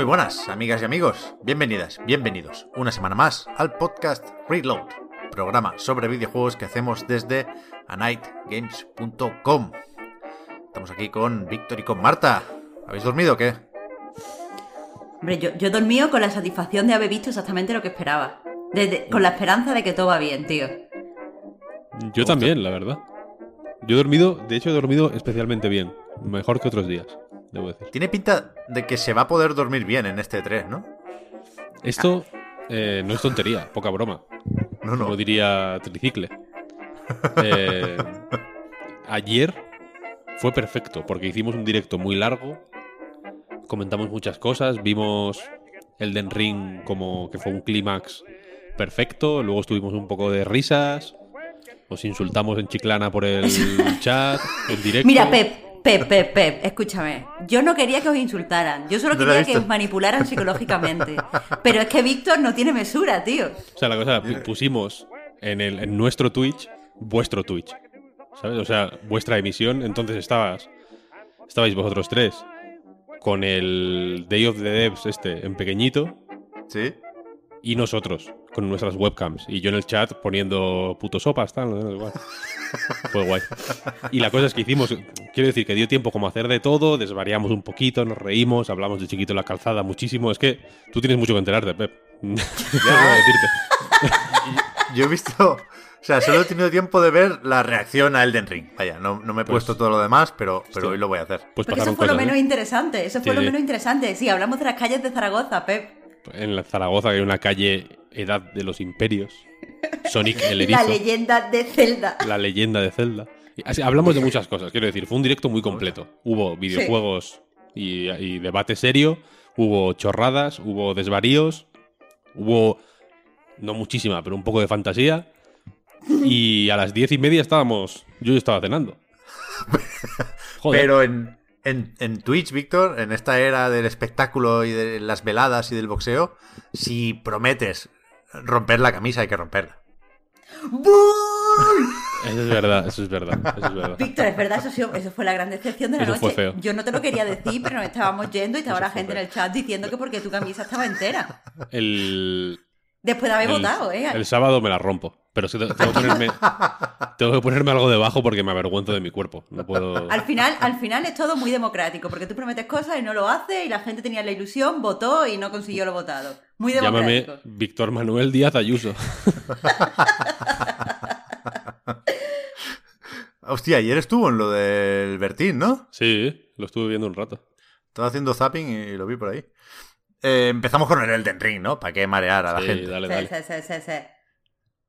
Muy buenas, amigas y amigos. Bienvenidas, bienvenidos una semana más al podcast Reload, programa sobre videojuegos que hacemos desde anightgames.com. Estamos aquí con Víctor y con Marta. ¿Habéis dormido o qué? Hombre, yo, yo he dormido con la satisfacción de haber visto exactamente lo que esperaba. Desde- con la esperanza de que todo va bien, tío. Yo también, la verdad. Yo he dormido, de hecho he dormido especialmente bien. Mejor que otros días, debo decir. Tiene pinta de que se va a poder dormir bien en este 3, ¿no? Esto eh, no es tontería, poca broma. No, no. Como diría Tricicle. Eh, ayer fue perfecto porque hicimos un directo muy largo, comentamos muchas cosas, vimos Elden Ring como que fue un clímax perfecto, luego estuvimos un poco de risas, nos insultamos en Chiclana por el chat, en directo. Mira, Pep, Pep, Pep, Pep, escúchame. Yo no quería que os insultaran. Yo solo quería que os manipularan psicológicamente. Pero es que Víctor no tiene mesura, tío. O sea, la cosa, pu- pusimos en, el, en nuestro Twitch vuestro Twitch. ¿Sabes? O sea, vuestra emisión. Entonces estabas. Estabais vosotros tres. Con el Day of the Devs este en pequeñito. ¿Sí? Y nosotros. Con nuestras webcams. Y yo en el chat poniendo puto sopas, tal. no sé, igual. Fue guay. Y la cosa es que hicimos. Quiero decir que dio tiempo como hacer de todo. Desvariamos un poquito, nos reímos. Hablamos de chiquito en la calzada muchísimo. Es que tú tienes mucho que enterarte, Pep. Cómo decirte. Yo he visto. O sea, solo he tenido tiempo de ver la reacción a Elden Ring. Vaya, no, no me he Pues- puesto todo lo demás, pero, pero Hostia. hoy lo voy a hacer. Pues Porque eso fue lo cosas, ¿eh? menos interesante. Eso fue Sí, lo sí. menos interesante. Sí, hablamos de las calles de Zaragoza, Pep. En la Zaragoza, que hay una calle Edad de los Imperios. Sonic el erizo. La leyenda de Zelda. la leyenda de Zelda. Así, hablamos de muchas cosas, quiero decir, fue un directo muy completo. Hubo videojuegos y, y debate serio, hubo chorradas, hubo desvaríos, hubo, no muchísima, pero un poco de fantasía. Y a las diez y media estábamos, yo estaba cenando. Joder, Pero en, en, en Twitch, Víctor, en esta era del espectáculo y de las veladas y del boxeo, si prometes romper la camisa, hay que romperla. eso es verdad, eso es verdad, eso es verdad. Víctor, es verdad, eso, sí- eso fue la gran decepción de la Eso noche. fue feo. Yo no te lo quería decir, pero nos estábamos yendo y estaba Eso la gente feo. en el chat diciendo que porque tu camisa estaba entera. El, Después de haber el, votado, ¿eh? el sábado me la rompo, pero sí tengo que ponerme, tengo que ponerme algo debajo porque me avergüenzo de mi cuerpo. No puedo... Al final, al final es todo muy democrático, porque tú prometes cosas y no lo haces, y la gente tenía la ilusión, votó y no consiguió lo votado. Muy Llámame democrático. Víctor Manuel Díaz Ayuso. Hostia, ayer estuvo en lo del Bertín, ¿no? Sí, lo estuve viendo un rato. Estaba haciendo zapping y lo vi por ahí. Eh, empezamos con el Elden Ring, ¿no? ¿Para qué marear a la Sí, gente? dale, Sí, dale. sí, sí, sí, sí.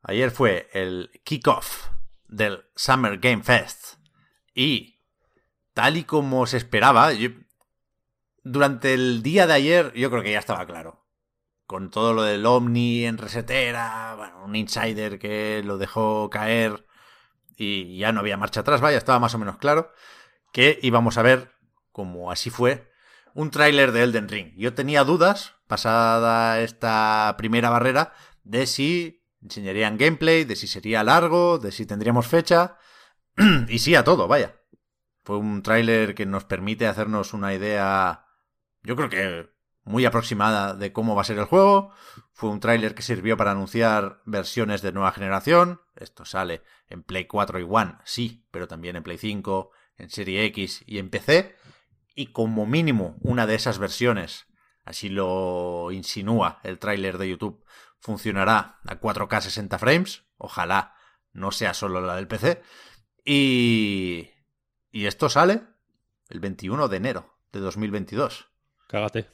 Ayer fue el kickoff del Summer Game Fest. Y tal y como se esperaba, yo- durante el día de ayer yo creo que ya estaba claro. Con todo lo del Omni en resetera, bueno, un insider que lo dejó caer y ya no había marcha atrás, vaya, estaba más o menos claro que íbamos a ver, como así fue, un tráiler de Elden Ring. Yo tenía dudas, pasada esta primera barrera, de si enseñarían gameplay, de si sería largo, de si tendríamos fecha. y sí a todo, vaya. Fue un tráiler que nos permite hacernos una idea, yo creo que muy aproximada de cómo va a ser el juego. Fue un tráiler que sirvió para anunciar versiones de nueva generación. Esto sale en Play 4 y One, sí, pero también en Play 5, en Serie X y en PC. Y como mínimo una de esas versiones, así lo insinúa el tráiler de YouTube, funcionará a 4K 60 frames. Ojalá no sea solo la del PC. Y... Y esto sale el 21 de enero de 2022. Cágate.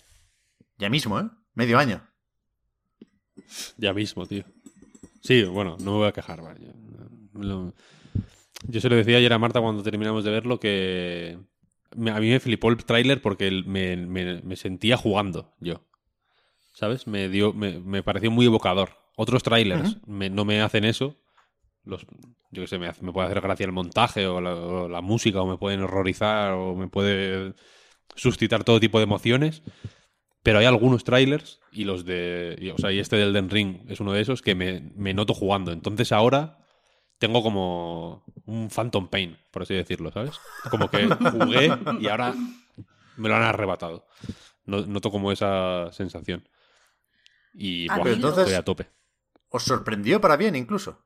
Ya mismo, ¿eh? Medio año. Ya mismo, tío. Sí, bueno, no me voy a quejar. vaya. Lo- Yo se lo decía ayer a Marta cuando terminamos de verlo que a mí me flipó el tráiler porque me, me- me sentía jugando yo. ¿Sabes? Me, dio, me, me pareció muy evocador. Otros trailers no me hacen eso. Los, yo qué sé, me, me puede hacer gracia el montaje o la, o la música o me pueden horrorizar o me puede suscitar todo tipo de emociones. Pero hay algunos trailers y los de. y, o sea, y este del Den Ring es uno de esos que me, me noto jugando. Entonces ahora tengo como un Phantom Pain, por así decirlo, ¿sabes? Como que jugué y ahora me lo han arrebatado. No- Noto como esa sensación. Y A buah, entonces- estoy a tope. ¿Os sorprendió para bien incluso?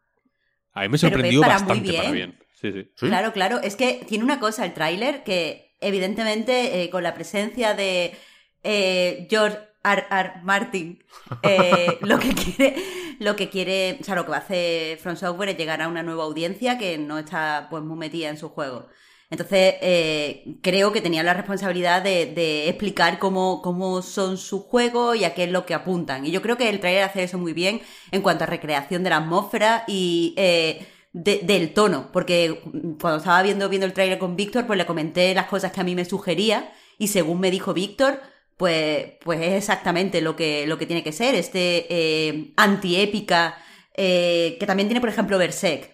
A mí me sorprendió para bastante para bien. bien. Sí, sí. ¿Sí? Claro, claro. Es que tiene una cosa el tráiler que, evidentemente, eh, con la presencia de eh, George R. R. Martin, eh, lo que quiere, lo que quiere, o sea, lo que va a hacer From Software es llegar a una nueva audiencia que no está pues muy metida en su juego. Entonces, eh, creo que tenía la responsabilidad de, de explicar cómo, cómo son sus juegos y a qué es lo que apuntan. Y yo creo que el trailer hace eso muy bien en cuanto a recreación de la atmósfera y eh, de- del tono. Porque cuando estaba viendo, viendo el trailer con Víctor, pues le comenté las cosas que a mí me sugería y según me dijo Víctor, pues, pues es exactamente lo que, lo que tiene que ser. Este eh, antiépica eh, que también tiene, por ejemplo, Berserk.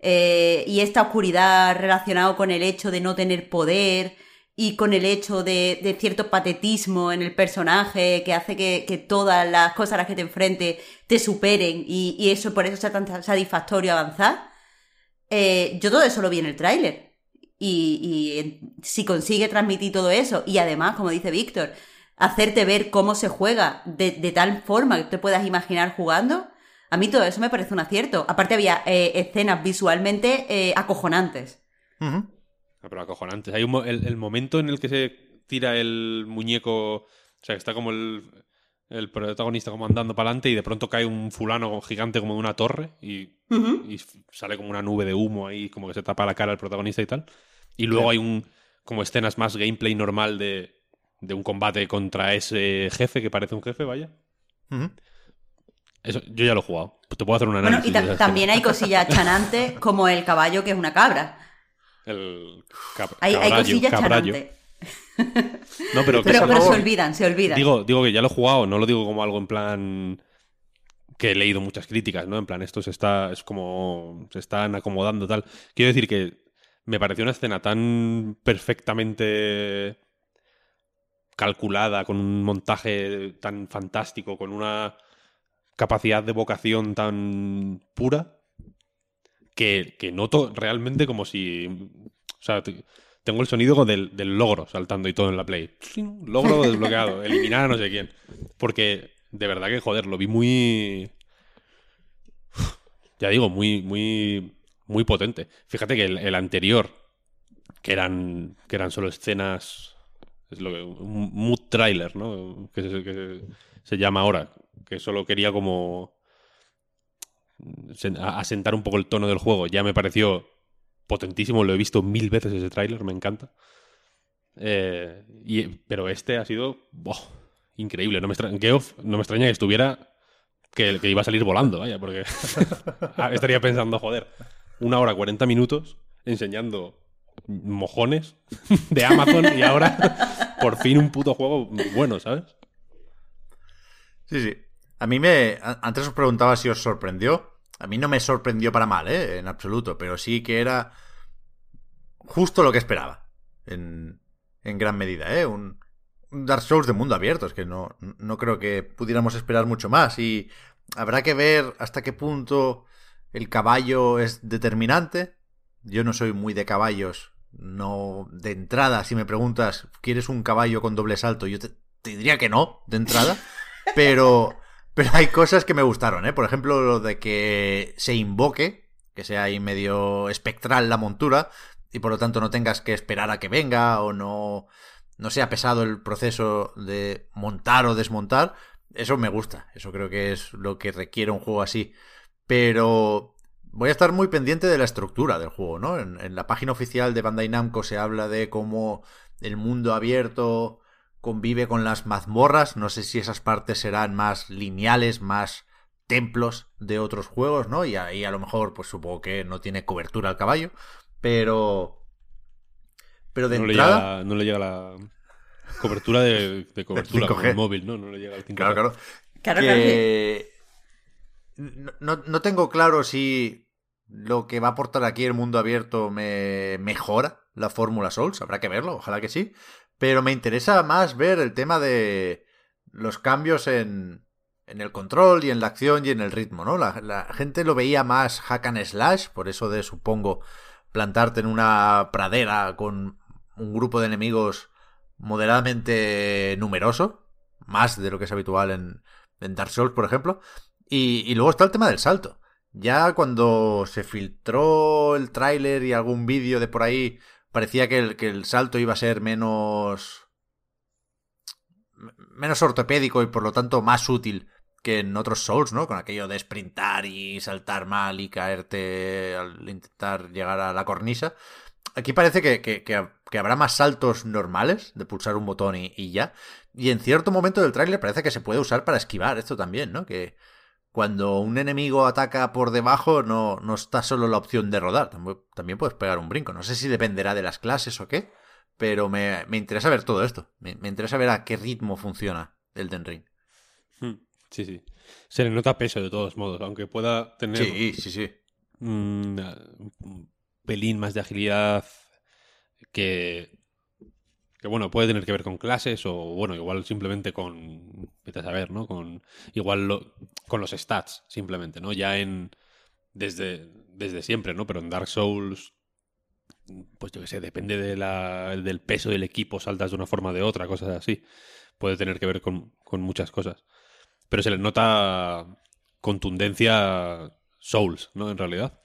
Eh, y esta oscuridad relacionada con el hecho de no tener poder y con el hecho de, de cierto patetismo en el personaje que hace que, que todas las cosas a las que te enfrentes te superen y, y eso por eso sea tan satisfactorio avanzar. Eh, yo todo eso lo vi en el tráiler. Y, y si consigue transmitir todo eso y además, como dice Víctor, hacerte ver cómo se juega de, de tal forma que te puedas imaginar jugando, a mí todo eso me parece un acierto. Aparte había eh, escenas visualmente eh, acojonantes. Ah, pero acojonantes. Hay un el, el momento en el que se tira el muñeco. O sea, que está como el, el protagonista como andando para adelante y de pronto cae un fulano gigante como de una torre y, y sale como una nube de humo ahí, como que se tapa la cara al protagonista y tal. Y luego hay un como escenas más gameplay normal de, de un combate contra ese jefe que parece un jefe, vaya. Eso, yo ya lo he jugado. Te puedo hacer un Bueno, análisis. y ta- esa también hay cosillas chanantes como el caballo que es una cabra. El cab- Hay, cosillas cabrallo. chanantes. No, pero, que Pero, pero se olvidan, se olvidan. Digo, digo que ya lo he jugado, no lo digo como algo en plan que he leído muchas críticas, ¿no? En plan, esto se está, es como, se están acomodando tal. Quiero decir que me pareció una escena tan perfectamente calculada, con un montaje tan fantástico, con una capacidad de vocación tan pura, que, que noto realmente como si... O sea, te- tengo el sonido del, del logro saltando y todo en la play. Logro desbloqueado, eliminar a no sé quién. Porque de verdad que, joder, lo vi muy... Ya digo, muy, muy, muy potente. Fíjate que el, el anterior, que eran, que eran solo escenas, es lo que, un mood trailer, ¿no? Que se, llama ahora, que solo quería como asentar un poco el tono del juego. Ya me pareció potentísimo, lo he visto mil veces ese tráiler, me encanta. Eh, y- pero este ha sido ¡buah! increíble. No me, Geoff, no me extraña que estuviera que, que iba a salir volando, vaya, porque estaría pensando, joder, una hora 40 minutos enseñando mojones de Amazon y ahora por fin un puto juego bueno, ¿sabes? Sí, sí. A mí me. Antes os preguntaba si os sorprendió. A mí no me sorprendió para mal, ¿eh? En absoluto. Pero sí que era justo lo que esperaba. En, en gran medida, ¿eh? Un, un Dark Souls de mundo abierto. Es que no, no creo que pudiéramos esperar mucho más. Y habrá que ver hasta qué punto el caballo es determinante. Yo no soy muy de caballos. No, de entrada, si me preguntas, ¿quieres un caballo con doble salto? Yo te, te diría que no, de entrada. Pero, pero hay cosas que me gustaron, ¿eh? Por ejemplo, lo de que se invoque, que sea ahí medio espectral la montura, y por lo tanto no tengas que esperar a que venga o no, no sea pesado el proceso de montar o desmontar. Eso me gusta, eso creo que es lo que requiere un juego así. Pero voy a estar muy pendiente de la estructura del juego, ¿no? En, en la página oficial de Bandai Namco se habla de cómo el mundo abierto convive con las mazmorras. No sé si esas partes serán más lineales, más templos de otros juegos, ¿no? Y ahí a lo mejor, pues supongo que no tiene cobertura al caballo, pero... Pero de no, entrada... le llega, no le llega la cobertura de, de cobertura con el móvil, ¿no? No le llega al 5G. Claro, claro. Claro, que... No, no tengo claro si lo que va a aportar aquí el mundo abierto me mejora la fórmula Souls, habrá que verlo, ojalá que sí, pero me interesa más ver el tema de los cambios en, en el control y en la acción y en el ritmo, ¿no? La, la, gente lo veía más hack and slash, por eso de, supongo, plantarte en una pradera con un grupo de enemigos moderadamente numeroso, más de lo que es habitual en, en Dark Souls, por ejemplo. Y, luego está el tema del salto. Ya cuando se filtró el tráiler y algún vídeo de por ahí, parecía que el, que el salto iba a ser menos menos ortopédico y por lo tanto más útil que en otros Souls, ¿no? Con aquello de sprintar y saltar mal y caerte al intentar llegar a la cornisa. Aquí parece que, que habrá más saltos normales de pulsar un botón y, y ya. Y en cierto momento del tráiler parece que se puede usar para esquivar esto también, ¿no? Que cuando un enemigo ataca por debajo no, no está solo la opción de rodar, también puedes pegar un brinco. No sé si dependerá de las clases o qué, pero me, me interesa ver todo esto. Me, me, interesa ver a qué ritmo funciona el Den Ring. Sí, sí. Se le nota peso de todos modos, aunque pueda tener. Sí, sí, sí. Un, un pelín más de agilidad que. Que bueno, puede tener que ver con clases o bueno, igual simplemente con. Vete a saber, ¿no? Con. Igual lo, con los stats, simplemente, ¿no? Ya en. Desde, desde siempre, ¿no? Pero en Dark Souls pues yo qué sé, depende de la, del peso del equipo, saltas de una forma o de otra, cosas así. Puede tener que ver con, con muchas cosas. Pero se les nota contundencia Souls, ¿no? En realidad.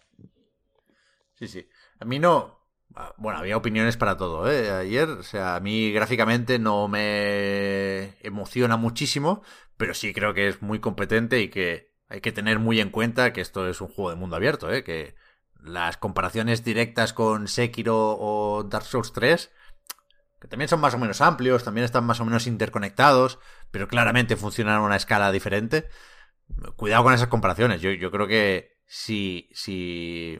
Sí, sí. A mí no. Bueno, había opiniones para todo, ¿eh? Ayer, o sea, a mí gráficamente no me emociona muchísimo, pero sí creo que es muy competente y que hay que tener muy en cuenta que esto es un juego de mundo abierto, ¿eh? Que las comparaciones directas con Sekiro o Dark Souls 3, que también son más o menos amplios, también están más o menos interconectados, pero claramente funcionan a una escala diferente. Cuidado con esas comparaciones. Yo, yo creo que si, si,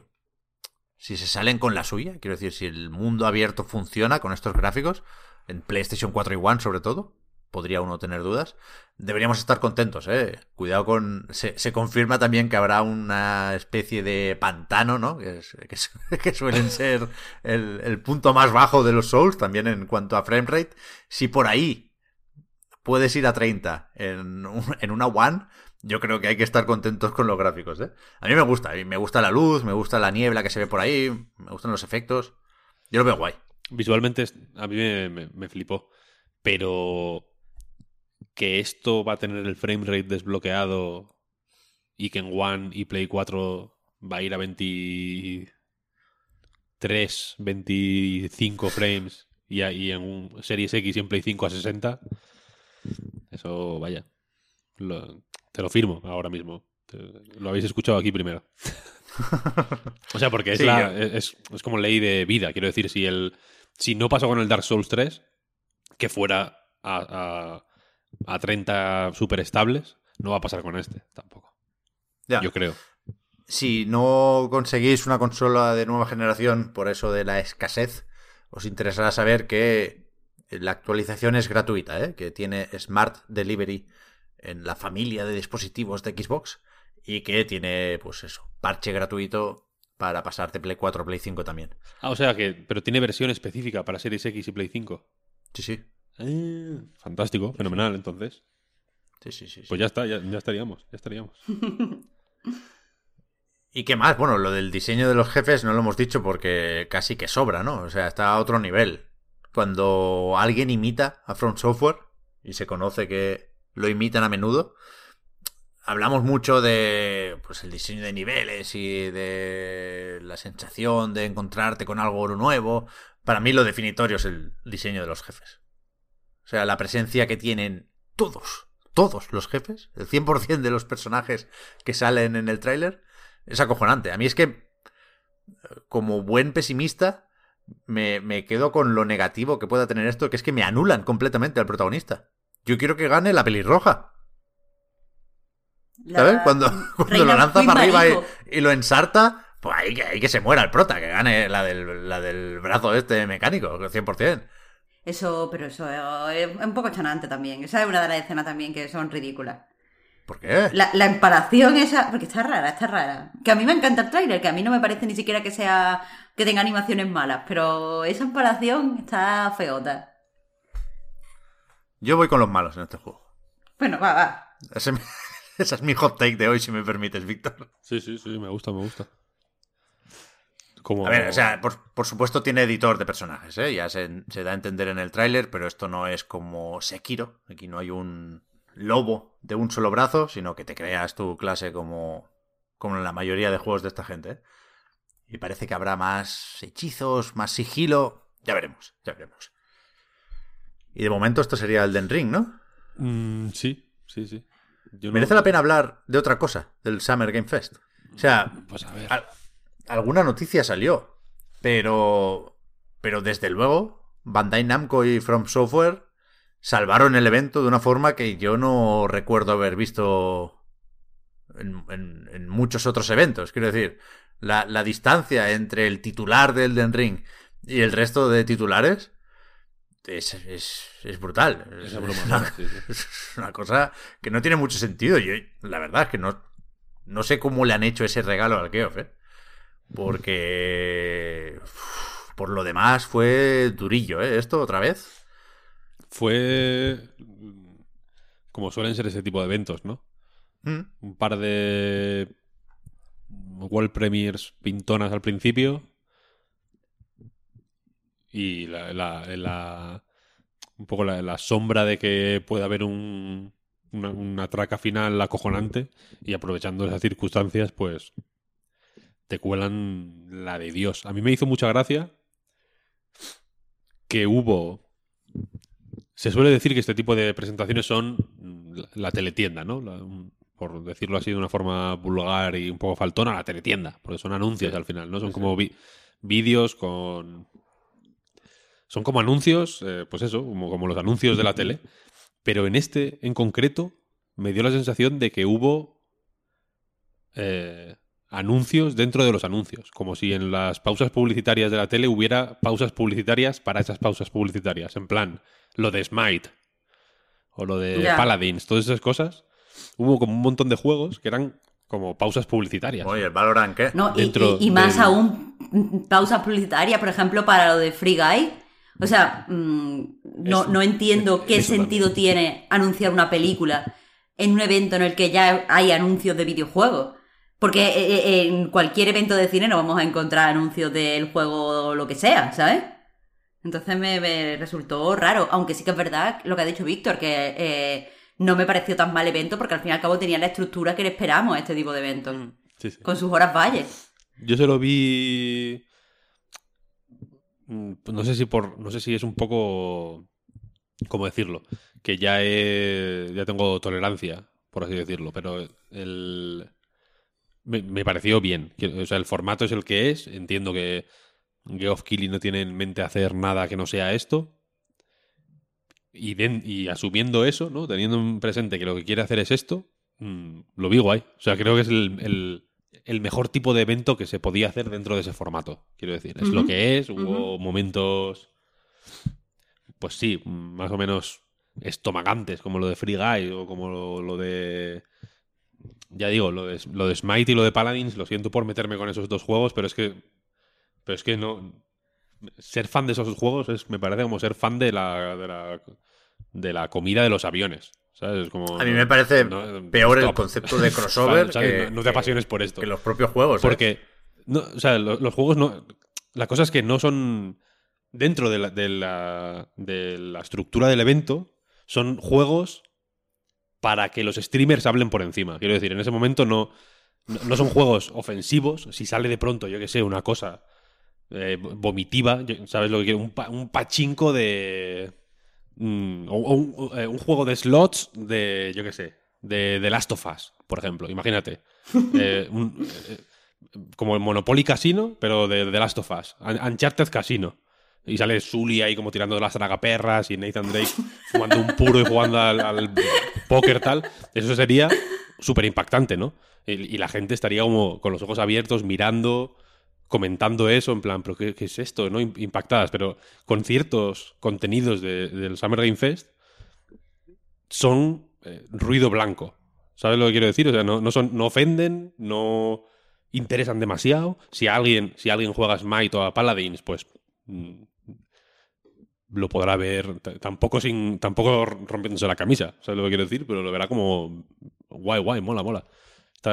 si se salen con la suya, quiero decir, si el mundo abierto funciona con estos gráficos, en PlayStation 4 y One sobre todo, podría uno tener dudas. Deberíamos estar contentos, ¿eh? Cuidado con... Se, confirma también que habrá una especie de pantano, ¿no? Que, es, que, suelen ser el, el, punto más bajo de los Souls, también en cuanto a framerate. Si por ahí puedes ir a 30 en, en una One, yo creo que hay que estar contentos con los gráficos, ¿eh? A mí me gusta, me gusta la luz, me gusta la niebla que se ve por ahí, me gustan los efectos. Yo lo veo guay. Visualmente a mí me, flipó, pero que esto va a tener el frame rate desbloqueado y que en One y Play 4 va a ir a 23, 25 frames y, y en un Series X y en Play 5 a 60, eso vaya. Lo, te lo firmo ahora mismo. Te, lo habéis escuchado aquí primero. o sea, porque es, sí, la, es, es, como ley de vida. Quiero decir, si el si no pasó con el Dark Souls 3, que fuera a, a a 30 super estables, no va a pasar con este tampoco. Ya. Yo creo. Si no conseguís una consola de nueva generación por eso de la escasez, os interesará saber que la actualización es gratuita, ¿eh? que tiene Smart Delivery en la familia de dispositivos de Xbox y que tiene, pues eso, parche gratuito para pasarte Play 4 Play 5 también. Ah, o sea que, pero tiene versión específica para Series X y Play 5. Sí, sí. Eh, fantástico, fenomenal, entonces. Sí, sí, sí. sí. Pues ya está, ya, ya, estaríamos, ya estaríamos. ¿Y qué más? Bueno, lo del diseño de los jefes no lo hemos dicho porque casi que sobra, ¿no? O sea, está a otro nivel. Cuando alguien imita a Front Software, y se conoce que lo imitan a menudo, hablamos mucho de pues el diseño de niveles y de la sensación de encontrarte con algo nuevo. Para mí lo definitorio es el diseño de los jefes. O sea, la presencia que tienen todos, todos los jefes, el 100% de los personajes que salen en el tráiler, es acojonante. A mí es que, como buen pesimista, me, me, quedo con lo negativo que pueda tener esto, que es que me anulan completamente al protagonista. Yo quiero que gane la pelirroja. La ¿Sabes? Cuando, cuando lo lanza para arriba y, y lo ensarta, pues ahí que, ahí que se muera el prota, que gane la del, la del brazo este mecánico, 100%. Eso, pero eso es un poco chanante también. Esa es una de las escenas también que son ridículas. ¿Por qué? La, la empalación esa, porque está rara, está rara. Que a mí me encanta el tráiler, que a mí no me parece ni siquiera que sea que tenga animaciones malas, pero esa empalación está feota. Yo voy con los malos en este juego. Bueno, va, va. Ese- esa es mi hot take de hoy, si me permites, Víctor. Sí, sí, sí, me gusta, me gusta. Como... A ver, o sea, por, por supuesto tiene editor de personajes, ¿eh? Ya se, se da a entender en el tráiler, pero esto no es como Sekiro. Aquí no hay un lobo de un solo brazo, sino que te creas tu clase como, como en la mayoría de juegos de esta gente, ¿eh? Y parece que habrá más hechizos, más sigilo. Ya veremos, ya veremos. Y de momento esto sería el Den Ring, ¿no? Mm, sí, sí, sí. Yo no- Merece la pena hablar de otra cosa, del Summer Game Fest. O sea, Pues a ver. Al- alguna noticia salió, pero pero desde luego Bandai Namco y From Software salvaron el evento de una forma que yo no recuerdo haber visto en, en- en muchos otros eventos. Quiero decir, la, la distancia entre el titular del Den Ring y el resto de titulares es, es, es brutal. Es sí, sí. es una cosa que no tiene mucho sentido. Yo, la verdad es que no, no sé cómo le han hecho ese regalo al Geoff, ¿eh? Porque. uf, Por lo demás fue durillo, ¿eh? Esto otra vez. Fue como suelen ser ese tipo de eventos, ¿no? Mm. Un par de World Premiers pintonas al principio y la, la- la- un poco la, la sombra de que puede haber un, una, una traca final acojonante y aprovechando esas circunstancias, pues te cuelan la de Dios. A mí me hizo mucha gracia que hubo... Se suele decir que este tipo de presentaciones son la, la teletienda, ¿no? La- un- por decirlo así de una forma vulgar y un poco faltona, la teletienda, porque son anuncios al final, ¿no? Son como vi- vídeos con... Son como anuncios, eh, pues eso, como, como los anuncios de la tele. Pero en este, en concreto, me dio la sensación de que hubo eh, anuncios dentro de los anuncios. Como si en las pausas publicitarias de la tele hubiera pausas publicitarias para esas pausas publicitarias. En plan, lo de Smite o lo de. Paladins, todas esas cosas. Hubo como un montón de juegos que eran como pausas publicitarias. Oye, el Valorant, ¿qué? No, y- Dentro y, y más del- aún, mm, pausas publicitarias, por ejemplo, para lo de Free Guy. O sea, mm, no, no entiendo qué eso sentido tiene anunciar una película en un evento en el que ya hay anuncios de videojuegos. Porque eh, eh, en cualquier evento de cine no vamos a encontrar anuncios del juego o lo que sea, ¿sabes? Entonces me, me resultó raro, aunque sí que es verdad lo que ha dicho Víctor, que eh, no me pareció tan mal evento porque al fin y al cabo tenía la estructura que le esperamos a este tipo de eventos, Sí, sí. con sus horas valle. Yo se lo vi. Mm, No sé si por. No sé si es un poco. ¿Cómo decirlo? Que ya he. Ya tengo tolerancia, por así decirlo. Pero el. Me, me pareció bien. O sea, el formato es el que es. Entiendo que Geoff Keighley no tiene en mente hacer nada que no sea esto. Y, asumiendo eso, ¿no? Teniendo en presente que lo que quiere hacer es esto, mm, lo vi guay. O sea, creo que es el- el mejor tipo de evento que se podía hacer dentro de ese formato. Quiero decir, es lo que es. Hubo momentos, pues sí, más o menos estomagantes, como lo de Free Guy o como lo, lo de. Ya digo, lo de, lo de Smite y lo de Paladins, lo siento por meterme con esos dos juegos, pero es que. Pero es que no. Ser fan de esos juegos es, me parece como ser fan de la, de la, de la comida de los aviones. ¿Sabes? Como, A mí me parece no, peor el concepto de crossover no, te apasiones por esto. que los propios juegos. Porque, no, o sea, lo- los, juegos no. La cosa es que no son. Dentro de la, de la, de la estructura del evento, son juegos para que los streamers hablen por encima. Quiero decir, en ese momento no, no, son juegos ofensivos. Si sale de pronto, yo que sé, una cosa eh, vomitiva, ¿sabes lo que quiero? Un, pa- un pachinko de. Mm, o- o un, eh, un juego de slots de, yo qué sé, de, de Last of Us, por ejemplo. Imagínate. Eh, un- eh, como el Monopoly Casino, pero de, de Last of Us. Un- Uncharted Casino. Y sale Sully ahí como tirando de las tragaperras y Nathan Drake fumando un puro y jugando al, al, póker tal, eso sería súper impactante, ¿no? Y, y la gente estaría como con los ojos abiertos, mirando, comentando eso, en plan, ¿pero qué, es esto? ¿no? Im- Impactadas. Pero con ciertos contenidos de- del Summer Game Fest son eh, ruido blanco. ¿Sabes lo que quiero decir? O sea, no, no son, no ofenden, no interesan demasiado. Si alguien, si alguien juega Smite o a Paladins, pues mm, lo podrá ver tampoco sin tampoco rompiéndose la camisa, ¿sabes lo que quiero decir? Pero lo verá como guay, guay, mola, mola.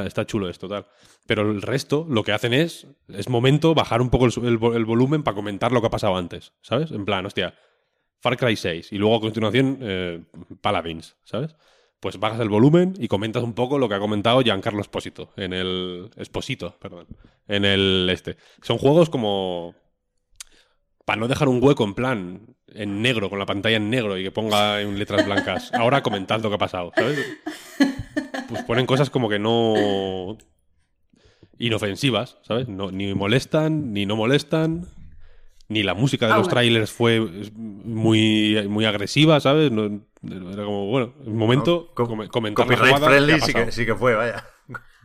Está, chulo esto, tal. Pero el resto lo que hacen es, es momento bajar un poco el volumen para comentar lo que ha pasado antes, ¿sabes? En plan, hostia, Far Cry 6 y luego a continuación eh, Paladins, ¿sabes? Pues bajas el volumen y comentas un poco lo que ha comentado Giancarlo Esposito en el Esposito, perdón, en el este. Son juegos como para no dejar un hueco en plan en negro con la pantalla en negro y que ponga en letras blancas. Ahora comentad lo que ha pasado, ¿sabes? Pues ponen cosas como que no inofensivas, ¿sabes? No, ni molestan, ni no molestan, ni la música de Ah, los bueno. trailers fue muy, muy agresiva, ¿sabes? No- era como, bueno, un momento, Co- come- comentar la jugada friendly sí que, sí que fue, vaya.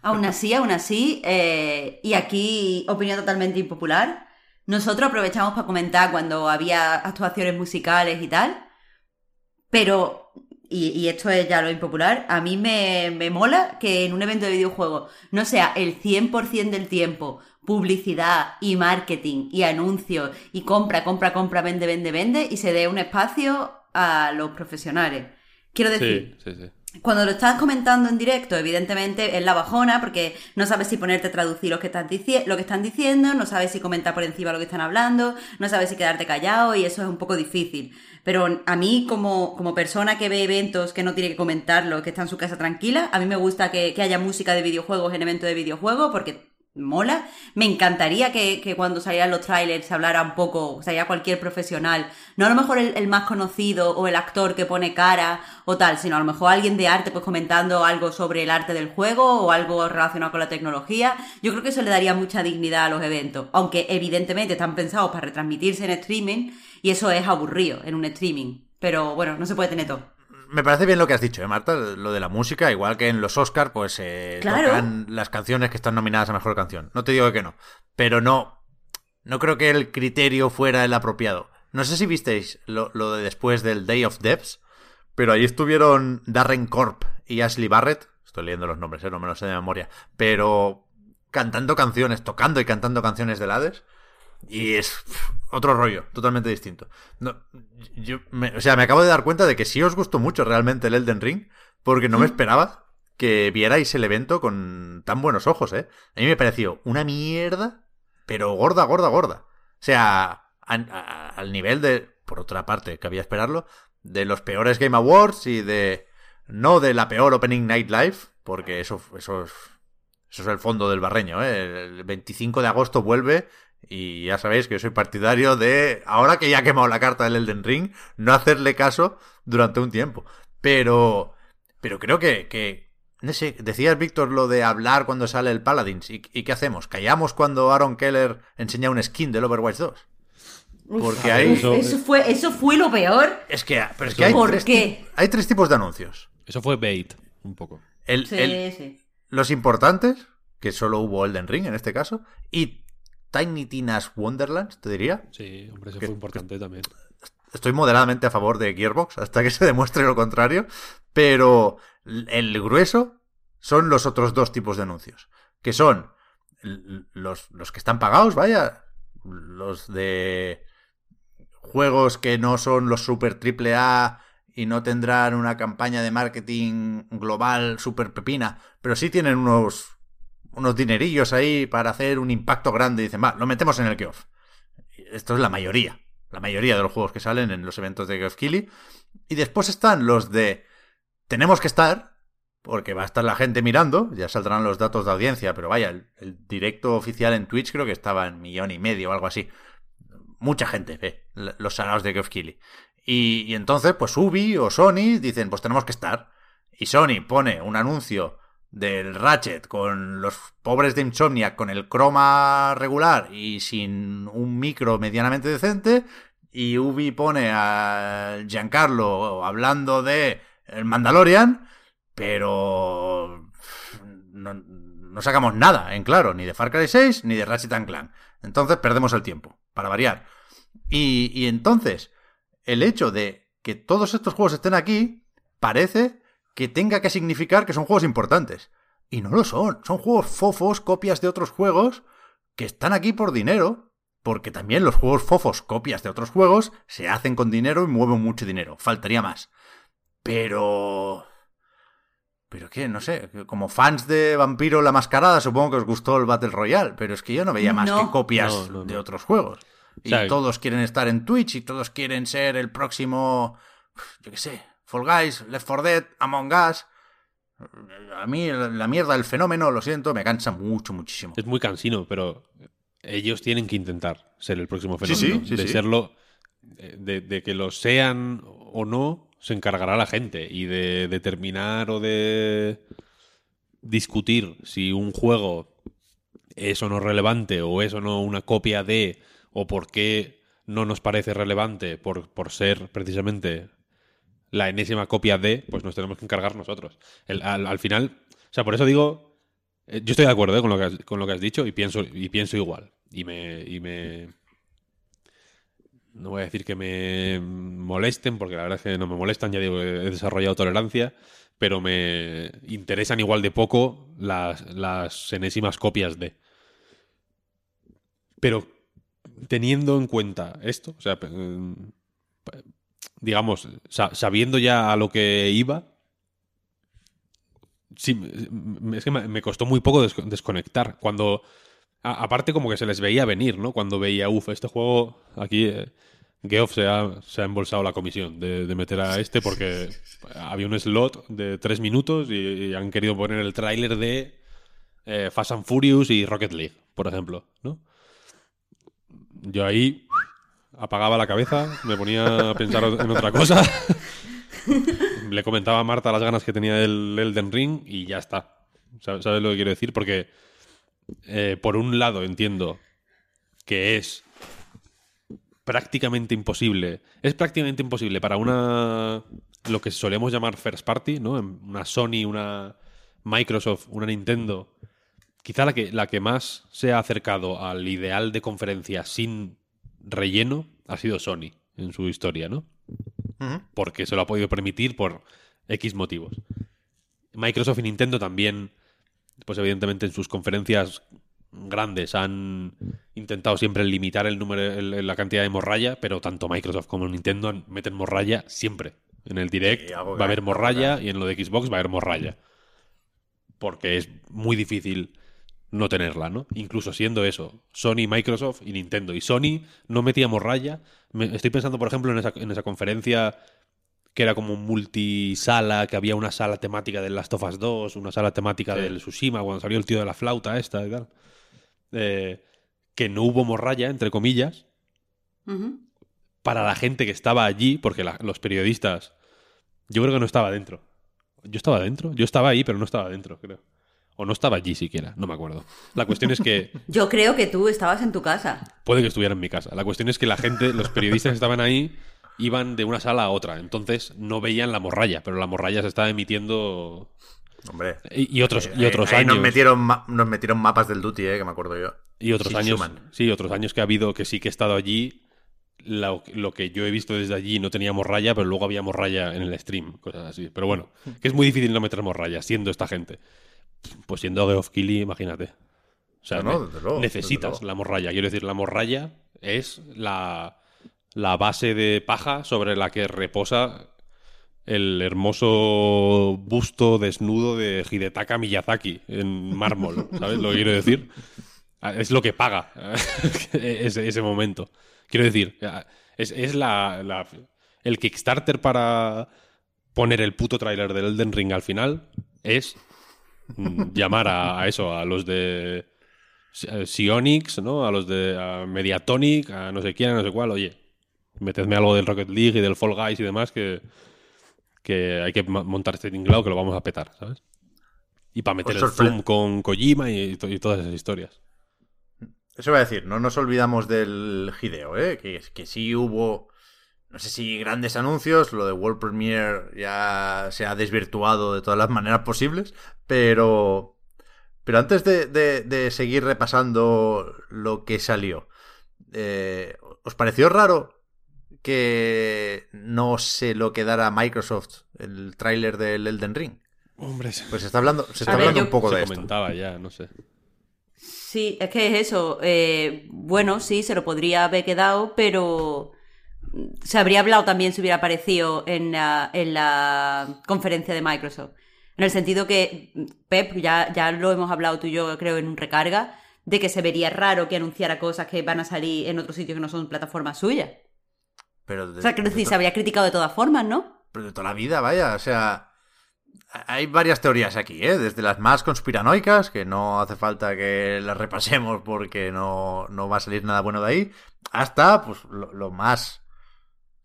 Aún así, aún así, eh, y aquí opinión totalmente impopular, nosotros aprovechamos para comentar cuando había actuaciones musicales y tal, pero, y, y esto es ya lo impopular, a mí me, me mola que en un evento de videojuegos no sea el 100% del tiempo publicidad y marketing y anuncios y compra, compra, compra, vende, vende, vende y se dé un espacio a los profesionales. Quiero decir, Sí, sí, sí. Cuando lo estás comentando en directo, evidentemente es la bajona, porque no sabes si ponerte a traducir lo que, estás lo que están diciendo, no sabes si comentar por encima lo que están hablando, no sabes si quedarte callado y eso es un poco difícil. Pero a mí, como, como persona que ve eventos que no tiene que comentarlo, que está en su casa tranquila, a mí me gusta que, que haya música de videojuegos en eventos de videojuegos, porque mola. Me encantaría que, que cuando salieran los trailers se hablara un poco, saliera cualquier profesional, no a lo mejor el, el más conocido o el actor que pone cara o tal, sino a lo mejor alguien de arte pues comentando algo sobre el arte del juego o algo relacionado con la tecnología. Yo creo que eso le daría mucha dignidad a los eventos, aunque evidentemente están pensados para retransmitirse en streaming y eso es aburrido en un streaming. Pero bueno, no se puede tener todo. Me parece bien lo que has dicho, ¿eh, Marta? Lo de la música, igual que en los Oscars, pues eh, Claro. tocan las canciones que están nominadas a mejor canción. No te digo que no, pero no, no creo que el criterio fuera el apropiado. No sé si visteis lo, lo de después del Day of Devs, pero ahí estuvieron Darren Corp y Ashley Barrett. Estoy leyendo los nombres, ¿eh? no me los sé de memoria. Pero cantando canciones, tocando y cantando canciones del Hades. Y es otro rollo, totalmente distinto. No, yo me- o sea, me acabo de dar cuenta de que sí os gustó mucho realmente el Elden Ring, porque no me esperaba que vierais el evento con tan buenos ojos, ¿eh? A mí me pareció una mierda, pero gorda, gorda, gorda. O sea, a- a- al nivel de, por otra parte, cabía esperarlo, de los peores Game Awards y de... No de la peor Opening Night Live, porque eso, eso, es, eso es el fondo del barreño, ¿eh? El 25 de agosto vuelve y ya sabéis que yo soy partidario de, ahora que ya ha quemado la carta del Elden Ring, no hacerle caso durante un tiempo. Pero, pero creo que, que no sé, decías Víctor lo de hablar cuando sale el Paladins. ¿Y, y qué hacemos? ¿Callamos cuando Aaron Keller enseña un skin del Overwatch 2? Porque hay... Eso- Eso fue, eso fue lo peor. Es que, pero es que hay, ¿Por tres, qué? hay tres tipos de anuncios. Eso fue bait, un poco. El, Sí, el- sí. los importantes, que solo hubo Elden Ring en este caso, y Tiny Tina's Wonderlands, te diría. Sí, hombre, eso Que- fue importante también. Estoy moderadamente a favor de Gearbox hasta que se demuestre lo contrario, pero el grueso son los otros dos tipos de anuncios, que son los, los que están pagados, vaya, los de juegos que no son los super triple A y no tendrán una campaña de marketing global super pepina, pero sí tienen unos unos dinerillos ahí para hacer un impacto grande y dicen, va, lo metemos en el Geoff. Esto es la mayoría, la mayoría de los juegos que salen en los eventos de Geoff Keighley. Y después están los de tenemos que estar, porque va a estar la gente mirando, ya saldrán los datos de audiencia, pero vaya, el, directo oficial en Twitch creo que estaba en millón y medio o algo así. Mucha gente ve los salados de Geoff Keighley. Y, y entonces, pues Ubi o Sony dicen, pues tenemos que estar. Y Sony pone un anuncio del Ratchet con los pobres de Insomniac con el croma regular y sin un micro medianamente decente. Y Ubi pone a Giancarlo hablando de el Mandalorian pero no, sacamos nada en claro, ni de Far Cry 6 ni de Ratchet and Clank. Entonces perdemos el tiempo, para variar. Y entonces, el hecho de que todos estos juegos estén aquí parece que tenga que significar que son juegos importantes. Y no lo son, son juegos fofos, copias de otros juegos, que están aquí por dinero, porque también los juegos fofos, copias de otros juegos, se hacen con dinero y mueven mucho dinero, faltaría más. Pero... Pero qué, no sé, como fans de Vampiro la Mascarada supongo que os gustó el Battle Royale, pero es que yo no veía más No. que copias No, no, no. de otros juegos. Y O sea, todos quieren estar en Twitch y todos quieren ser el próximo, yo qué sé, Fall Guys, Left 4 Dead, Among Us. A mí la mierda del fenómeno, lo siento, me cansa mucho, muchísimo. Es muy cansino, pero ellos tienen que intentar ser el próximo fenómeno. sí, sí, de serlo, eh, de, de que lo sean o no, se encargará la gente. Y de determinar o de discutir si un juego es o no relevante o es o no una copia de o por qué no nos parece relevante por, por ser precisamente la enésima copia de, pues nos tenemos que encargar nosotros. Al, al final, o sea, por eso digo, eh, yo estoy de acuerdo eh, con, lo que has, con lo que has dicho y pienso, y pienso igual. Y me, y me... No voy a decir que me molesten, porque la verdad es que no me molestan, ya digo, he desarrollado tolerancia, pero me interesan igual de poco las, las enésimas copias de. Pero teniendo en cuenta esto, o sea, pa- digamos, sa- sabiendo ya a lo que iba, es que me costó muy poco des- desconectar. Cuando, aparte como que se les veía venir, ¿no? Cuando veía, uff, este juego, aquí eh, Geoff se ha, se ha embolsado la comisión de, meter a este porque había un slot de tres minutos y, y han querido poner el tráiler de eh, Fast and Furious y Rocket League, por ejemplo, ¿no? Yo ahí apagaba la cabeza, me ponía a pensar en otra cosa. Le comentaba a Marta las ganas que tenía del Elden Ring y ya está. ¿Sabes sabes lo que quiero decir? Porque eh, por un lado entiendo que es prácticamente imposible. Es prácticamente imposible para una lo que solemos llamar first party, ¿no? Una Sony, una Microsoft, una Nintendo. Quizá la que, la que más se ha acercado al ideal de conferencia sin relleno ha sido Sony en su historia, ¿no? Porque se lo ha podido permitir por X motivos. Microsoft y Nintendo también, pues evidentemente en sus conferencias grandes han intentado siempre limitar el número, el- la cantidad de morralla, pero tanto Microsoft como Nintendo meten morralla siempre. En el Direct va a haber morralla y en lo de Xbox va a haber morralla. Porque es muy difícil no tenerla, ¿no? Incluso siendo eso, Sony, Microsoft y Nintendo. Y Sony no metía morralla. Me- estoy pensando, por ejemplo, en esa, en esa conferencia que era como multisala, que había una sala temática del Last of Us 2, una sala temática Sí. del Tsushima, cuando salió el tío de la flauta esta y tal. Eh, que no hubo morralla, entre comillas, para la gente que estaba allí, porque la- los periodistas, yo creo que no estaba dentro. Yo estaba dentro, yo estaba ahí, pero no estaba dentro, creo. O no estaba allí siquiera, no me acuerdo. La cuestión es que Yo creo que tú estabas en tu casa. puede que estuviera en mi casa. La cuestión es que la gente, los periodistas que estaban ahí, iban de una sala a otra. Entonces no veían la morralla, pero la morralla se estaba emitiendo. Hombre. Y, y otros, y Ahí- otros ahí años. Nos metieron, ma- nos metieron mapas del Duty, eh, que me acuerdo yo. Y otros años. Sí, otros años que ha habido que sí que he estado allí. Lo, lo que yo he visto desde allí no tenía morralla, pero luego había morralla en el stream, cosas así. Pero bueno, que es muy difícil no meter morralla, siendo esta gente. Pues siendo Geoff Keighley, imagínate. O sea, No, no, ne- desde luego, necesitas desde luego. la morralla. Quiero decir, la morralla es la, la base de paja sobre la que reposa el hermoso busto desnudo de Hidetaka Miyazaki en mármol. ¿Sabes lo que quiero decir? Ah, Es lo que paga ese, ese momento. Quiero decir, ah, es, es la, la- el Kickstarter para poner el puto tráiler del Elden Ring al final es llamar a, a eso, a los de Sionix, ¿no? A los de a Mediatonic, a no sé quién, a no sé cuál, oye, metedme algo del Rocket League y del Fall Guys y demás que, que hay que montar este tinglado que lo vamos a petar, ¿sabes? Y para meter el zoom con Kojima y, to- y todas esas historias. Eso iba a decir, no nos olvidamos del Hideo, ¿eh? que, que sí hubo no sé si grandes anuncios, lo de World Premiere ya se ha desvirtuado de todas las maneras posibles, pero, pero antes de, de, seguir repasando lo que salió, eh, ¿os pareció raro que no se lo quedara Microsoft el tráiler del Elden Ring? Hombre, pues se está hablando, se está hablando un poco de esto. comentaba ya, no sé. Sí, es que es eso. Eh, bueno, sí, se lo podría haber quedado, pero se habría hablado también si hubiera aparecido en la, en la conferencia de Microsoft. En el sentido que, Pep, ya, ya lo hemos hablado tú y yo, creo, en un recarga, de que se vería raro que anunciara cosas que van a salir en otros sitios que no son plataformas suyas. Pero o sea, que decir, se habría criticado de todas formas, ¿no? Pero de toda la vida, vaya, o sea... Hay varias teorías aquí, ¿eh? Desde las más conspiranoicas, que no hace falta que las repasemos porque no, no va a salir nada bueno de ahí, hasta pues lo más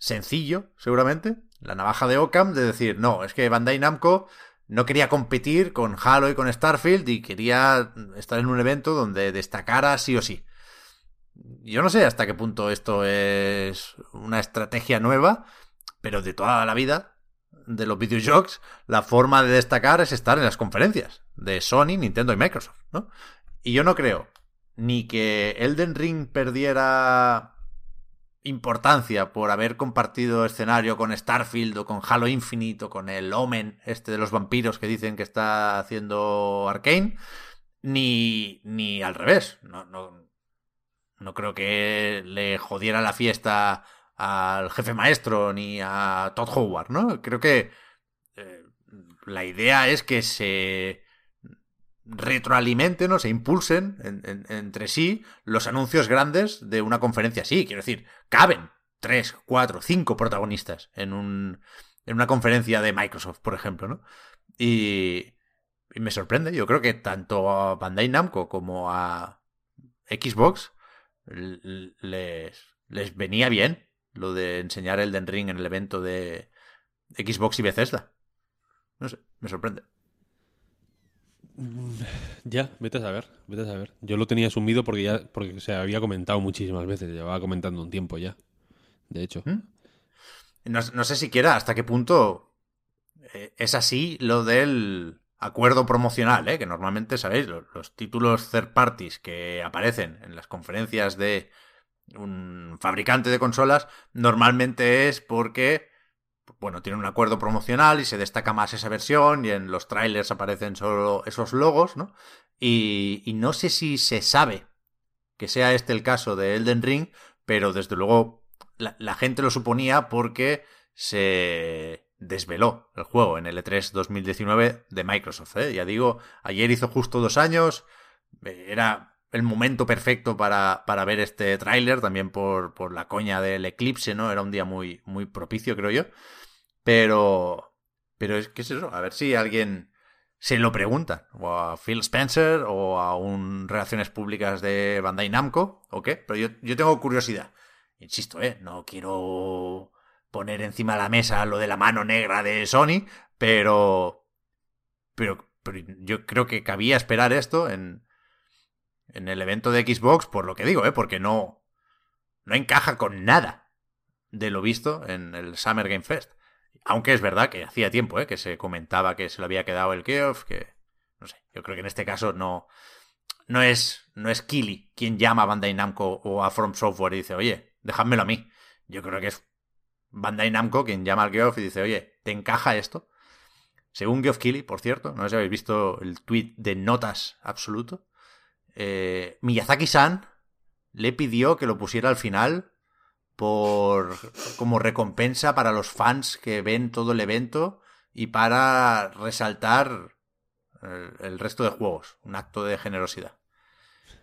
sencillo, seguramente, la navaja de Occam, de decir, no, es que Bandai Namco no quería competir con Halo y con Starfield y quería estar en un evento donde destacara sí o sí. Yo no sé hasta qué punto esto es una estrategia nueva, pero de toda la vida de los videojuegos, la forma de destacar es estar en las conferencias de Sony, Nintendo y Microsoft, ¿no? Y yo no creo ni que Elden Ring perdiera importancia por haber compartido escenario con Starfield o con Halo Infinite o con el Omen, este de los vampiros que dicen que está haciendo Arkane, ni, ni al revés. No, no, no creo que le jodiera la fiesta al jefe maestro ni a Todd Howard, ¿no? Creo que eh, la idea es que se retroalimenten o se impulsen entre sí los anuncios grandes de una conferencia así. Quiero decir, caben tres, cuatro, cinco protagonistas en, un, en una conferencia de Microsoft, por ejemplo, ¿no? Y, me sorprende. Yo creo que tanto a Bandai Namco como a Xbox les, les venía bien lo de enseñar el Den Ring en el evento de Xbox y Bethesda. No sé, me sorprende. Ya, vete a saber, vete a saber. Yo lo tenía asumido porque ya porque se había comentado muchísimas veces, llevaba comentando un tiempo ya. De hecho. ¿Mm? No, sé siquiera hasta qué punto eh, es así lo del acuerdo promocional, ¿eh? que normalmente, sabéis, los, los, títulos third parties que aparecen en las conferencias de un fabricante de consolas, normalmente es porque bueno, tiene un acuerdo promocional y se destaca más esa versión y en los trailers aparecen solo esos logos, ¿no? Y, no sé si se sabe que sea este el caso de Elden Ring, pero desde luego la, gente lo suponía porque se desveló el juego en el E3 2019 de Microsoft. ¿eh? Ya digo, ayer hizo justo dos años, eh, era el momento perfecto para, para ver este tráiler, también por, por la coña del eclipse, ¿no? Era un día muy, muy propicio, creo yo. Pero. Pero es que es eso. A ver si alguien se lo pregunta. O a Phil Spencer o a un Relaciones Públicas de Bandai Namco. ¿O qué? Pero yo, yo tengo curiosidad. Insisto, ¿eh? No quiero poner encima de la mesa lo de la mano negra de Sony. Pero. Pero, pero yo creo que cabía esperar esto en. En el evento de Xbox, por lo que digo, ¿eh? Porque no. No encaja con nada de lo visto en el Summer Game Fest. Aunque es verdad que hacía tiempo ¿eh? que se comentaba que se le había quedado el Geoff, que no sé, yo creo que en este caso no, no es, no es Kili quien llama a Bandai Namco o a From Software y dice, oye, dejádmelo a mí. Yo creo que es Bandai Namco quien llama al Geoff y dice, oye, ¿te encaja esto? Según Geoff Keighley, por cierto, no sé si habéis visto el tweet de notas absoluto, eh, Miyazaki-san le pidió que lo pusiera al final por como recompensa para los fans que ven todo el evento y para resaltar el, resto de juegos, un acto de generosidad.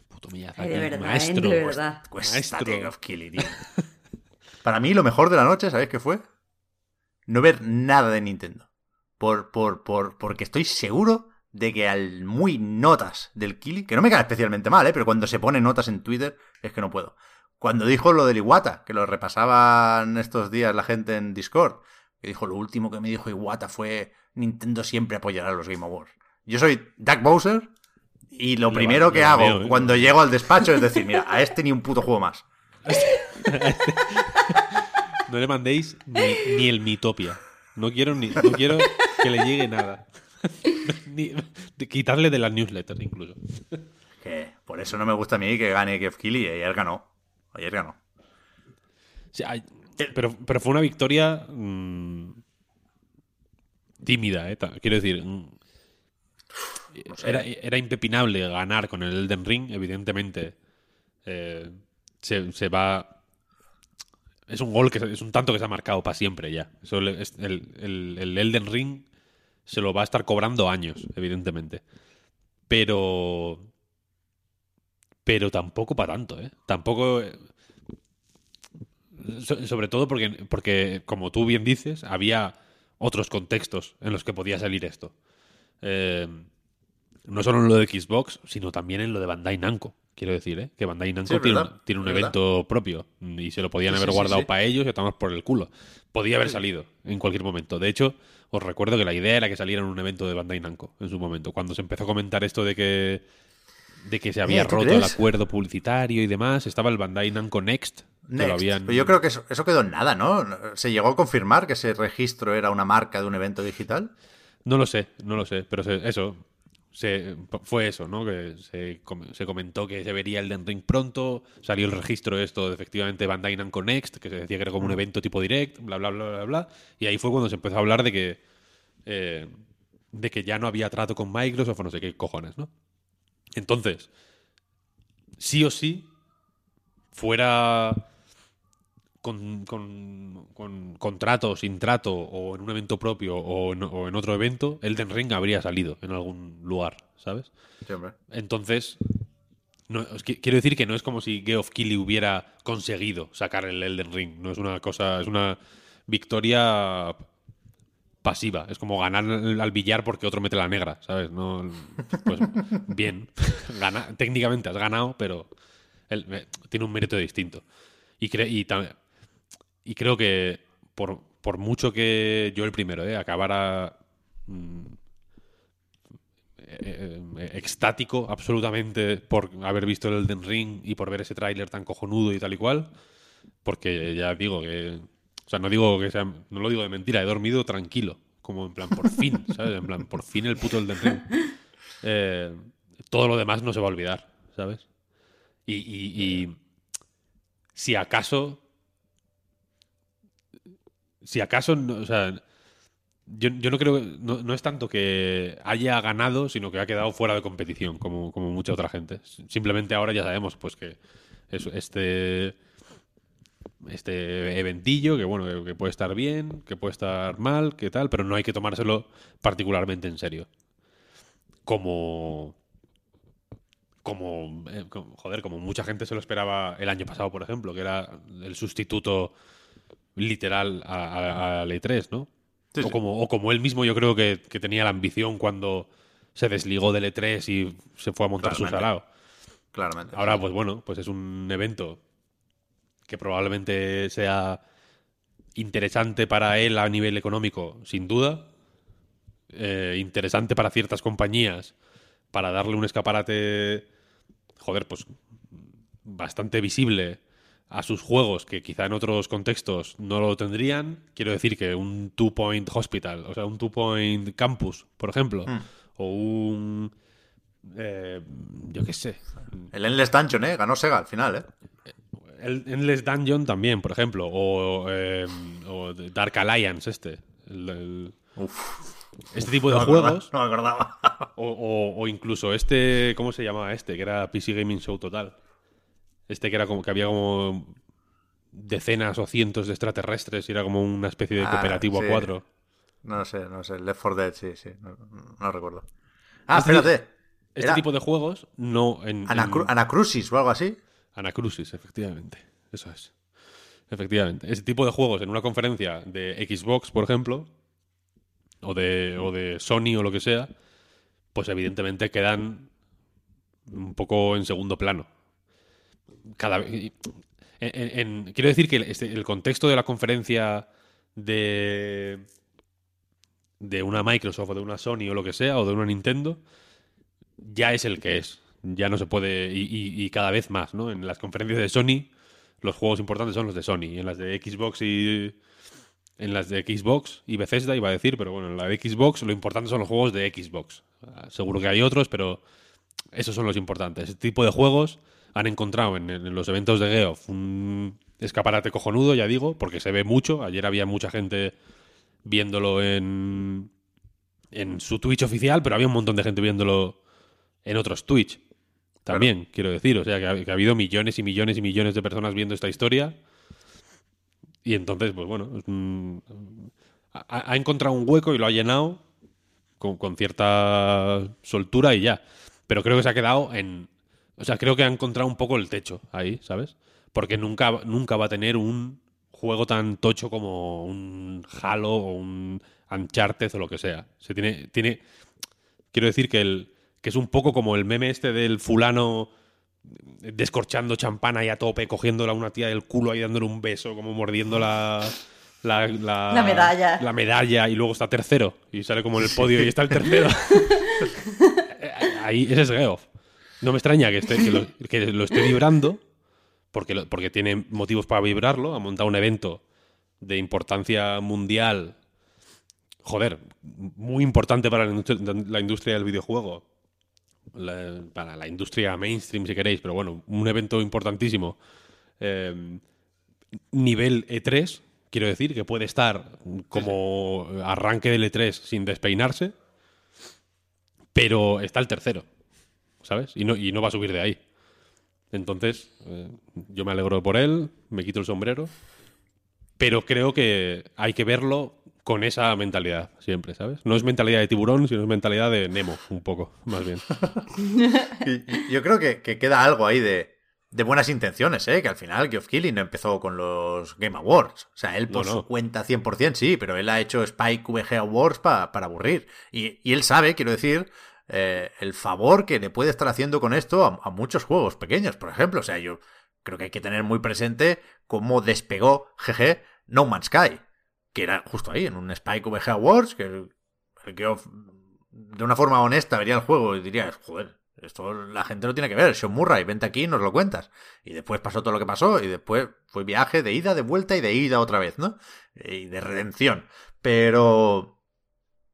Puto Miyazaki, de verdad, maestro, de verdad. Para mí lo mejor de la noche, ¿sabéis qué fue? No ver nada de Nintendo. Por, por, por, porque estoy seguro de que al muy notas del Kili, que no me cae especialmente mal, ¿eh? pero cuando se pone notas en Twitter es que no puedo. Cuando dijo lo del Iwata, que lo repasaban estos días la gente en Discord, que dijo lo último que me dijo Iwata fue Nintendo siempre apoyará a los Game Awards. Yo soy Doug Bowser y lo primero que hago ¿eh? cuando llego al despacho es decir, mira, a este ni un puto juego más. No le mandéis ni, ni el Mitopia. No quiero, ni, no quiero que le llegue nada. Ni- quitarle de las newsletters incluso. Que por eso no me gusta a mí que gane Geoff Keighley. y Ayer ganó. Ayer ganó. Sea, hay- pero, pero fue una victoria mm, tímida, ¿eh? Quiero decir, mm, era, era impepinable ganar con el Elden Ring, evidentemente. Eh, se, se va... Es un gol que es un tanto que se ha marcado para siempre ya. Eso le- es- el, el- el Elden Ring se lo va a estar cobrando años, evidentemente. Pero... Pero tampoco para tanto, ¿eh? Tampoco... eh, So- sobre todo porque, porque, como tú bien dices, había otros contextos en los que podía salir esto. Eh, no solo en lo de Xbox, sino también en lo de Bandai Namco. Quiero decir, ¿eh? que Bandai Namco Sí, tiene, un, tiene evento propio y se lo podían Sí, haber sí, guardado para ellos y estamos por el culo. Podía haber salido en cualquier momento. De hecho, os recuerdo que la idea era que saliera en un evento de Bandai Namco en su momento. Cuando se empezó a comentar esto de que de que se había Eh, ¿tú roto el acuerdo publicitario y demás, estaba el Bandai Namco Next, que lo Next. habían Pero yo creo que eso, eso quedó en nada, ¿no? ¿Se llegó a confirmar que ese registro era una marca de un evento digital? No lo sé, no lo sé, pero se- eso, se, fue eso, ¿no? Que se, se comentó que se vería el Den Ring pronto, salió el registro esto de efectivamente Bandai Namco Next, que se decía que era como un evento tipo direct, bla, bla, bla, bla, bla, y ahí fue cuando se empezó a hablar de que, eh, de que ya no había trato con Microsoft o no sé qué cojones, ¿no? Entonces, sí o sí, fuera con, con, con contrato, sin trato, o en un evento propio, o en, o en otro evento, Elden Ring habría salido en algún lugar, ¿sabes? Sí, hombre. Entonces, no, quiero decir que no es como si Geoff Keighley hubiera conseguido sacar el Elden Ring. No es una cosa, es una victoria pasiva. Es como ganar al billar porque otro mete la negra, ¿sabes? No, pues bien, Gana, técnicamente has ganado, pero él, eh, tiene un mérito distinto. Y, cre- y, y creo que por, por mucho que yo el primero eh, acabara mm, eh, eh, extático absolutamente por haber visto el Elden Ring y por ver ese tráiler tan cojonudo y tal y cual, porque ya digo que, o sea, no digo que sea, no lo digo de mentira, he dormido tranquilo, como en plan por fin, ¿sabes? En plan por fin el puto Elden Ring. Eh, todo lo demás no se va a olvidar, ¿sabes? Y, y- si acaso, si acaso, no- o sea, yo, yo no creo no, no es tanto que haya ganado, sino que ha quedado fuera de competición, como, como mucha otra gente. Simplemente ahora ya sabemos pues que es, este este eventillo que bueno que, puede estar bien, que puede estar mal, que tal, pero no hay que tomárselo particularmente en serio. Como como, eh, como- joder, como mucha gente se lo esperaba el año pasado, por ejemplo, que era el sustituto literal a, a, al E3, ¿no? Sí, o, sí. Como, o como él mismo yo creo que, que tenía la ambición cuando se desligó del E3 y se fue a montar su salado. Claramente. Ahora, pues bueno, pues es un evento que probablemente sea interesante para él a nivel económico, sin duda. Eh, interesante para ciertas compañías, para darle un escaparate, joder, pues bastante visible a sus juegos que quizá en otros contextos no lo tendrían. Quiero decir que un Two Point Hospital, o sea, un Two Point Campus, por ejemplo, o un... eh, yo qué sé, El Endless Dungeon, ¿eh? Ganó Sega al final, ¿eh? El Endless Dungeon también, por ejemplo. O, eh, o Dark Alliance, este. El- el- Uf. este tipo de No me acordaba, juegos. No me acordaba. O, o- o incluso este. ¿Cómo se llamaba este? Que era PC Gaming Show Total. Este que era como que había como decenas o cientos de extraterrestres y era como una especie de Ah, cooperativo sí. a cuatro. No sé, no sé. Left 4 Dead, sí, sí. No, no recuerdo. Ah, Este- espérate. Este Era tipo de juegos no en, Anacru- en- Anacrusis o algo así. Anacrusis, efectivamente. Eso es. Efectivamente. Ese tipo de juegos en una conferencia de Xbox, por ejemplo, o de, o de Sony o lo que sea, pues evidentemente quedan un poco en segundo plano. Cada en- quiero decir que este- el contexto de la conferencia de de una Microsoft o de una Sony o lo que sea, o de una Nintendo, ya es el que es. Ya no se puede. Y, y- y cada vez más, ¿no? En las conferencias de Sony los juegos importantes son los de Sony. En las de Xbox y. En las de Xbox y Bethesda iba a decir, pero bueno, en la de Xbox lo importante son los juegos de Xbox. Ah, Seguro que hay otros, pero esos son los importantes. Este tipo de juegos han encontrado en, en los eventos de Geoff un escaparate cojonudo, ya digo, porque se ve mucho. Ayer había mucha gente viéndolo en, en su Twitch oficial, pero había un montón de gente viéndolo en otros Twitch. También, quiero decir. O sea, que ha, que ha habido millones y millones y millones de personas viendo esta historia. Y entonces, pues bueno, ha, ha encontrado un hueco y lo ha llenado con, con cierta soltura y ya. Pero creo que se ha quedado en. O sea, creo que ha encontrado un poco el techo ahí, ¿sabes? Porque nunca, nunca va a tener un juego tan tocho como un Halo o un Uncharted o lo que sea. Se tiene. tiene quiero decir que el. Que es un poco como el meme este del fulano descorchando champán ahí a tope, cogiéndola a una tía del culo ahí dándole un beso, como mordiendo la. La, la- La medalla. La medalla y luego está tercero y sale como en el podio y está el tercero. Ahí, ese es Geoff. No me extraña que, esté, que, lo, que lo esté vibrando, porque, lo- porque tiene motivos para vibrarlo. Ha montado un evento de importancia mundial, joder, muy importante para la industria, la industria del videojuego. Para la industria mainstream, si queréis, pero bueno, un evento importantísimo. Eh, nivel E3, quiero decir, que puede estar como arranque del E3 sin despeinarse, pero está el tercero, ¿sabes? Y no, y no va a subir de ahí. Entonces, eh, yo me alegro por él, me quito el sombrero, pero creo que hay que verlo con esa mentalidad siempre, ¿sabes? No es mentalidad de tiburón, sino es mentalidad de Nemo, un poco, más bien. Yo creo que, que queda algo ahí de, de buenas intenciones, ¿eh? Que al final Geoff Keighley no empezó con los Game Awards. O sea, él por No, no. su cuenta 100% sí, pero él ha hecho Spike VG Awards pa- para aburrir. Y, y él sabe, quiero decir, eh, el favor que le puede estar haciendo con esto a, a muchos juegos pequeños, por ejemplo. O sea, yo creo que hay que tener muy presente cómo despegó GG No Man's Sky, que era justo ahí, en un Spike VG Awards, que Geoff, de una forma honesta vería el juego y diría, joder, esto la gente lo tiene que ver, Sean Murray, vente aquí y nos lo cuentas. Y después pasó todo lo que pasó, y después fue viaje de ida, de vuelta y de ida otra vez, ¿no? Y de redención. Pero...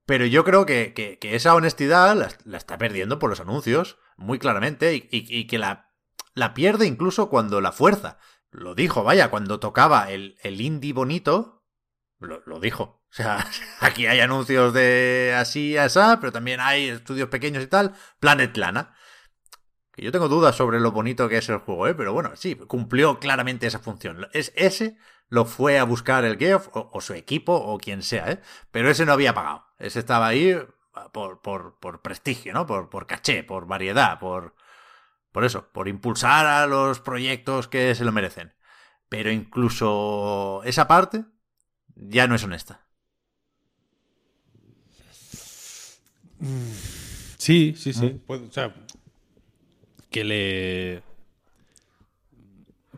Pero yo creo que, que- que esa honestidad la, la está perdiendo por los anuncios, muy claramente, y, y- y que la, la pierde incluso cuando la fuerza. Lo dijo, vaya, cuando tocaba el, el indie bonito, lo, dijo. O sea, aquí hay anuncios de así, asá, pero también hay estudios pequeños y tal. Planet Lana. Que yo tengo dudas sobre lo bonito que es el juego, ¿eh? Pero bueno, sí, cumplió claramente esa función. Es, ese lo fue a buscar el Geoff o, o su equipo o quien sea, ¿eh? Pero ese no había pagado. Ese estaba ahí por, por, por prestigio, ¿no? Por, por caché, por variedad, por... Por eso, por impulsar a los proyectos que se lo merecen. Pero incluso esa parte ya no es honesta. Sí, sí, sí. Puede- o sea, que le.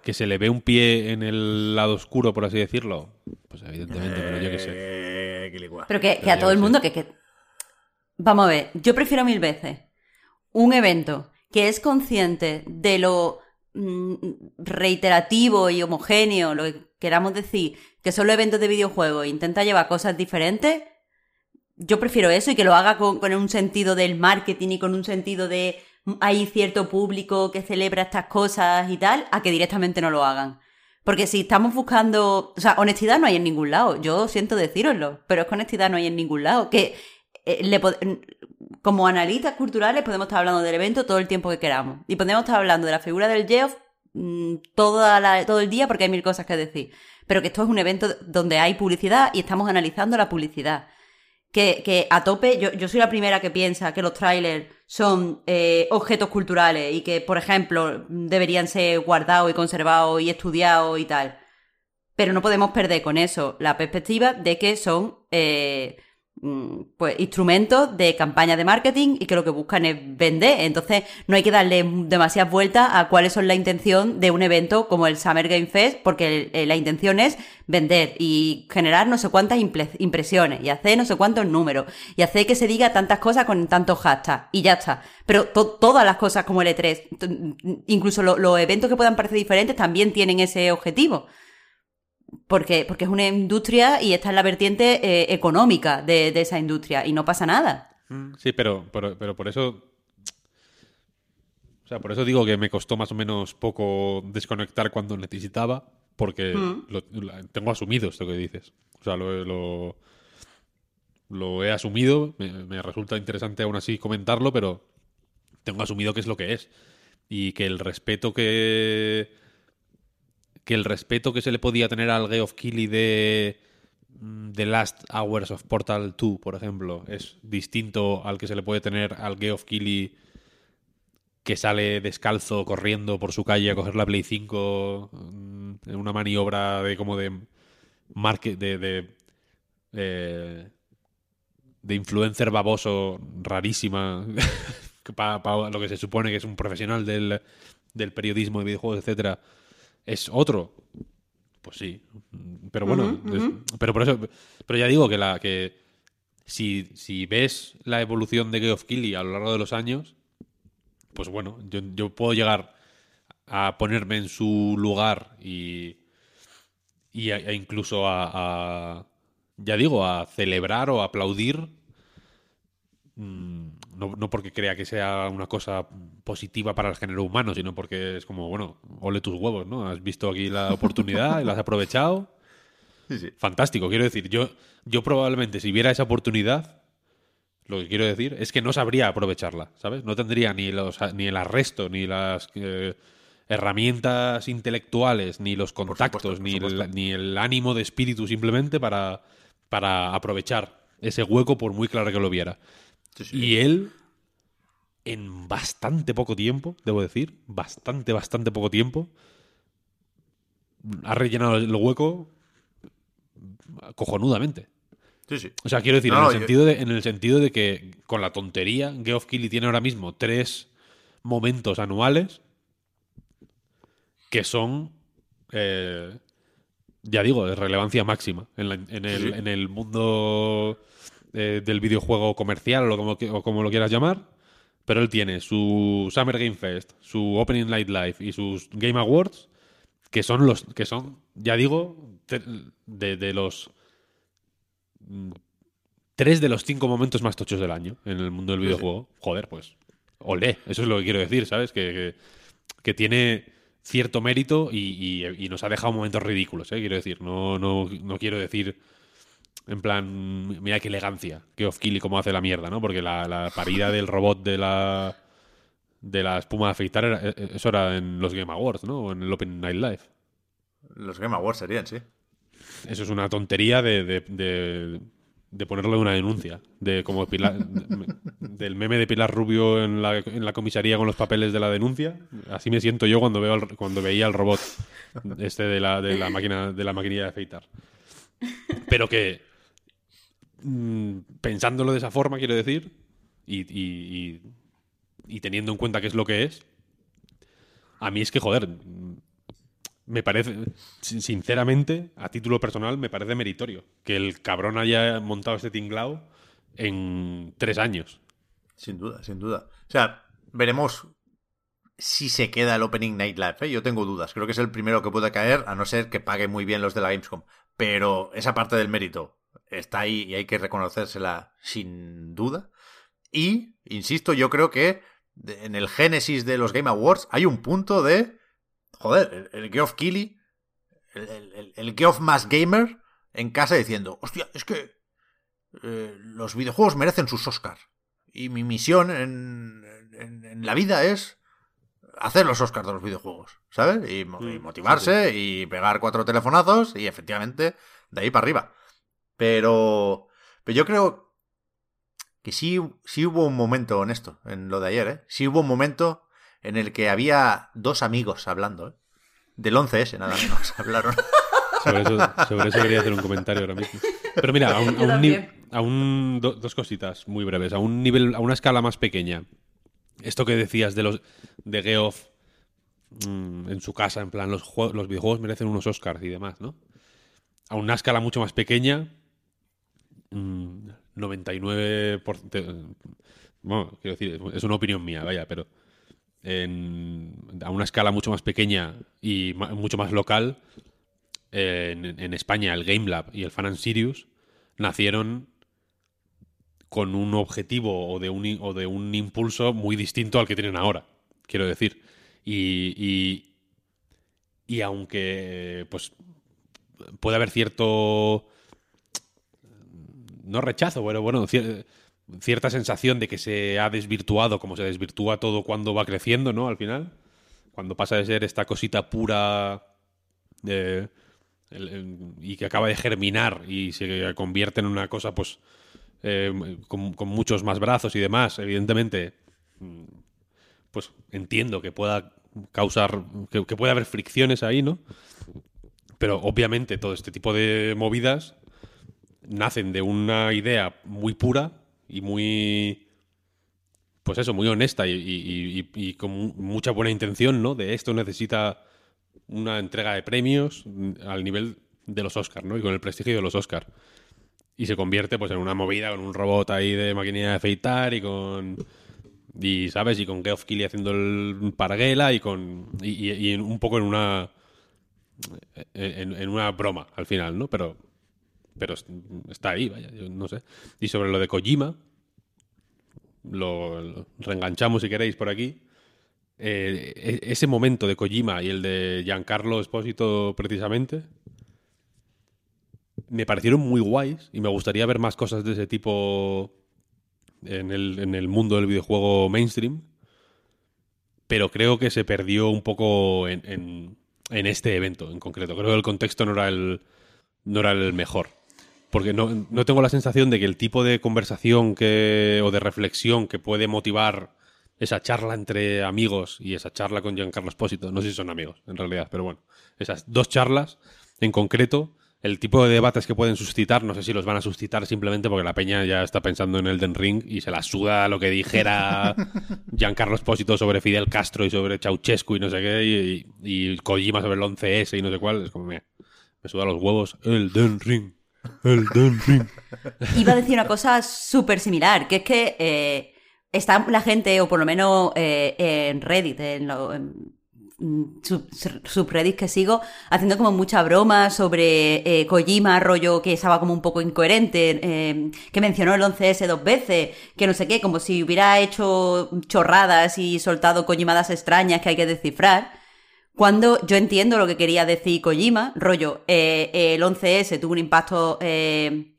Que se le ve un pie en el lado oscuro, por así decirlo. Pues evidentemente, pero yo qué sé. Eh, que. Pero que, a todo el mundo que, que... Vamos a ver, yo prefiero mil veces un evento que es consciente de lo mm, reiterativo y homogéneo, lo que queramos decir, que son los eventos de videojuegos e intenta llevar cosas diferentes. Yo prefiero eso y que lo haga con, un sentido del marketing y con un sentido de mm, hay cierto público que celebra estas cosas y tal, a que directamente no lo hagan. Porque si estamos buscando, o sea, honestidad no hay en ningún lado. Yo siento decíroslo, pero es que honestidad no hay en ningún lado. Que eh, le como analistas culturales podemos estar hablando del evento todo el tiempo que queramos. Y podemos estar hablando de la figura del Geoff mm, la- todo el día porque hay mil cosas que decir. Pero que esto es un evento donde hay publicidad y estamos analizando la publicidad. Que, que a tope, yo, yo soy la primera que piensa que los trailers son eh, objetos culturales y que, por ejemplo, deberían ser guardados y conservados y estudiados y tal. Pero no podemos perder con eso la perspectiva de que son eh, pues instrumentos de campaña de marketing y que lo que buscan es vender. Entonces no hay que darle demasiadas vueltas a cuáles son la intención de un evento como el Summer Game Fest, porque la intención es vender y generar no sé cuántas impresiones y hacer no sé cuántos números y hacer que se diga tantas cosas con tantos hashtags y ya está. Pero todas las cosas como el E3, incluso los eventos que puedan parecer diferentes también tienen ese objetivo porque, porque es una industria y está en la vertiente eh, económica de, esa industria y no pasa nada. Mm. Sí, pero, pero, por eso. O sea, por eso digo que me costó más o menos poco desconectar cuando necesitaba, porque mm. lo, tengo asumido esto que dices. O sea, lo, lo, he asumido, me, resulta interesante aún así comentarlo, pero tengo asumido que es lo que es. Y que el respeto que que el respeto que se le podía tener al Geoff Keighley de mm, The Last Hours of Portal 2, por ejemplo, es distinto al que se le puede tener al Geoff Keighley que sale descalzo corriendo por su calle a coger la Play 5 mm, en una maniobra de como de market eh, de influencer baboso rarísima para lo que se supone que es un profesional del, del periodismo de videojuegos, etcétera es otro. Pues sí. Pero bueno, pero por eso. Pero ya digo que la que si, si ves la evolución de Geoff Keighley a lo largo de los años, pues bueno, yo, puedo llegar a ponerme en su lugar y, y a, incluso a, ya digo, a celebrar o aplaudir mm, no, porque crea que sea una cosa positiva para el género humano, sino porque es como, bueno, ole tus huevos, ¿no? Has visto aquí la oportunidad y la has aprovechado. Fantástico, quiero decir, yo, yo probablemente si viera esa oportunidad, lo que quiero decir es que no sabría aprovecharla, ¿sabes? No tendría ni, los, ni el arresto, ni las eh, herramientas intelectuales, ni los contactos, ni, el, ni el ánimo de espíritu simplemente para, para aprovechar ese hueco por muy claro que lo viera. Y él, en bastante poco tiempo, debo decir, bastante, bastante poco tiempo, ha rellenado el hueco cojonudamente. Sí, sí. O sea, quiero decir, en, el sentido de, en el sentido de que con la tontería, Geoff Keighley tiene ahora mismo tres momentos anuales que son, eh, ya digo, de relevancia máxima en, el, en el mundo eh, del videojuego comercial o como, como lo quieras llamar, pero él tiene su Summer Game Fest, su Opening Night Live y sus Game Awards, que son los que son, ya digo, de, los mm, tres de los cinco momentos más tochos del año en el mundo del videojuego. Joder, pues, olé, eso es lo que quiero decir, ¿sabes? Que, que, tiene cierto mérito y, y, nos ha dejado momentos ridículos, ¿eh? Quiero decir, no, no, no quiero decir en plan, mira qué elegancia, qué off y cómo hace la mierda, ¿no? Porque la, parida del robot de la de la espuma de afeitar era, e, e, eso era en los Game Awards, ¿no? O en el Open Night Live. Los Game Awards serían, sí. Eso es una tontería de, de, de, ponerle una denuncia. De como del meme de Pilar Rubio en la, en la, comisaría con los papeles de la denuncia. Así me siento yo cuando veo cuando veía el robot este de la, de la máquina de la maquinilla de afeitar. Pero que Mm, pensándolo de esa forma, quiero decir, y, teniendo en cuenta qué es lo que es, a mí es que, joder, me parece, sinceramente, a título personal, me parece meritorio que el cabrón haya montado este tinglao en tres años. Sin duda, sin duda. O sea, veremos si se queda el Opening Night Live. ¿eh? Yo tengo dudas. Creo que es el primero que puede caer, a no ser que pague muy bien los de la Gamescom. Pero esa parte del mérito está ahí y hay que reconocérsela sin duda. Y, insisto, yo creo que en el génesis de los Game Awards hay un punto de, joder, el, Geoff Keighley, el, el, Geoff más gamer en casa diciendo, hostia, es que eh, los videojuegos merecen sus Oscars. Y mi misión en, en, la vida es hacer los Oscars de los videojuegos, ¿sabes? Y, mm, motivarse y pegar cuatro telefonazos y efectivamente de ahí para arriba. Pero, pero yo creo que sí, sí hubo un momento honesto en lo de ayer, ¿eh? Sí hubo un momento en el que había dos amigos hablando, ¿eh? Del 11S, nada menos, hablaron. Sobre eso, sobre eso, quería hacer un comentario ahora mismo. Pero mira, a un, a un do- dos cositas muy breves, a un nivel, a una escala más pequeña. Esto que decías de los de Geoff mm, en su casa, en plan los, los videojuegos merecen unos Oscars y demás, ¿no? A una escala mucho más pequeña, 99 por, te- bueno, quiero decir, es una opinión mía, vaya, pero a una escala mucho más pequeña y mucho más local, en, España el Game Lab y el Fan and Sirius nacieron con un objetivo o de un, o de un impulso muy distinto al que tienen ahora, quiero decir. Y, y, y aunque pues puede haber cierto no rechazo, pero bueno, cier- cierta sensación de que se ha desvirtuado, como se desvirtúa todo cuando va creciendo, ¿no? Al final, cuando pasa de ser esta cosita pura y que acaba de germinar y se convierte en una cosa, pues, eh, con, con muchos más brazos y demás, evidentemente, mm, pues entiendo que pueda causar, que, que pueda haber fricciones ahí, ¿no? Pero obviamente todo este tipo de movidas nacen de una idea muy pura y muy pues eso, muy honesta y, y- y- con mu- mucha buena intención, ¿no? De esto necesita una entrega de premios al nivel de los Oscars, ¿no? Y con el prestigio de los Oscars. Y se convierte pues en una movida con un robot ahí de maquinilla de afeitar y con y sabes y con Geoff Keighley haciendo el paraguela y con y, un poco en una en una broma al final, ¿no? Pero pero es- está ahí, vaya, yo no sé. Y sobre lo de Kojima, lo, lo reenganchamos si queréis por aquí. Eh, e- ese momento de Kojima y el de Giancarlo Espósito precisamente me parecieron muy guays y me gustaría ver más cosas de ese tipo en el, en el mundo del videojuego mainstream. Pero creo que se perdió un poco en, en- en este evento en concreto. Creo que el contexto no era el, no era el mejor. Porque no, no tengo la sensación de que el tipo de conversación que, o de reflexión que puede motivar esa charla entre amigos y esa charla con Giancarlo Espósito, no sé si son amigos en realidad, pero bueno, esas dos charlas en concreto, el tipo de debates que pueden suscitar, no sé si los van a suscitar simplemente porque la peña ya está pensando en Elden Ring y se la suda lo que dijera Giancarlo Espósito sobre Fidel Castro y sobre Ceausescu y no sé qué, y, y Kojima sobre el 11S y no sé cuál, es como me, me suda los huevos Elden Ring. Ring. Iba a decir una cosa súper similar, que es que eh, está la gente, o por lo menos eh, en Reddit, en, lo- subreddits que sigo, haciendo como mucha broma sobre eh, Kojima, rollo que estaba como un poco incoherente, que mencionó el 11S dos veces, que no sé qué, como si hubiera hecho chorradas y soltado Kojimadas extrañas que hay que descifrar. Cuando yo entiendo lo que quería decir Kojima, rollo, eh, el 11S tuvo un impacto eh,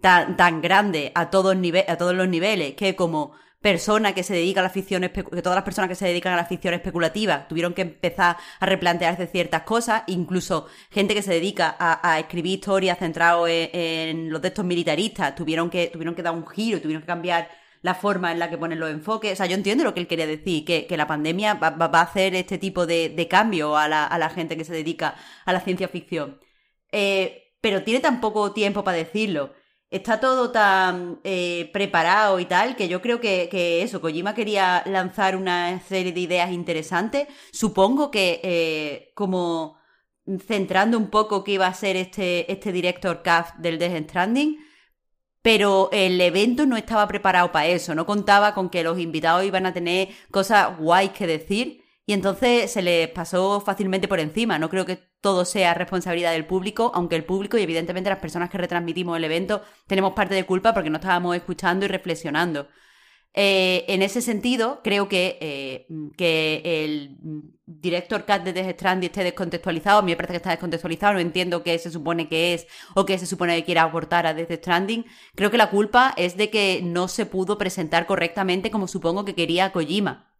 tan, tan grande a todos, a todos los niveles que como persona que se dedica a la ficción, que todas las personas que se dedican a la ficción especulativa tuvieron que empezar a replantearse ciertas cosas, incluso gente que se dedica a, a escribir historias centradas en, en los textos militaristas tuvieron que, tuvieron que dar un giro, tuvieron que cambiar la forma en la que ponen los enfoques. O sea, yo entiendo lo que él quería decir, que, que la pandemia va, va- a hacer este tipo de, de cambio a la, a la gente que se dedica a la ciencia ficción. Eh, pero tiene tan poco tiempo para decirlo. Está todo tan eh, preparado y tal que yo creo que, que eso, Kojima quería lanzar una serie de ideas interesantes. Supongo que eh, como centrando un poco qué iba a ser este, este director CAF del Death Stranding, pero el evento no estaba preparado para eso, no contaba con que los invitados iban a tener cosas guays que decir y entonces se les pasó fácilmente por encima. No creo que todo sea responsabilidad del público, aunque el público y evidentemente las personas que retransmitimos el evento tenemos parte de culpa porque no estábamos escuchando y reflexionando. Eh, en ese sentido, creo que, eh, que el director cat de Death Stranding esté descontextualizado. A mí me parece que está descontextualizado. No entiendo qué se supone que es o qué se supone que quiere aportar a Death Stranding. Creo que la culpa es de que no se pudo presentar correctamente como supongo que quería Kojima.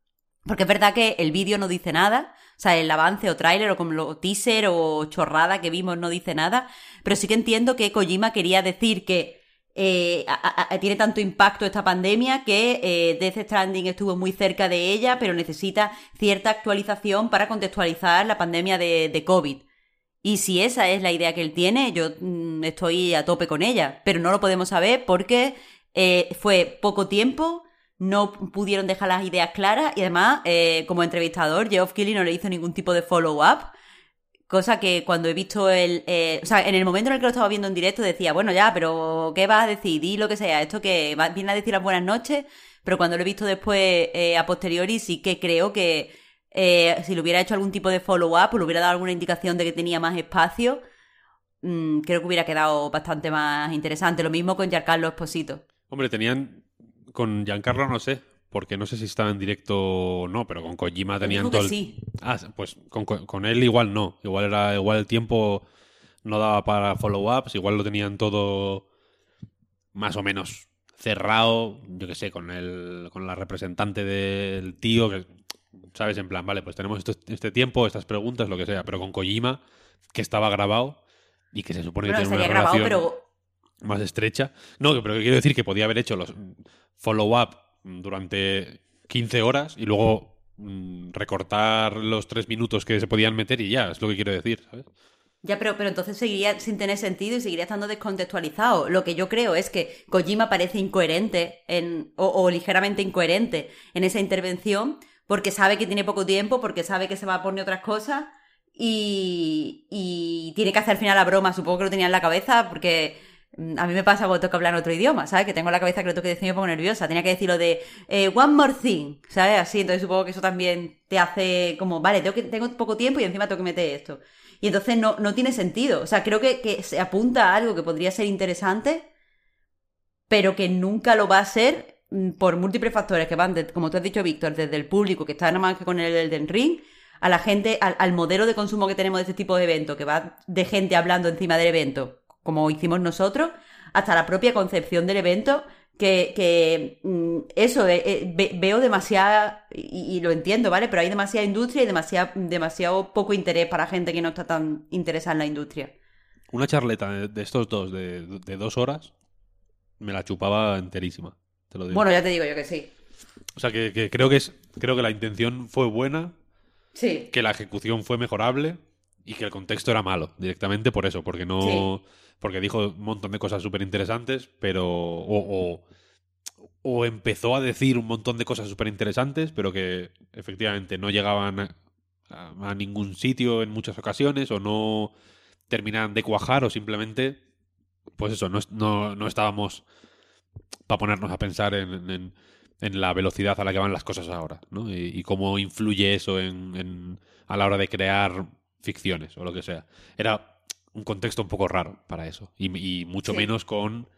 Porque es verdad que el vídeo no dice nada, o sea, el avance o tráiler o como lo teaser o chorrada que vimos no dice nada, pero sí que entiendo que Kojima quería decir que eh, a- tiene tanto impacto esta pandemia que eh, Death Stranding estuvo muy cerca de ella, pero necesita cierta actualización para contextualizar la pandemia de, de COVID. Y si esa es la idea que él tiene, yo mm, estoy a tope con ella. Pero no lo podemos saber porque eh, fue poco tiempo, no pudieron dejar las ideas claras y además, eh, como entrevistador, Geoff Keighley no le hizo ningún tipo de follow-up. Cosa que cuando he visto el... eh, o sea, en el momento en el que lo estaba viendo en directo decía, bueno, ya, pero ¿qué vas a decir? Di lo que sea. Esto que viene a decir las buenas noches. Pero cuando lo he visto después, eh, a posteriori, sí que creo que eh, si le hubiera hecho algún tipo de follow-up o le hubiera dado alguna indicación de que tenía más espacio, mm, creo que hubiera quedado bastante más interesante. Lo mismo con Giancarlo Esposito. Hombre, tenían. Con Giancarlo no sé, porque no sé si estaba en directo o no, pero con Kojima tenían todo. el- sí. Ah, pues con, con él igual no. Igual era igual el tiempo no daba para follow-ups, igual lo tenían todo más o menos cerrado, yo que sé, con el con la representante del tío que sabes en plan, vale, pues tenemos esto- este tiempo, estas preguntas, lo que sea, pero con Kojima que estaba grabado y que se supone Bueno, que tiene una grabado, relación pero más estrecha. No, pero quiero decir que podía haber hecho los follow-up durante 15 horas y luego mm, recortar los 3 minutos que se podían meter y ya, es lo que quiero decir, ¿sabes? Ya, pero, pero entonces seguiría sin tener sentido y seguiría estando descontextualizado. Lo que yo creo es que Kojima parece incoherente en, o, ligeramente incoherente en esa intervención porque sabe que tiene poco tiempo, porque sabe que se va a poner otras cosas y, y tiene que hacer al final la broma. Supongo que lo tenía en la cabeza porque mm, a mí me pasa cuando toca hablar en otro idioma, ¿sabes? Que tengo en la cabeza que lo tengo que decir y me pongo nerviosa. Tenía que decir lo de eh, one more thing, ¿sabes? Así, entonces supongo que eso también te hace como, vale, tengo, que, tengo poco tiempo y encima tengo que meter esto. Y entonces no, no tiene sentido. O sea, creo que, que se apunta a algo que podría ser interesante, pero que nunca lo va a ser mm, por múltiples factores que van, como tú has dicho, Víctor, desde el público que está nada más que con el Elden Ring, a la gente, al, al modelo de consumo que tenemos de este tipo de evento, que va de gente hablando encima del evento, como hicimos nosotros, hasta la propia concepción del evento, que, que mm, eso, eh, eh, ve- veo demasiada, y, y lo entiendo, ¿vale? Pero hay demasiada industria y demasiado, demasiado poco interés para gente que no está tan interesada en la industria. Una charleta de, estos dos de, de dos horas me la chupaba enterísima, te lo digo. Bueno, ya te digo yo que sí. O sea, que, que creo que es creo que la intención fue buena, Sí. que la ejecución fue mejorable y que el contexto era malo, directamente por eso, porque no porque dijo un montón de cosas súper interesantes, pero o, o, empezó a decir un montón de cosas súper interesantes, pero que efectivamente no llegaban a, ningún sitio en muchas ocasiones o no terminaban de cuajar o simplemente pues eso, no, no, no estábamos para ponernos a pensar en, en- en la velocidad a la que van las cosas ahora, ¿no? Y, y cómo influye eso en- a la hora de crear ficciones o lo que sea. Era un contexto un poco raro para eso. Y, y mucho Sí. menos con.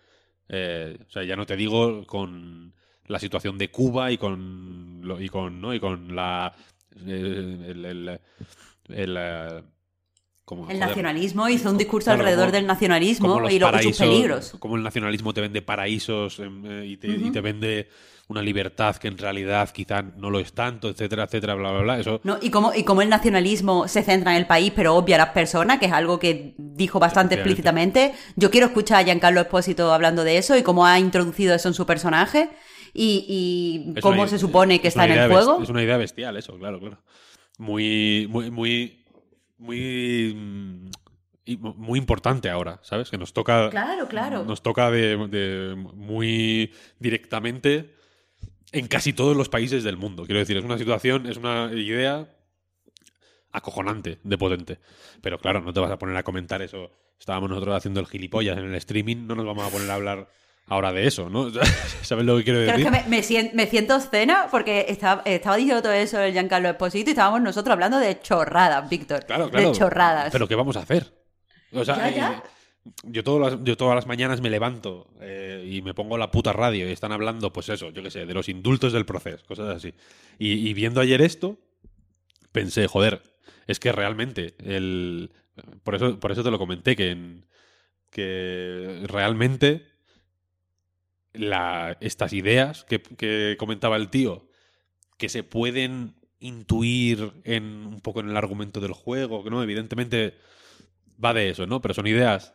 eh, o sea, ya no te digo con la situación de Cuba y con. lo- y con. ¿no? Y con la. eh, el. el, el, eh, como- El joder, nacionalismo hizo un discurso Claro, alrededor como- del nacionalismo como los y, lo- y sus peligros. Como el nacionalismo te vende paraísos em, eh, y, te, y Ujú. te vende una libertad que en realidad quizá no lo es tanto, etcétera, etcétera, bla, bla, bla. Eso ¿no? Y cómo, y cómo el nacionalismo se centra en el país, pero obvia a las personas, que es algo que dijo bastante explícitamente. Yo quiero escuchar a Giancarlo Espósito hablando de eso y cómo ha introducido eso en su personaje y, cómo se supone que es está en el juego. Es una idea bestial eso, claro, claro. Muy, muy, muy, muy, mm, muy importante ahora, ¿sabes? Que nos toca Claro, claro. Nos toca de, de muy directamente en casi todos los países del mundo. Quiero decir, es una situación, es una idea acojonante de potente. Pero claro, no te vas a poner a comentar eso. Estábamos nosotros haciendo el gilipollas en el streaming, no nos vamos a poner a hablar ahora de eso, ¿no? ¿Sabes lo que quiero Pero es decir? que me, me sien- me siento escena porque estaba, estaba diciendo todo eso el Giancarlo Esposito y estábamos nosotros hablando de chorradas, Víctor. Claro, claro. De chorradas. Pero ¿qué vamos a hacer? O sea, Ya, ya. Yo, todas las, yo todas las mañanas me levanto eh, y me pongo la puta radio y están hablando, pues eso, yo qué sé, de los indultos del proceso, cosas así. Y, y viendo ayer esto, pensé, joder, es que realmente el... Por eso, por eso te lo comenté, que, en- que realmente estas ideas que, comentaba el tío, que se pueden intuir en un poco en el argumento del juego, que no, evidentemente va de eso, ¿no? Pero son ideas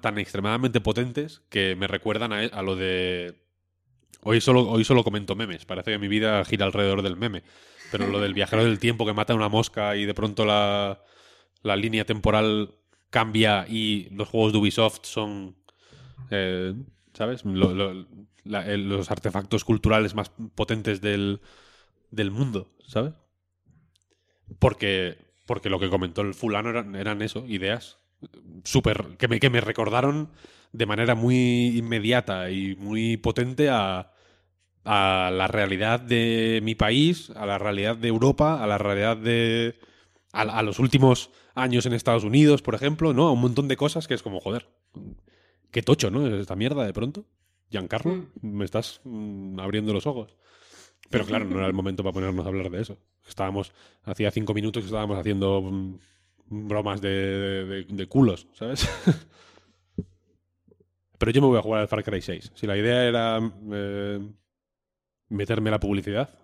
tan extremadamente potentes que me recuerdan a, a lo de hoy solo hoy solo comento memes, parece que mi vida gira alrededor del meme, pero lo del viajero del tiempo que mata una mosca y de pronto la la línea temporal cambia y los juegos de Ubisoft son, eh, ¿sabes? Los artefactos culturales más potentes del, del mundo, ¿sabes? Porque, porque lo que comentó el fulano eran, eran eso, ideas súper que me, que me recordaron de manera muy inmediata y muy potente a, a la realidad de mi país, a la realidad de Europa, a la realidad de... a, a los últimos años en Estados Unidos, por ejemplo, ¿no? A un montón de cosas que es como, joder, qué tocho, ¿no? Esta mierda de pronto. Giancarlo, me estás mm, abriendo los ojos. Pero claro, no era el momento para ponernos a hablar de eso. Estábamos, hacía cinco minutos que estábamos haciendo mm, bromas de, de- de culos, ¿sabes? Pero yo me voy a jugar al Far Cry 6. Si la idea era eh, meterme la publicidad,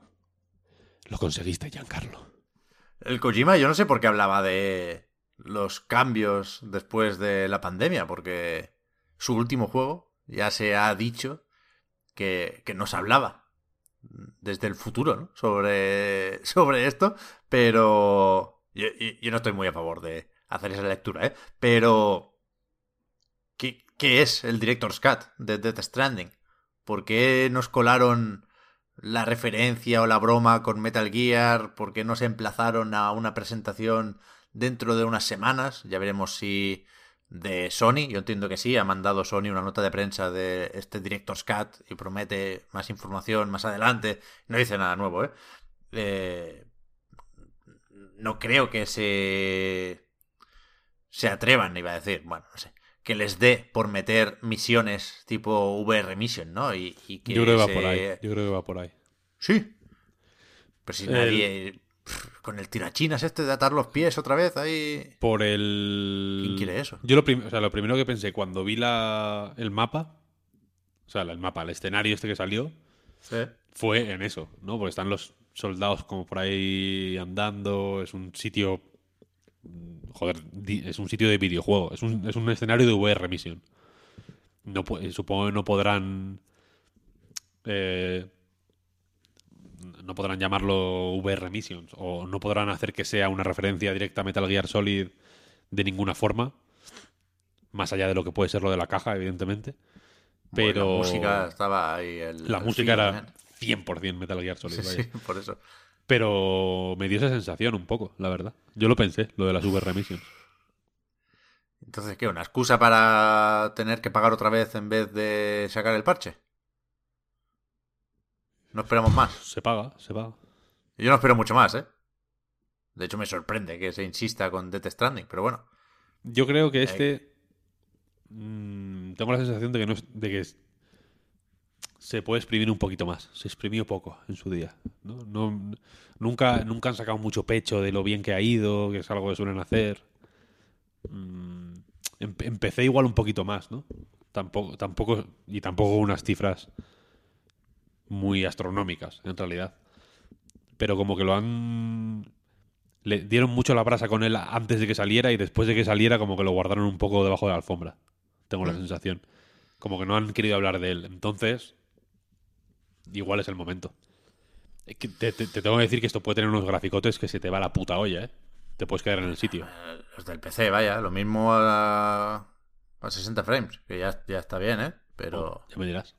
lo conseguiste, Giancarlo. El Kojima, yo no sé por qué hablaba de los cambios después de la pandemia, porque su último juego ya se ha dicho que, que nos hablaba desde el futuro ¿no? sobre, sobre esto, pero yo, yo- no estoy muy a favor de hacer esa lectura, ¿eh? Pero, ¿qué, qué es el Director's Cut de Death Stranding? ¿Por qué nos colaron la referencia o la broma con Metal Gear? ¿Por qué no se emplazaron a una presentación dentro de unas semanas? Ya veremos si de Sony, yo entiendo que sí, ha mandado Sony una nota de prensa de este Director's Cut y promete más información más adelante. No dice nada nuevo, ¿eh? Eh, no creo que se se atrevan, iba a decir, bueno, no sé, que les dé por meter misiones tipo VR Mission, ¿no? Y, y que Yo creo que va por ahí. Yo creo que va por ahí. Sí. Pero si nadie... Con el tirachinas este de atar los pies otra vez ahí... Por el. ¿Quién quiere eso? Yo lo, o sea, lo primero que pensé cuando vi la, el mapa, o sea, el mapa, el escenario este que salió, fue en eso, ¿no? Porque están los soldados como por ahí andando, es un sitio. mm, Joder, es un sitio de videojuego, es un, es un escenario de VR Mission. No, supongo que no podrán. eh, no podrán llamarlo VR Missions o no podrán hacer que sea una referencia directa a Metal Gear Solid de ninguna forma. Más allá de lo que puede ser lo de la caja, evidentemente. Pero Bueno, la música estaba ahí... el- la el música feeling, era ¿eh? 100% Metal Gear Solid. Sí, vaya. sí, por eso. Pero me dio esa sensación un poco, la verdad. Yo lo pensé, lo de las VR Missions. Entonces, ¿qué? ¿Una excusa para tener que pagar otra vez en vez de sacar el parche? No esperamos más. Se paga, se paga. Yo no espero mucho más, ¿eh? De hecho, me sorprende que se insista con Death Stranding, pero bueno. Yo creo que este. mm, tengo la sensación de que no es- de que es- se puede exprimir un poquito más. Se exprimió poco en su día. ¿no? No- nunca, nunca han sacado mucho pecho de lo bien que ha ido, que es algo que suelen hacer. Mm, em- empecé igual un poquito más, ¿no? Tampoco, tampoco, y tampoco unas cifras muy astronómicas, en realidad. Pero como que lo han le dieron mucho la brasa con él antes de que saliera y después de que saliera como que lo guardaron un poco debajo de la alfombra. Tengo la sensación. Como que no han querido hablar de él. Entonces, igual es el momento. Te, te- te tengo que decir que esto puede tener unos graficotes que se te va la puta olla, ¿eh? Te puedes quedar en el sitio. Eh, Los del PC, vaya, lo mismo a, a 60 frames, que ya, ya está bien, ¿eh? Pero, Ya me dirás.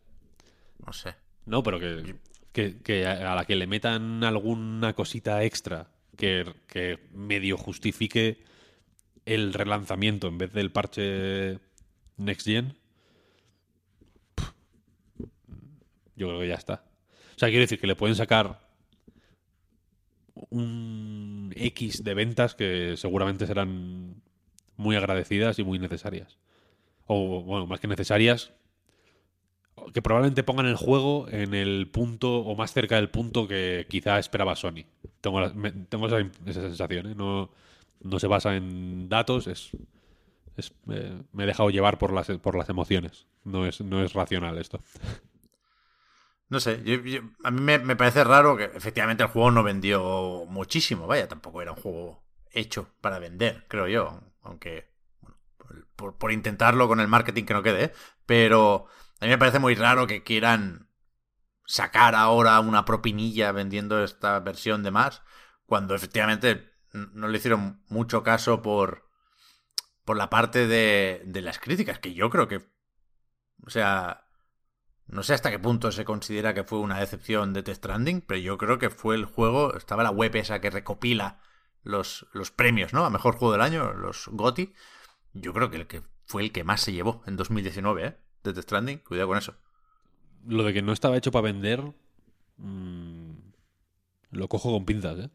no sé. No, pero que, que, a la que le metan alguna cosita extra que, que medio justifique el relanzamiento en vez del parche Next Gen, yo creo que ya está. O sea, quiero decir que le pueden sacar un X de ventas que seguramente serán muy agradecidas y muy necesarias. O, bueno, más que necesarias, que probablemente pongan el juego en el punto o más cerca del punto que quizá esperaba Sony. Tengo, tengo esa, sensación, ¿eh? No, no se basa en datos, es, es, eh, me he dejado llevar por las, por las emociones. No es, no es racional esto. No sé, a mí me, me parece raro que efectivamente el juego no vendió muchísimo, vaya, tampoco era un juego hecho para vender, creo yo, aunque bueno, por, por- por intentarlo con el marketing que no quede, ¿eh? pero a mí me parece muy raro que quieran sacar ahora una propinilla vendiendo esta versión de más, cuando efectivamente no le hicieron mucho caso por, por la parte de, de las críticas, que yo creo que, o sea, no sé hasta qué punto se considera que fue una decepción de Test Stranding, pero yo creo que fue el juego, estaba la web esa que recopila los, los premios, ¿no? A mejor juego del año, los GOTI. Yo creo que el que fue el que más se llevó en 2019, ¿eh? De Death Stranding, cuidado con eso. Lo de que no estaba hecho para vender, mmm, lo cojo con pinzas, ¿eh?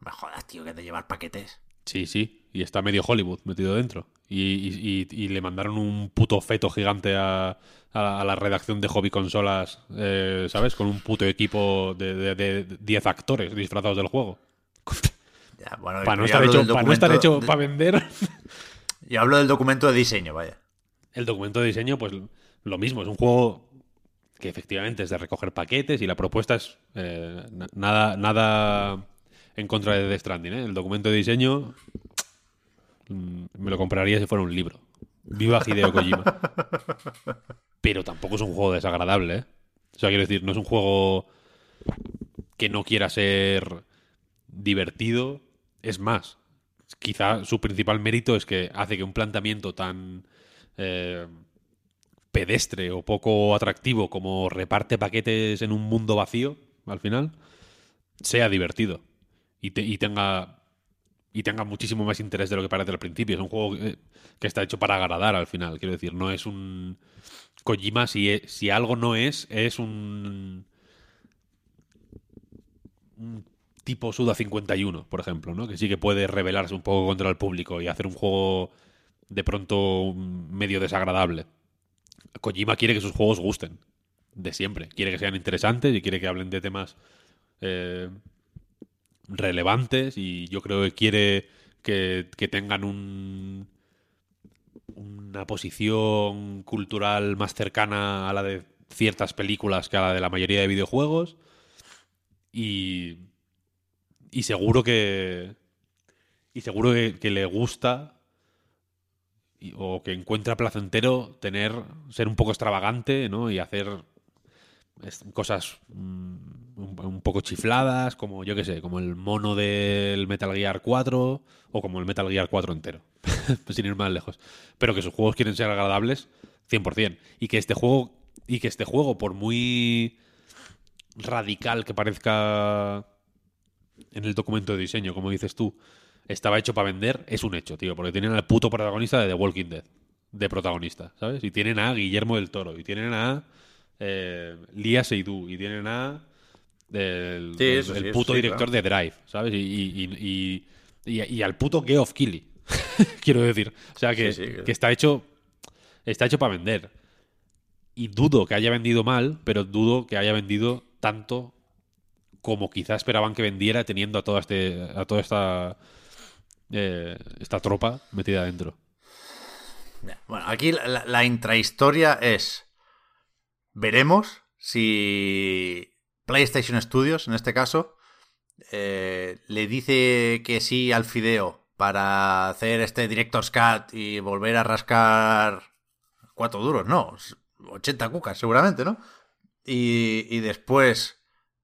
Me jodas, tío, que de llevar paquetes. Sí, sí, y está medio Hollywood metido dentro. Y, y, y, y le mandaron un puto feto gigante a, a, a la redacción de Hobby Consolas, eh, ¿sabes? Con un puto equipo de 10 actores disfrazados del juego. Ya, bueno, Para no, estar hecho, para no estar hecho de- para vender. Yo hablo del documento de diseño, vaya. El documento de diseño, pues lo mismo, es un juego que efectivamente es de recoger paquetes y la propuesta es eh, na- nada, nada en contra de Death Stranding. ¿eh? El documento de diseño mm, me lo compraría si fuera un libro. Viva Hideo Kojima. Pero tampoco es un juego desagradable. ¿eh? O sea, quiero decir, no es un juego que no quiera ser divertido. Es más, quizá su principal mérito es que hace que un planteamiento tan eh, pedestre o poco atractivo como reparte paquetes en un mundo vacío, al final, sea divertido y, te- y tenga y tenga muchísimo más interés de lo que parece al principio. Es un juego que, está hecho para agradar al final, quiero decir, no es un Kojima si, e- si algo no es, es un tipo Suda 51, por ejemplo, ¿no? Que sí que puede rebelarse un poco contra el público y hacer un juego de pronto medio desagradable. Kojima quiere que sus juegos gusten, de siempre. Quiere que sean interesantes y quiere que hablen de temas eh, relevantes y yo creo que quiere que, tengan un una posición cultural más cercana a la de ciertas películas que a la de la mayoría de videojuegos y y seguro que y seguro que le gusta o que encuentra placentero tener ser un poco extravagante ¿no? y hacer cosas mm, un, un poco chifladas como yo que sé como el mono del Metal Gear 4 o como el Metal Gear 4 entero sin ir más lejos pero que sus juegos quieren ser agradables 100% y que este juego y que este juego por muy radical que parezca en el documento de diseño, como dices tú, estaba hecho para vender, es un hecho, tío, porque tienen al puto protagonista de The Walking Dead, de protagonista, ¿sabes? Y tienen a Guillermo del Toro, y tienen a eh, Lía Seydoux, y tienen a el, Sí, el- eso sí, el eso puto sí, director de Drive, ¿sabes? Y, y, y, y- al puto Geoff Keighley, quiero decir. O sea, que- que está hecho está hecho para vender. Y dudo que haya vendido mal, pero dudo que haya vendido tanto como quizá esperaban que vendiera teniendo a toda este a toda esta eh, esta tropa metida dentro. Bueno, aquí la, intrahistoria es. Veremos si PlayStation Studios, en este caso, eh, le dice que sí al Fideo para hacer este Director's Cut y volver a rascar cuatro duros, no, 80 cucas seguramente, ¿no? Y después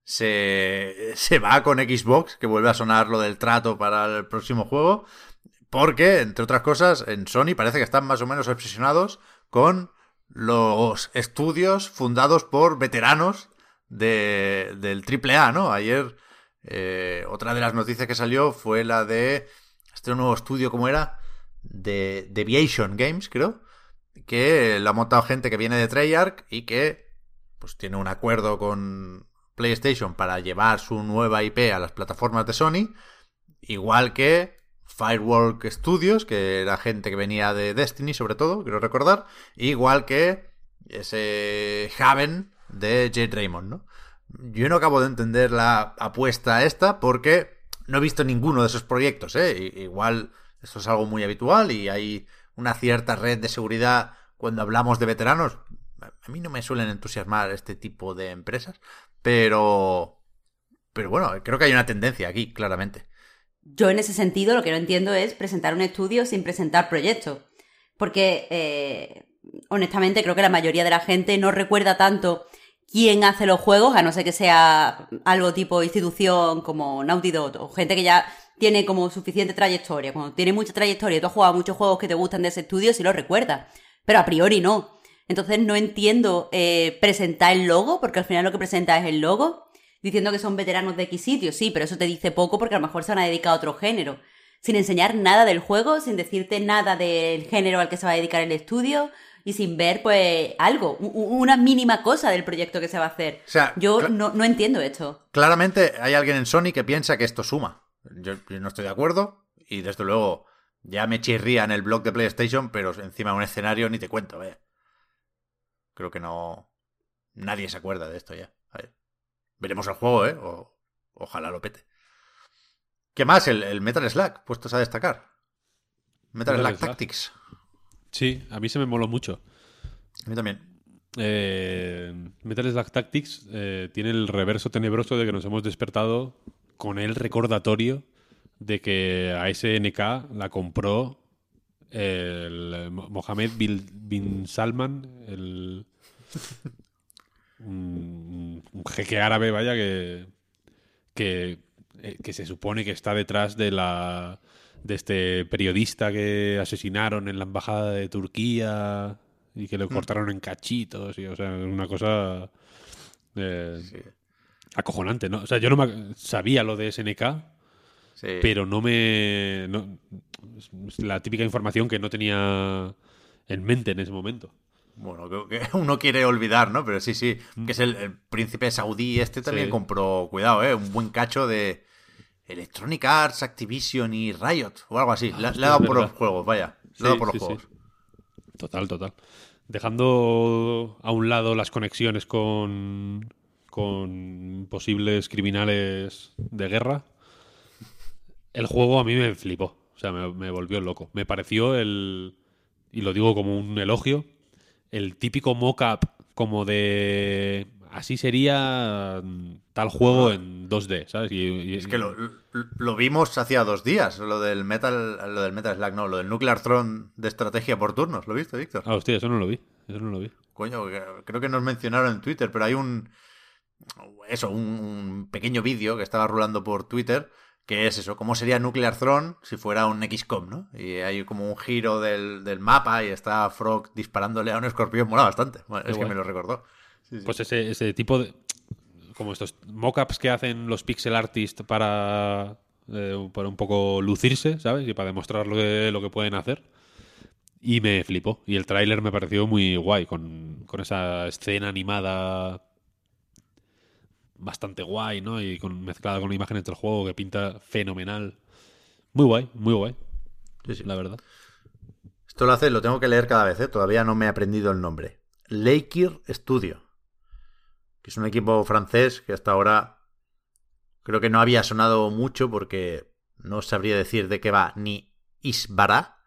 se, se va con Xbox, que vuelve a sonar lo del trato para el próximo juego, porque, entre otras cosas, en Sony parece que están más o menos obsesionados con los estudios fundados por veteranos de, del AAA, ¿no? Ayer eh, otra de las noticias que salió fue la de este nuevo estudio, ¿cómo era? De Deviation Games, creo, que lo ha montado gente que viene de Treyarch y que pues tiene un acuerdo con PlayStation para llevar su nueva IP a las plataformas de Sony, igual que Firework Studios, que era gente que venía de Destiny sobre todo, quiero recordar, igual que ese Haven de Jade Raymond, ¿no? Yo no acabo de entender la apuesta esta porque no he visto ninguno de esos proyectos, ¿eh? Igual esto es algo muy habitual y hay una cierta red de seguridad cuando hablamos de veteranos. A mí no me suelen entusiasmar este tipo de empresas, pero... Pero bueno, creo que hay una tendencia aquí, claramente. Yo en ese sentido lo que no entiendo es presentar un estudio sin presentar proyectos. Porque, eh, honestamente, creo que la mayoría de la gente no recuerda tanto quién hace los juegos, a no ser que sea algo tipo institución como Naughty Dog o gente que ya tiene como suficiente trayectoria. Cuando tiene mucha trayectoria y tú has jugado muchos juegos que te gustan de ese estudio, sí lo recuerdas. Pero a priori no. Entonces no entiendo eh, presentar el logo, porque al final lo que presenta es el logo, diciendo que son veteranos de X sitio, sí, pero eso te dice poco porque a lo mejor se van a dedicar a otro género. Sin enseñar nada del juego, sin decirte nada del género al que se va a dedicar el estudio y sin ver, pues, algo, una mínima cosa del proyecto que se va a hacer. O sea, yo no, no entiendo esto. Claramente hay alguien en Sony que piensa que esto suma. Yo, no estoy de acuerdo y desde luego ya me chirría en el blog de PlayStation, pero encima de un escenario ni te cuento, vaya. Creo que no... Nadie se acuerda de esto ya. Veremos el juego, ¿eh? ojalá lo pete. ¿Qué más? El, Metal Slack, puestos a destacar. Metal, Slack, Tactics. Sí, a mí se me moló mucho. A mí también. Eh, Metal Slack Tactics eh, tiene el reverso tenebroso de que nos hemos despertado con el recordatorio de que a SNK la compró el Mohamed bin Salman, el un, jeque árabe, vaya, que, que, eh, que, se supone que está detrás de la de este periodista que asesinaron en la embajada de Turquía y que lo mm. cortaron en cachitos y o sea una cosa eh, acojonante no o sea yo no sabía lo de SNK pero no me no, es la típica información que no tenía en mente en ese momento bueno, que uno quiere olvidar, ¿no? Pero sí, sí, que es el, príncipe saudí este también compró, cuidado, ¿eh? Un buen cacho de Electronic Arts, Activision y Riot o algo así. le, ha dado por los juegos, vaya. Le ha dado por los juegos. Total, total. Dejando a un lado las conexiones con, con posibles criminales de guerra, el juego a mí me flipó. O sea, me, me volvió loco. Me pareció el... Y lo digo como un elogio el típico mock-up como de así sería tal juego en 2D, ¿sabes? es que lo, vimos hacía dos días, lo del Metal, lo del Metal Slack, no, lo del Nuclear Throne de estrategia por turnos, ¿lo viste, Víctor? Ah, hostia, eso no lo vi, eso no lo vi. Coño, creo que nos mencionaron en Twitter, pero hay un eso, un pequeño vídeo que estaba rulando por Twitter que es eso, cómo sería Nuclear Throne si fuera un XCOM, ¿no? Y hay como un giro del, mapa y está Frog disparándole a un escorpión, mola bastante. es que me lo recordó. Pues ese, ese, tipo de... como estos mockups que hacen los pixel artists para, eh, para un poco lucirse, ¿sabes? Y para demostrar lo que, lo que pueden hacer. Y me flipó. Y el tráiler me pareció muy guay, con, con esa escena animada bastante guay, ¿no? Y con, mezclada con imágenes del juego que pinta fenomenal. Muy guay, muy guay. Sí, sí. La verdad. Esto lo hace, lo tengo que leer cada vez, ¿eh? Todavía no me he aprendido el nombre. Lakir Studio. Que es un equipo francés que hasta ahora creo que no había sonado mucho porque no sabría decir de qué va ni Isbara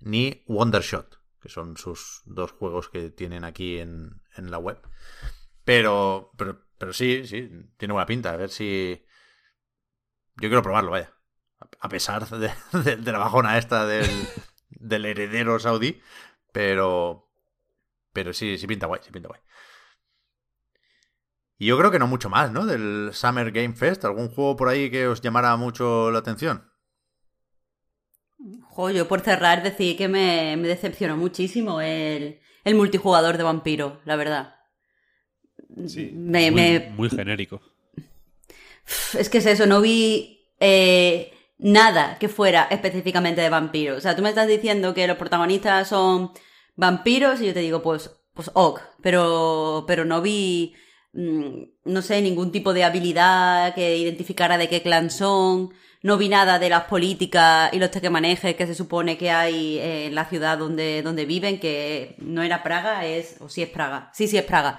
ni Wondershot, que son sus dos juegos que tienen aquí en, en la web. Pero, pero pero sí, sí, tiene buena pinta. A ver si. Yo quiero probarlo, vaya. A pesar de, la bajona esta del, heredero saudí. Pero. Pero sí, sí pinta guay, sí pinta guay. Y yo creo que no mucho más, ¿no? Del Summer Game Fest. ¿Algún juego por ahí que os llamara mucho la atención? Jo, por cerrar decir que me, me decepcionó muchísimo el, el multijugador de vampiro, la verdad muy, genérico. Es que es eso, no vi eh, nada que fuera específicamente de vampiros. O sea, tú me estás diciendo que los protagonistas son vampiros y yo te digo, pues, pues ok, pero, pero no vi, mm, no sé, ningún tipo de habilidad que identificara de qué clan son. No vi nada de las políticas y los tequemanejes que se supone que hay en la ciudad donde, donde viven, que no era Praga, es, o sí es Praga. Sí, sí es Praga.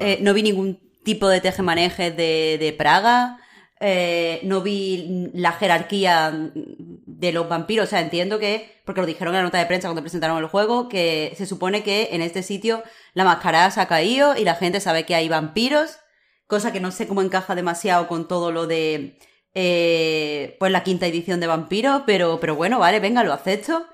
Eh, no vi ningún tipo de tejemanejes de, de Praga. Eh, no vi la jerarquía de los vampiros. O sea, entiendo que, porque lo dijeron en la nota de prensa cuando presentaron el juego, que se supone que en este sitio la máscara se ha caído y la gente sabe que hay vampiros, cosa que no sé cómo encaja demasiado con todo lo de eh, pues la quinta edición de Vampiro, pero, pero bueno, vale, venga, lo acepto.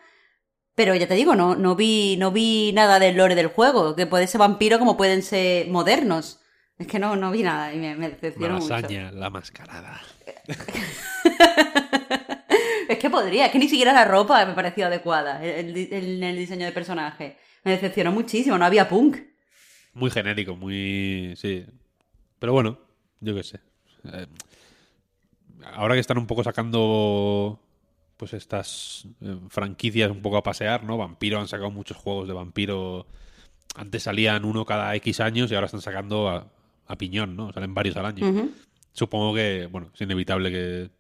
Pero ya te digo, no, no, vi, no vi nada del lore del juego, que puede ser vampiro como pueden ser modernos. Es que no, no vi nada y me, me decepcionó mucho. la mascarada. podría, es que ni siquiera la ropa me pareció adecuada en el, el, el diseño de personaje. Me decepcionó muchísimo, no había punk. Muy genérico, muy. Sí. Pero bueno, yo qué sé. Eh, ahora que están un poco sacando. Pues estas eh, franquicias un poco a pasear, ¿no? Vampiro han sacado muchos juegos de vampiro. Antes salían uno cada X años y ahora están sacando a, a piñón, ¿no? Salen varios al año. Supongo que, bueno, es inevitable que,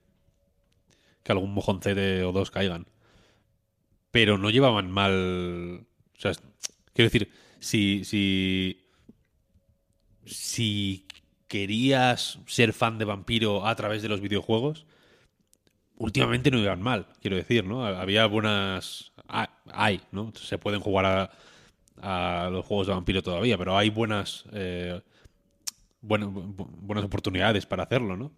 que algún mojoncete o dos caigan. Pero no llevaban mal. O sea, quiero decir, si, si. Si querías ser fan de Vampiro a través de los videojuegos, últimamente no iban mal, quiero decir, ¿no? Había buenas. Hay, ¿no? Se pueden jugar a, a los juegos de Vampiro todavía, pero hay buenas. eh, bueno, bu- buenas oportunidades para hacerlo, ¿no?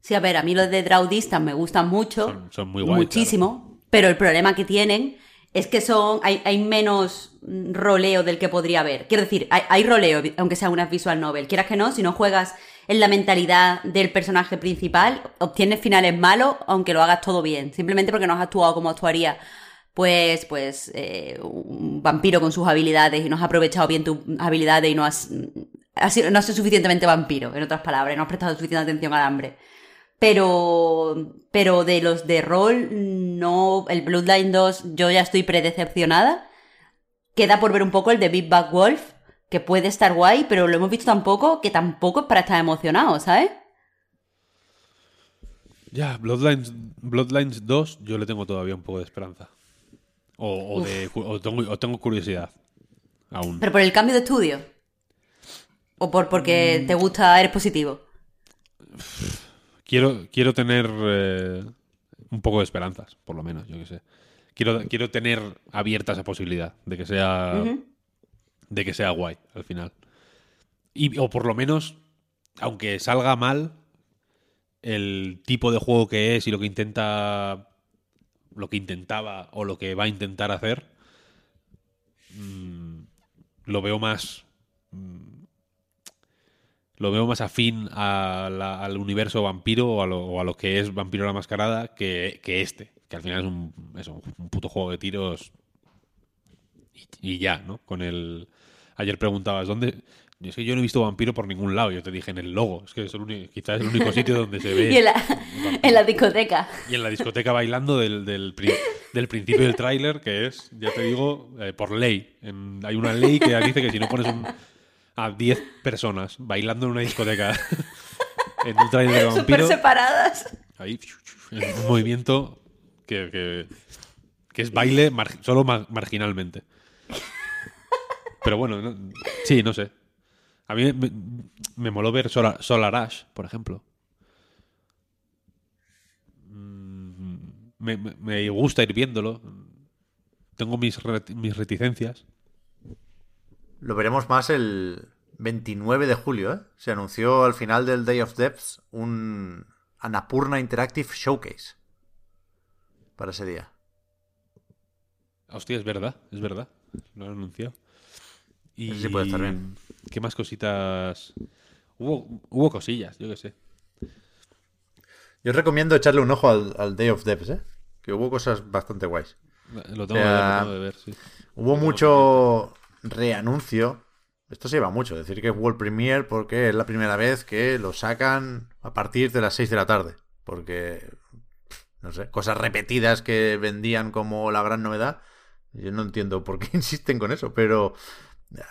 Sí, a ver, a mí los de Draw Distance me gustan mucho. Son- son muy guay, Muchísimo. Pero el problema que tienen es que son hay, hay menos mm, roleo del que podría haber. Quiero decir, hay, hay roleo, aunque sea una visual novel. Quieras que no, si no juegas en la mentalidad del personaje principal, obtienes finales malos, aunque lo hagas todo bien. Simplemente porque no has actuado como actuaría. Pues, pues, eh, un vampiro con sus habilidades y no has aprovechado bien tus habilidades y no has, has sido- no has sido suficientemente vampiro, en otras palabras, no has prestado suficiente atención al hambre. Pero, pero de los de rol, no. El Bloodline 2, yo ya estoy predecepcionada. Queda por ver un poco el de Big Bad Wolf, que puede estar guay, pero lo hemos visto tan poco que tampoco es para estar emocionado, ¿sabes? Ya, Bloodlines, Bloodlines 2 yo le tengo todavía un poco de esperanza. O, o de, o tengo, o tengo curiosidad aún. Pero por el cambio de estudio. O por porque te gusta, eres positivo. Quiero, quiero tener eh, un poco de esperanzas, por lo menos, yo qué sé. Quiero, quiero tener abierta esa posibilidad de que sea de que sea guay al final. Y, o por lo menos, aunque salga mal, el tipo de juego que es y lo que intenta. lo que intentaba o lo que va a intentar hacer. mm, lo veo más. mm, lo veo más afín a la- al universo vampiro o a, lo, o a lo que es Vampiro la Mascarada que, que este. Que al final es un, eso, un puto juego de tiros y, y ya, ¿no? Con el. Ayer preguntabas, ¿dónde.? Es que yo no he visto vampiro por ningún lado. Yo te dije en el logo. Es que es el único, quizás es el único sitio donde se ve. Y en la, en la discoteca. Y en la discoteca bailando del, del, pri- del principio del tráiler, que es, ya te digo, eh, por ley. En- hay una ley que dice que si no pones un- a 10 personas bailando en una discoteca en un tráiler de Súper vampiro, separadas. ahí en un movimiento que, que, que es baile mar- solo ma- marginalmente. Pero bueno, no- sí, no sé. A mí me, me moló ver Solar, Solar Ash, por ejemplo. Mm, Me, me- me gusta ir viéndolo. Tengo mis, mis reticencias. Lo veremos más el 29 de julio, ¿eh? Se anunció al final del Day of Depths un Annapurna Interactive Showcase para ese día. Hostia, es verdad, es verdad. Lo han anunciado. Y sí puede estar bien. ¿Qué más cositas? Hubo, hubo cosillas, yo qué sé. Yo os recomiendo echarle un ojo al, al Day of Depths, ¿eh? Que hubo cosas bastante guays. Lo tengo, O sea, ver, lo tengo que ver, sí. Hubo mucho reanuncio. Esto se lleva mucho, decir que es World Premiere porque es la primera vez que lo sacan a partir de las 6 de la tarde. Porque, no sé, cosas repetidas que vendían como la gran novedad. Yo no entiendo por qué insisten con eso, pero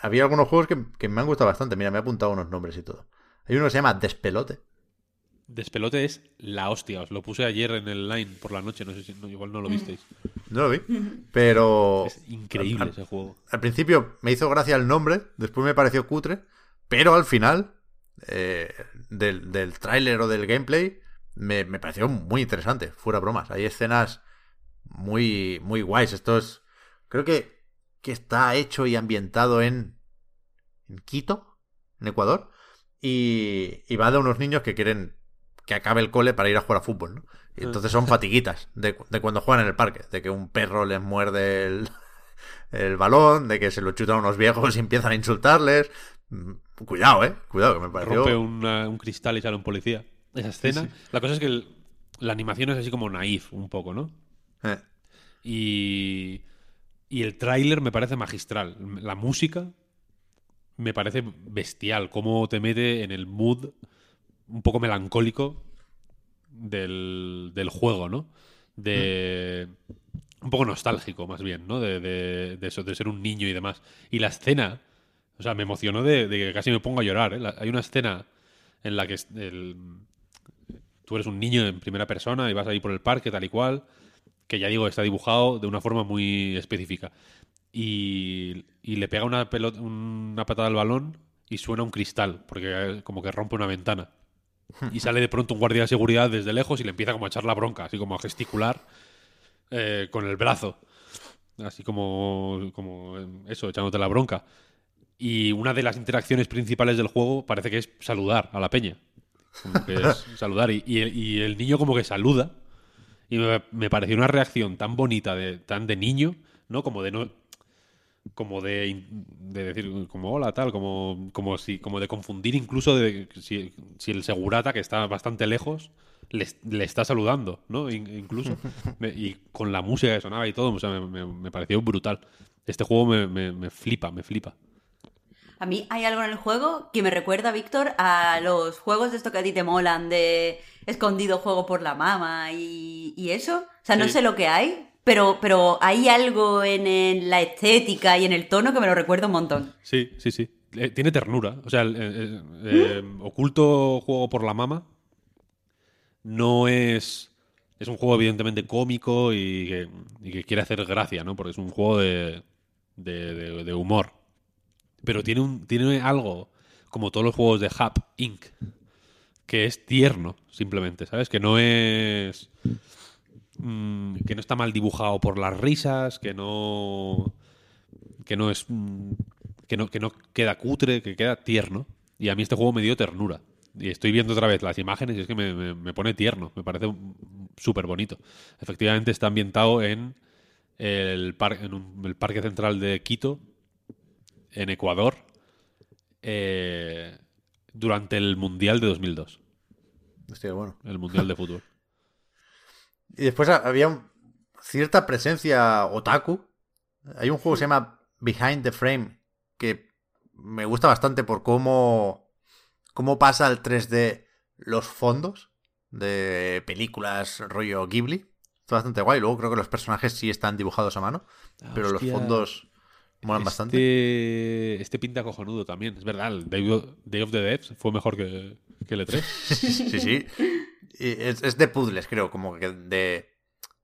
había algunos juegos que, que me han gustado bastante. Mira, me he apuntado unos nombres y todo. Hay uno que se llama Despelote. Despelote es la hostia. Os lo puse ayer en el line por la noche. No sé si no, igual no lo visteis. No lo vi, pero... Es increíble al- ese juego. al principio me hizo gracia el nombre, después me pareció cutre, pero al final eh, del, del tráiler o del gameplay me, me pareció muy interesante, fuera bromas. Hay escenas muy, muy guays. Esto es, creo que, que está hecho y ambientado en, en Quito, en Ecuador, y, y va de unos niños que quieren que acabe el cole para ir a jugar a fútbol, ¿no? Y entonces son fatiguitas de, de cuando juegan en el parque, de que un perro les muerde el, el balón, de que se lo chutan unos viejos y empiezan a insultarles. Mm, Cuidado, eh. Cuidado, que me pareció. Rompe una- un cristal y sale un policía. Esa escena. La cosa es que el- la animación es así como naif un poco, ¿no? Eh. Y, y el tráiler me parece magistral. La música me parece bestial, cómo te mete en el mood un poco melancólico del, del juego, ¿no? De... Un poco nostálgico, más bien, ¿no? De, de- de eso, de ser un niño y demás. Y la escena, o sea, me emocionó de, de que casi me pongo a llorar, ¿eh? La- hay una escena en la que el- tú eres un niño en primera persona y vas ahí por el parque, tal y cual, que ya digo, está dibujado de una forma muy específica. Y, y le pega una, pelota, una patada al balón y suena un cristal, porque eh, como que rompe una ventana. Y sale de pronto un guardia de seguridad desde lejos y le empieza como a echar la bronca, así como a gesticular eh, con el brazo. Así como, como eh, eso, echándote la bronca. Y una de las interacciones principales del juego parece que es saludar a la peña. Como que es saludar. Y, y el, y el niño como que saluda. Y me, me pareció una reacción tan bonita, de, tan de niño, ¿no? Como de no. Como de, de decir, como hola, tal, como, como si, como de confundir incluso de si, si el segurata, que está bastante lejos, le, le está saludando, ¿no? In- incluso. Me- y con la música que sonaba y todo, o sea, me, me- me pareció brutal. Este juego me, me- me flipa, me flipa. A mí hay algo en el juego que me recuerda, Víctor, a los juegos de esto que a ti te molan, de escondido juego por la mama y, y eso. O sea, no Sí. sé lo que hay, pero, pero hay algo en, en la estética y en el tono que me lo recuerda un montón. Sí, sí, sí. Eh, tiene ternura. O sea, el, eh, Oculto Juego por la Mama no es. Es un juego, evidentemente, cómico y que, y que quiere hacer gracia, ¿no? Porque es un juego de, de, de- de humor. Pero tiene, un, tiene algo, como todos los juegos de Hub Inc., que es tierno, simplemente, ¿sabes? Que no es. Mm, que no está mal dibujado por las risas, que no que no es mm, que no, que no queda cutre, que queda tierno. Y a mí este juego me dio ternura. Y estoy viendo otra vez las imágenes y es que me, me- me pone tierno, me parece súper bonito. Efectivamente está ambientado en el, par- en un- el Parque Central de Quito, en Ecuador, eh, durante el Mundial de 2002, Hostia, bueno. el Mundial de Fútbol. Y después ha- había un- cierta presencia otaku. Hay un juego que se llama Behind the Frame que me gusta bastante por cómo, cómo pasa al 3D los fondos de películas rollo Ghibli. Está bastante guay. Luego creo que los personajes sí están dibujados a mano, pero los fondos molan este, bastante. Este pinta cojonudo también. Es verdad, el Day of, Day of the Dead fue mejor que, que el E3. Sí, sí. Es, de puzzles, creo, como que de,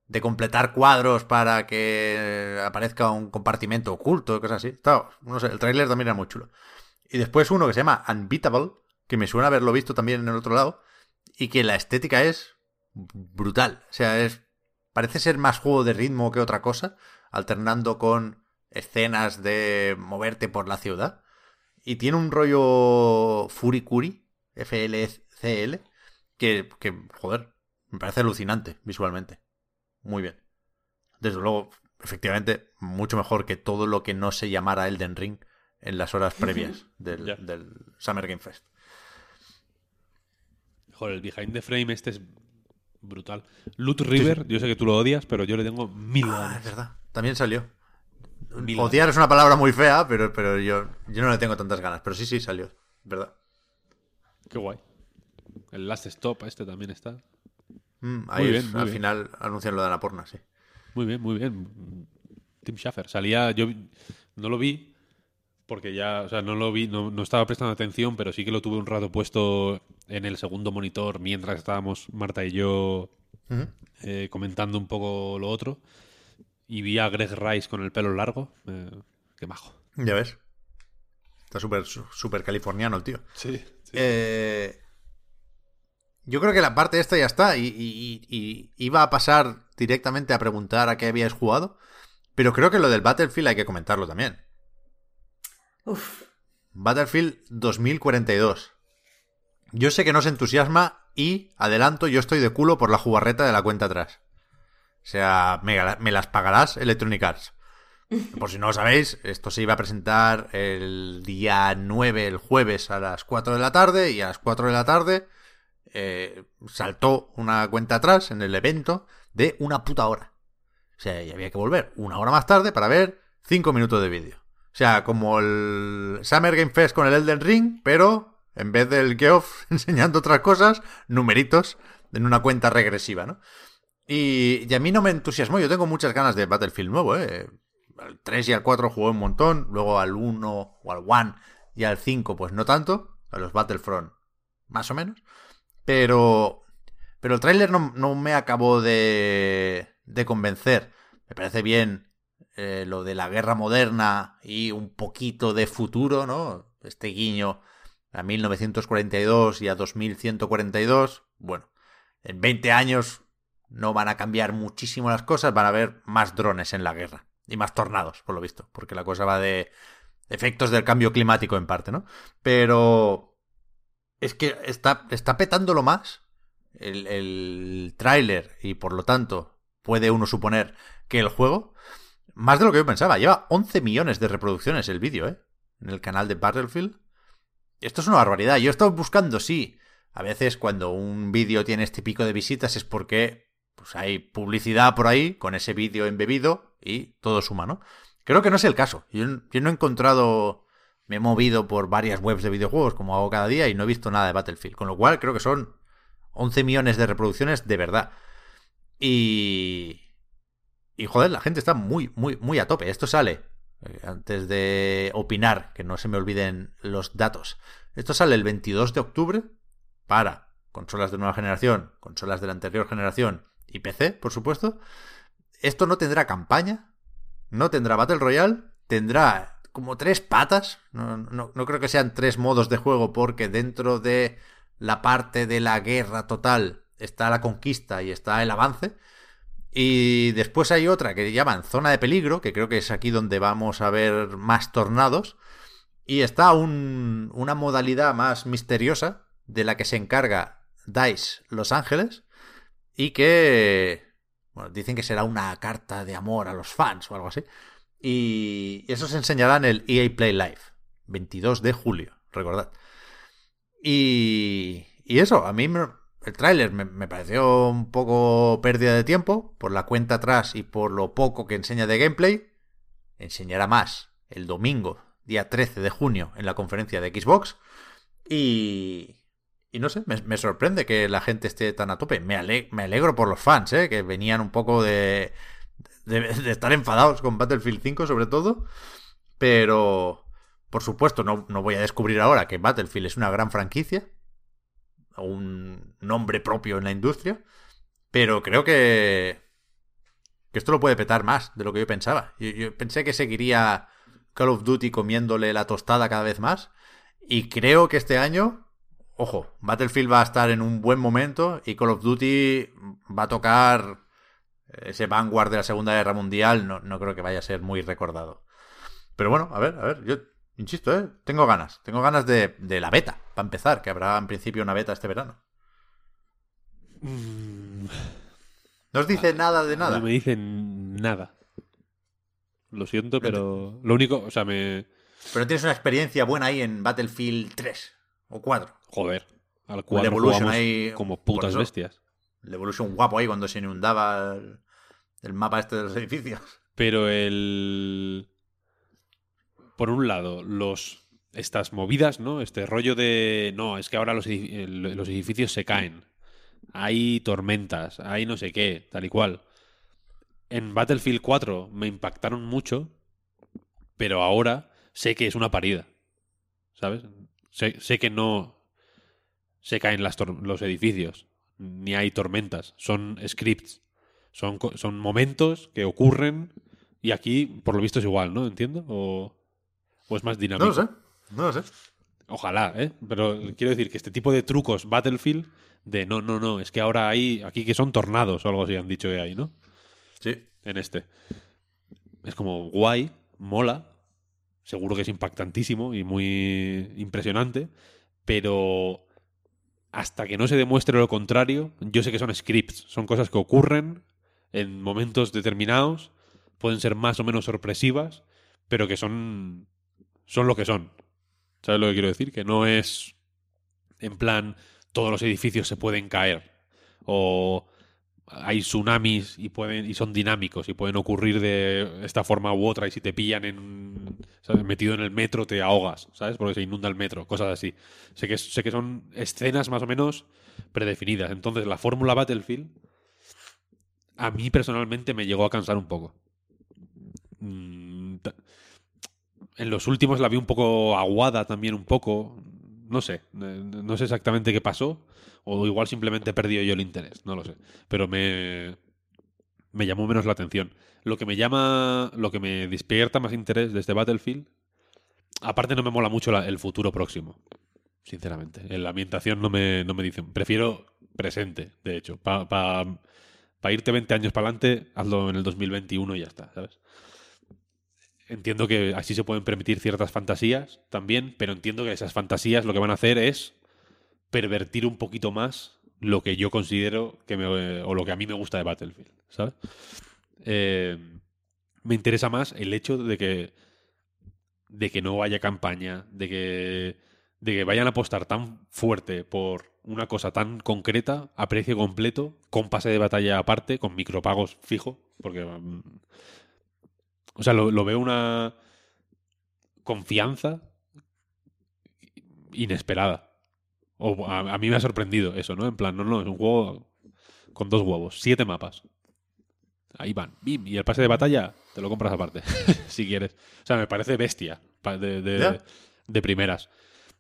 de completar cuadros para que aparezca un compartimento oculto, cosas así. El tráiler también era muy chulo. Y después uno que se llama Unbeatable, que me suena haberlo visto también en el otro lado, y que la estética es brutal. O sea, es parece ser más juego de ritmo que otra cosa, alternando con escenas de moverte por la ciudad. Y tiene un rollo Furikuri, FLCL, que, que, joder, me parece alucinante visualmente. Muy bien. Desde luego, efectivamente, mucho mejor que todo lo que no se llamara Elden Ring en las horas previas del, Summer Game Fest. Joder, el Behind the Frame este es brutal. Loot River, yo sé que tú lo odias, pero yo le tengo mil Ah, es ganas. verdad. También salió. Mil Odiar es una palabra muy fea, pero, pero yo, yo no le tengo tantas ganas. Pero sí, sí, salió. ¿Verdad? Qué guay. El Last Stop, este también está. Mm, ahí Muy es- bien, muy al bien. final anuncian lo de Annapurna, sí. Muy bien, muy bien. Tim Schafer. Salía, yo no lo vi porque ya, o sea, no lo vi, no, no estaba prestando atención, pero sí que lo tuve un rato puesto en el segundo monitor mientras estábamos Marta y yo eh, comentando un poco lo otro. Y vi a Greg Rice con el pelo largo. Eh, qué majo. Ya ves. Está súper súper californiano el tío. Sí. Eh, yo creo que la parte esta ya está. Y, y- y- iba a pasar directamente a preguntar a qué habíais jugado. Pero creo que lo del Battlefield hay que comentarlo también. Uf. Battlefield 2042. Yo sé que no se entusiasma y, adelanto, yo estoy de culo por la jugarreta de la cuenta atrás. O sea, me, me las pagarás Electronic Arts. Por si no lo sabéis, esto se iba a presentar el día 9, el jueves, a las 4 de la tarde, y a las 4 de la tarde eh, saltó una cuenta atrás en el evento de una puta hora. O sea, y había que volver una hora más tarde para ver cinco minutos de vídeo. O sea, como el Summer Game Fest con el Elden Ring, pero en vez del Geoff enseñando otras cosas, numeritos en una cuenta regresiva, ¿no? Y, y, a mí no me entusiasmó. Yo tengo muchas ganas de Battlefield nuevo, ¿eh? Al 3 y al 4 jugué un montón. Luego al 1 o al 1 y al 5, pues no tanto. A los Battlefront, más o menos. Pero. Pero el tráiler no, no, me acabó de, de convencer. Me parece bien eh, lo de la guerra moderna y un poquito de futuro, ¿no? Este guiño a 1942 y a 2142. Bueno, en 20 años no van a cambiar muchísimo las cosas, van a haber más drones en la guerra y más tornados, por lo visto, porque la cosa va de efectos del cambio climático en parte, ¿no? Pero es que está, está petándolo más el, el tráiler y por lo tanto puede uno suponer que el juego, más de lo que yo pensaba, lleva 11 millones de reproducciones el vídeo, ¿eh? En el canal de Battlefield. Esto es una barbaridad. Yo he estado buscando, sí. A veces cuando un vídeo tiene este pico de visitas es porque pues hay publicidad por ahí con ese vídeo embebido y todo suma, ¿no? Creo que no es el caso. Yo, yo, no he encontrado, me he movido por varias webs de videojuegos como hago cada día y no he visto nada de Battlefield, con lo cual creo que son 11 millones de reproducciones de verdad. Y... Y joder, la gente está muy, muy, muy a tope. Esto sale, eh, antes de opinar, que no se me olviden los datos. Esto sale el 22 de octubre para consolas de nueva generación, consolas de la anterior generación y PC, por supuesto. Esto no tendrá campaña, no tendrá Battle Royale, tendrá como tres patas. No, no, no, creo que sean tres modos de juego porque dentro de la parte de la guerra total está la conquista y está el avance. Y después hay otra que llaman zona de peligro, que creo que es aquí donde vamos a ver más tornados. Y está un, una modalidad más misteriosa de la que se encarga DICE Los Ángeles y que bueno, dicen que será una carta de amor a los fans o algo así. Y eso se enseñará en el EA Play Live, 22 de julio, recordad. Y, y eso, a mí el tráiler me, pareció un poco pérdida de tiempo por la cuenta atrás y por lo poco que enseña de gameplay. Enseñará más el domingo, día 13 de junio, en la conferencia de Xbox. Y, y no sé, me, sorprende que la gente esté tan a tope. Me, me alegro por los fans, ¿eh? que venían un poco de, de, estar enfadados con Battlefield 5 sobre todo. Pero, por supuesto, no, no voy a descubrir ahora que Battlefield es una gran franquicia. Un nombre propio en la industria. Pero creo que, que esto lo puede petar más de lo que yo pensaba. Yo pensé que seguiría Call of Duty comiéndole la tostada cada vez más. Y creo que este año ojo, Battlefield va a estar en un buen momento y Call of Duty va a tocar ese vanguard de la Segunda Guerra Mundial, no, no creo que vaya a ser muy recordado. Pero bueno, a ver, a ver, yo insisto, ¿eh? tengo ganas, tengo ganas de, de la beta, para empezar, que habrá en principio una beta este verano. Mm. No os dice nada de nada. No me dicen nada. Lo siento, pero lo único, o sea, me... Pero tienes una experiencia buena ahí en Battlefield 3 o 4. Joder, al cual Evolution ahí, como putas bestias. El Evolution guapo ahí cuando se inundaba el, mapa este de los edificios. Pero el... Por un lado, los estas movidas, ¿no? Este rollo de... No, es que ahora los, los edificios se caen. Hay tormentas, hay no sé qué, tal y cual. En Battlefield 4 me impactaron mucho, pero ahora sé que es una parida. ¿Sabes? Sé, sé que no se caen las los edificios, ni hay tormentas, son scripts, son, son momentos que ocurren y aquí, por lo visto, es igual, ¿no? ¿Entiendo? ¿O, o es más dinámico? No lo sé, no lo sé. Ojalá, ¿eh? Pero quiero decir que este tipo de trucos Battlefield de no, no, no, es que ahora hay aquí que son tornados o algo así han dicho que hay, ¿no? Sí. En este. Es como guay, mola, seguro que es impactantísimo y muy impresionante, pero hasta que no se demuestre lo contrario, yo sé que son scripts, son cosas que ocurren en momentos determinados, pueden ser más o menos sorpresivas, pero que son son lo que son. ¿Sabes lo que quiero decir? Que no es en plan todos los edificios se pueden caer. O hay tsunamis y pueden y son dinámicos y pueden ocurrir de esta forma u otra y si te pillan en metido en el metro te ahogas, ¿sabes? Porque se inunda el metro, cosas así. Sé que sé que son escenas más o menos predefinidas. Entonces, la fórmula Battlefield a mí personalmente me llegó a cansar un poco. Mm, En los últimos la vi un poco aguada también un poco. No sé, no sé exactamente qué pasó. O igual simplemente he perdido yo el interés, no lo sé. Pero me, me llamó menos la atención. Lo que me llama, lo que me despierta más interés de este Battlefield, aparte no me mola mucho la- el futuro próximo, sinceramente. En la ambientación no me, no me dicen. Prefiero presente, de hecho. Para irte 20 años para adelante, hazlo en el 2021 y ya está, ¿sabes? Entiendo que así se pueden permitir ciertas fantasías también, pero entiendo que esas fantasías lo que van a hacer es pervertir un poquito más lo que yo considero que me, o lo que a mí me gusta de Battlefield, ¿sabes? Eh, me interesa más el hecho de que de que no haya campaña, de que de que vayan a apostar tan fuerte por una cosa tan concreta a precio completo, con pase de batalla aparte, con micropagos fijo, porque mm, o sea, lo, lo veo una confianza inesperada. O a, a mí me ha sorprendido eso, ¿no? En plan, no, no, es un juego con dos huevos, siete mapas. Ahí van, bim, y el pase de batalla te lo compras aparte, si quieres. O sea, me parece bestia de, de- primeras.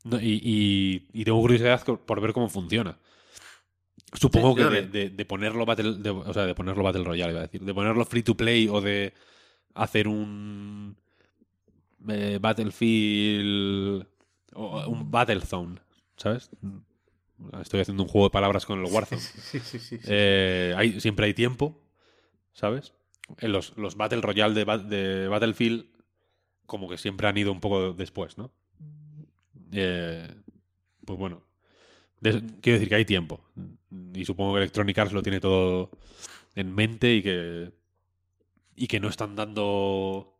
No, y, y- y tengo curiosidad por ver cómo funciona. Supongo Sí, que de, ponerlo Battle, o sea, de ponerlo Battle Royale, iba a decir, de ponerlo free to play o de hacer un eh, Battlefield o un Battlezone, ¿sabes? Estoy haciendo un juego de palabras con el Warzone. Sí, sí, sí. Eh, hay, siempre hay tiempo, ¿sabes? En los, los Battle Royale de, Ba- de Battlefield, como que siempre han ido un poco después, ¿no? Eh, pues bueno, de- quiero decir que hay tiempo. Y supongo que Electronic Arts lo tiene todo en mente y que, y que no están dando.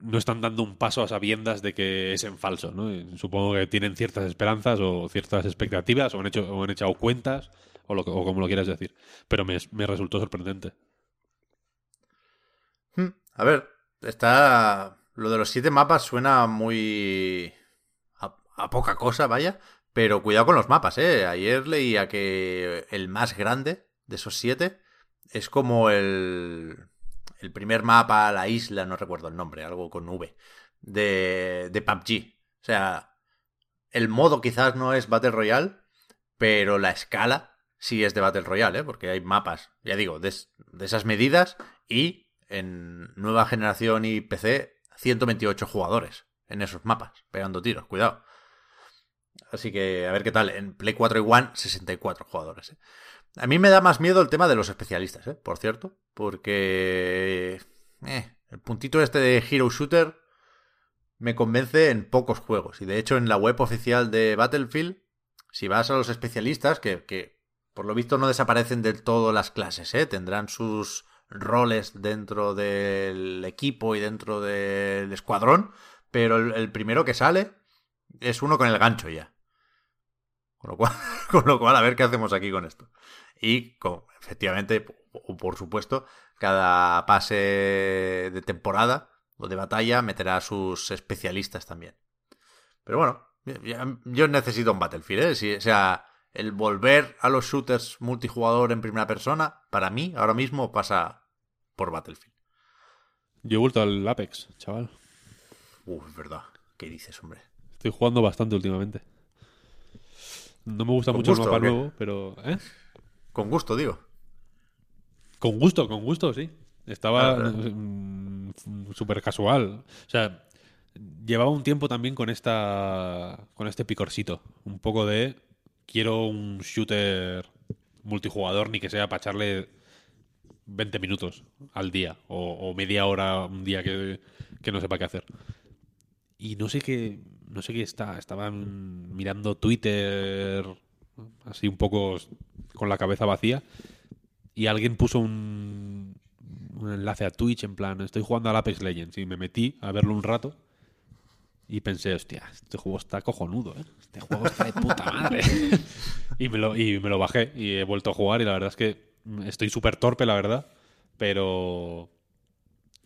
No están dando un paso a sabiendas de que es en falso, ¿no? Supongo que tienen ciertas esperanzas o ciertas expectativas o han hecho o han echado cuentas o, lo, o como lo quieras decir. Pero me, me resultó sorprendente. Hmm, A ver, está. Lo de los siete mapas suena muy. A, a poca cosa, vaya. Pero cuidado con los mapas, ¿eh? Ayer leía que el más grande de esos siete es como el. El primer mapa, la isla, no recuerdo el nombre, algo con V. De, de PUBG. O sea, el modo quizás no es Battle Royale, pero la escala sí es de Battle Royale, ¿eh? Porque hay mapas, ya digo, de, de esas medidas y en nueva generación y PC 128 jugadores en esos mapas, pegando tiros, cuidado. Así que a ver qué tal. En Play 4 y One, 64 jugadores. ¿eh? A mí me da más miedo el tema de los especialistas, ¿eh? por cierto, porque eh, el puntito este de Hero Shooter me convence en pocos juegos. Y de hecho en la web oficial de Battlefield, si vas a los especialistas, que, que por lo visto no desaparecen del todo las clases, ¿eh? tendrán sus roles dentro del equipo y dentro del escuadrón, pero el, el primero que sale es uno con el gancho ya. Con lo cual, con lo cual a ver qué hacemos aquí con esto. Y efectivamente, o por supuesto, cada pase de temporada o de batalla meterá a sus especialistas también. Pero bueno, yo necesito un Battlefield, ¿eh? Si- o sea, el volver a los shooters multijugador en primera persona, para mí, ahora mismo pasa por Battlefield. Yo he vuelto al Apex, chaval. Uf, es verdad. ¿Qué dices, hombre? Estoy jugando bastante últimamente. No me gusta ¿Con mucho el mapa nuevo, pero. ¿eh? Con gusto, digo. Con gusto, con gusto, sí. Estaba Claro, mm, súper casual. O sea, llevaba un tiempo también con esta. con este picorcito. Un poco de. Quiero un shooter multijugador, ni que sea para echarle 20 minutos al día. O, o media hora un día que, que no sepa qué hacer. Y no sé qué. No sé qué está. Estaban mirando Twitter. Así un poco con la cabeza vacía y alguien puso un, un enlace a Twitch en plan, estoy jugando al Apex Legends y me metí a verlo un rato Y pensé, hostia, este juego está cojonudo, ¿eh? Este juego está de puta madre. y, me lo, y me lo bajé y he vuelto a jugar y la verdad es que estoy súper torpe, la verdad. Pero...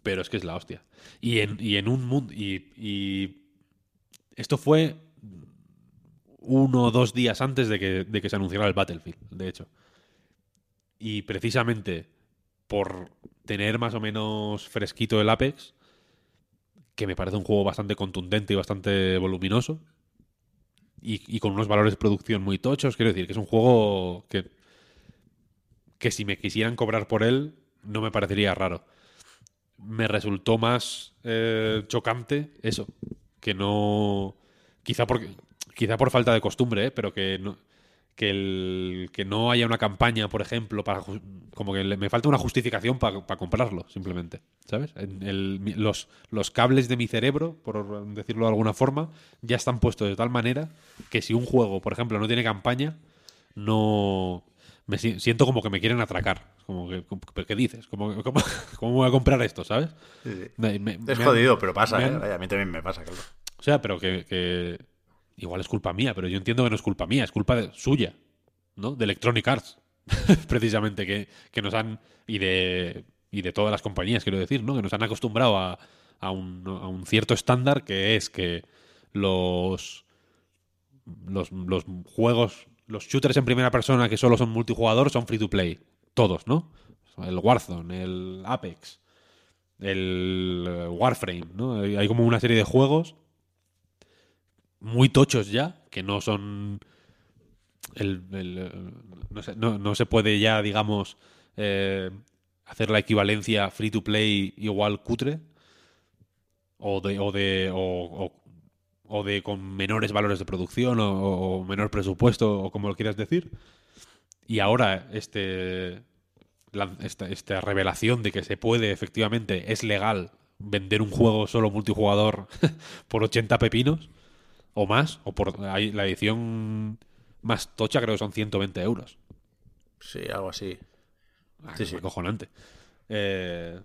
Pero es que es la hostia. Y en, y en un mundo... Y, y esto fue uno o dos días antes de que, de que se anunciara el Battlefield, de hecho. Y precisamente por tener más o menos fresquito el Apex, que me parece un juego bastante contundente y bastante voluminoso, y, y con unos valores de producción muy tochos, quiero decir que es un juego que, que si me quisieran cobrar por él, no me parecería raro. Me resultó más eh, chocante eso, que no... Quizá porque quizá por falta de costumbre, ¿eh? pero que no, que, el, que no haya una campaña, por ejemplo, para como que le, me falta una justificación para comprarlo, simplemente. ¿Sabes? El, los, los cables de mi cerebro, por decirlo de alguna forma, ya están puestos de tal manera que si un juego, por ejemplo, no tiene campaña, no. Me siento como que me quieren atracar. Como que, ¿Qué dices? ¿Cómo, cómo, cómo voy a comprar esto, sabes? Sí, sí. Me, me, es jodido, pero pasa, ¿eh? a mí también me pasa, claro. O sea, pero que, que igual es culpa mía, pero yo entiendo que no es culpa mía, es culpa suya, ¿no? De Electronic Arts, precisamente, que, que, nos han. Y de, y de todas las compañías, quiero decir, ¿no? Que nos han acostumbrado a, a, un, a un, cierto estándar que es que los, los, los. juegos. Los shooters en primera persona que solo son multijugador son free to play. Todos, ¿no? El Warzone, el Apex, el Warframe, ¿no? Hay como una serie de juegos muy tochos ya, que no son... El, no, sé, no, se puede ya, digamos, eh, hacer la equivalencia free to play igual cutre. O de. O de. O, de con menores valores de producción o, menor presupuesto, o como lo quieras decir. Y ahora, este. Esta, esta revelación de que se puede, efectivamente, es legal vender un juego solo multijugador por 80 pepinos o más, o por la edición más tocha creo que son 120 euros. Sí, algo así. Ah, sí, sí. Acojonante. Eh,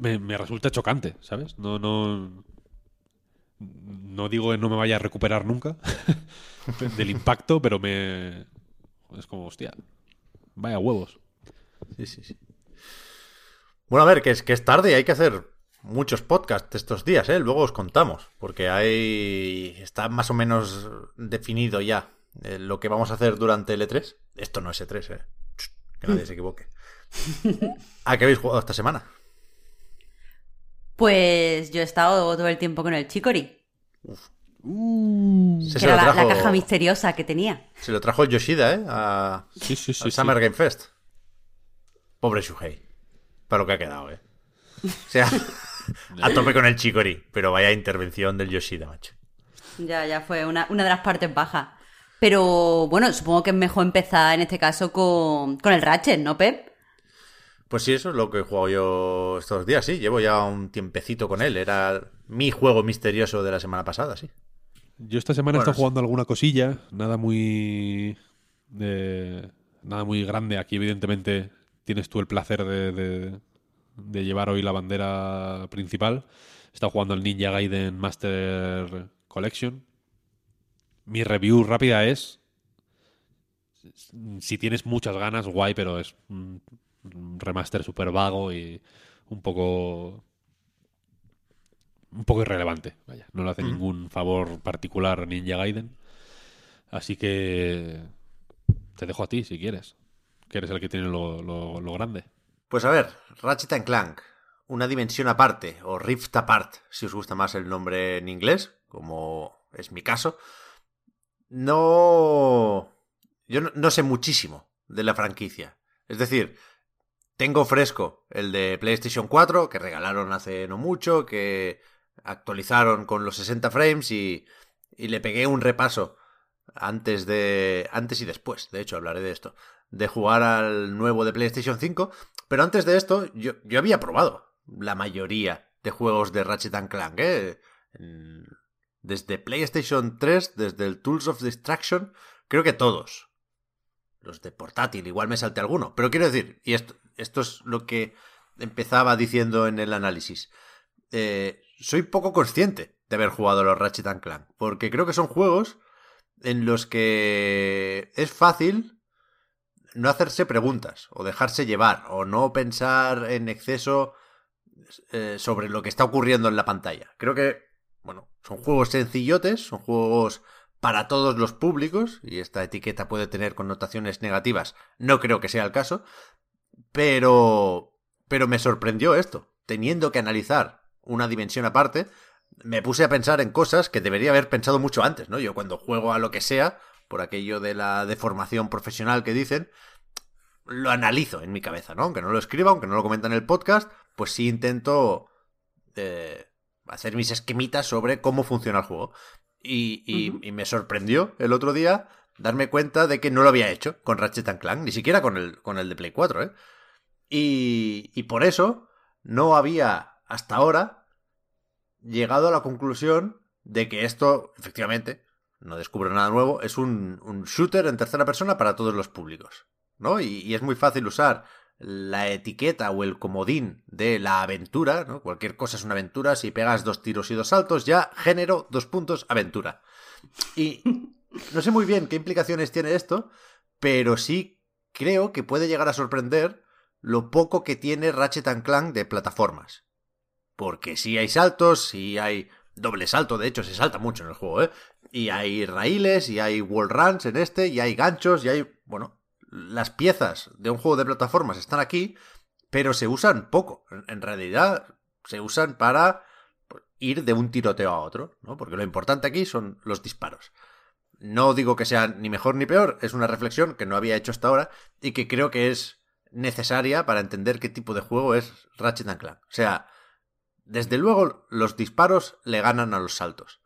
me, me, resulta chocante, ¿sabes? No, no. No digo que no me vaya a recuperar nunca del impacto, pero me. Es como, hostia. Vaya huevos. Sí, sí, sí. Bueno, a ver, que es, que es tarde y hay que hacer muchos podcasts estos días, ¿eh? Luego os contamos, porque hay está más o menos definido ya eh, lo que vamos a hacer durante el E3. Esto no es E3, ¿eh? Que nadie se equivoque. ¿A qué habéis jugado esta semana? Pues yo he estado todo el tiempo con el Chicory. Uf. Uh, que era la, trajo, la, caja misteriosa que tenía. Se lo trajo el Yoshida, ¿eh? A, sí, sí, sí, al Summer Game Fest. Pobre Shuhei. Para lo que ha quedado, ¿eh? O sea, a tope con el Chicory, pero vaya intervención del Yoshida, macho. Ya, ya fue una, una de las partes bajas. Pero bueno, supongo que es mejor empezar en este caso con, con el Ratchet, ¿no, Pep? Pues sí, eso es lo que he jugado yo estos días, sí. Llevo ya un tiempecito con él. Era mi juego misterioso de la semana pasada, sí. Yo esta semana bueno, he estado jugando alguna cosilla, nada muy. Eh, nada muy grande. Aquí, evidentemente, tienes tú el placer de, de, de, llevar hoy la bandera principal. Estado jugando el Ninja Gaiden Master Collection. Mi review rápida es. Si tienes muchas ganas, guay, pero es un remaster súper vago y un poco un poco irrelevante. Vaya, no le hace mm. ningún favor particular a Ninja Gaiden. Así que te dejo a ti si quieres. Que eres el que tiene lo, lo, lo grande. Pues a ver, Ratchet Clank, una dimensión aparte, o Rift Apart, si os gusta más el nombre en inglés, como es mi caso. No. Yo no, no sé muchísimo de la franquicia. Es decir, tengo fresco el de PlayStation 4, que regalaron hace no mucho, que actualizaron con los 60 frames y, y, le pegué un repaso antes de. antes y después, de hecho, hablaré de esto. De jugar al nuevo de PlayStation 5. Pero antes de esto, yo, yo había probado la mayoría de juegos de Ratchet Clank, ¿eh? Desde PlayStation 3, desde el Tools of Distraction, creo que todos. Los de portátil, igual me salte alguno. Pero quiero decir, y esto, esto es lo que empezaba diciendo en el análisis. Eh, soy poco consciente de haber jugado los Ratchet Clank. Porque creo que son juegos en los que es fácil no hacerse preguntas o dejarse llevar o no pensar en exceso eh, sobre lo que está ocurriendo en la pantalla. Creo que, bueno, son juegos sencillotes, son juegos para todos los públicos y esta etiqueta puede tener connotaciones negativas. No creo que sea el caso, pero pero me sorprendió esto, teniendo que analizar una dimensión aparte, me puse a pensar en cosas que debería haber pensado mucho antes, ¿no? Yo cuando juego a lo que sea, por aquello de la deformación profesional que dicen, lo analizo en mi cabeza, ¿no? Aunque no lo escriba, aunque no lo comenta en el podcast, pues sí intento eh, hacer mis esquemitas sobre cómo funciona el juego. Y, y, me sorprendió el otro día darme cuenta de que no lo había hecho con Ratchet Clank, ni siquiera con el, con el de Play 4, ¿eh? Y, y por eso no había hasta ahora llegado a la conclusión de que esto, efectivamente, no descubro nada nuevo, es un, un shooter en tercera persona para todos los públicos. ¿no? Y, es muy fácil usar la etiqueta o el comodín de la aventura, ¿no? Cualquier cosa es una aventura, si pegas dos tiros y dos saltos, ya género, dos puntos, aventura. Y no sé muy bien qué implicaciones tiene esto, pero sí creo que puede llegar a sorprender lo poco que tiene Ratchet Clank de plataformas. Porque si hay saltos, si hay doble salto, de hecho se salta mucho en el juego, ¿eh? Y hay raíles, y hay wall runs en este, y hay ganchos, y hay, bueno, las piezas de un juego de plataformas están aquí, pero se usan poco. En realidad, se usan para pues, ir de un tiroteo a otro, ¿no? Porque lo importante aquí son los disparos. No digo que sea ni mejor ni peor, es una reflexión que no había hecho hasta ahora y que creo que es necesaria para entender qué tipo de juego es Ratchet Clank. O sea, desde luego los disparos le ganan a los saltos.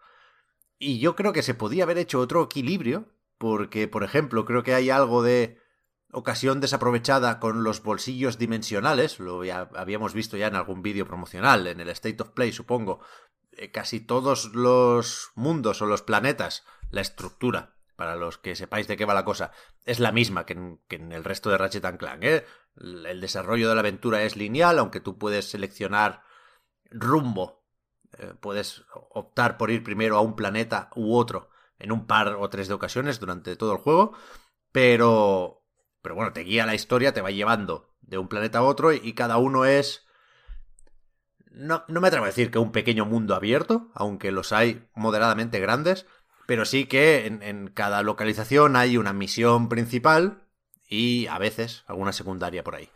Y yo creo que se podía haber hecho otro equilibrio, porque, por ejemplo, creo que hay algo de ocasión desaprovechada con los bolsillos dimensionales, lo habíamos visto ya en algún vídeo promocional, en el State of Play supongo, eh, casi todos los mundos o los planetas, la estructura, para los que sepáis de qué va la cosa, es la misma que en, el resto de Ratchet Clank. ¿eh? El desarrollo de la aventura es lineal, aunque tú puedes seleccionar rumbo, eh, puedes optar por ir primero a un planeta u otro en un par o tres de ocasiones durante todo el juego, pero pero bueno, te guía la historia, te va llevando de un planeta a otro y, cada uno es... No, no me atrevo a decir que un pequeño mundo abierto, aunque los hay moderadamente grandes, pero sí que en, en, cada localización hay una misión principal y a veces alguna secundaria por ahí.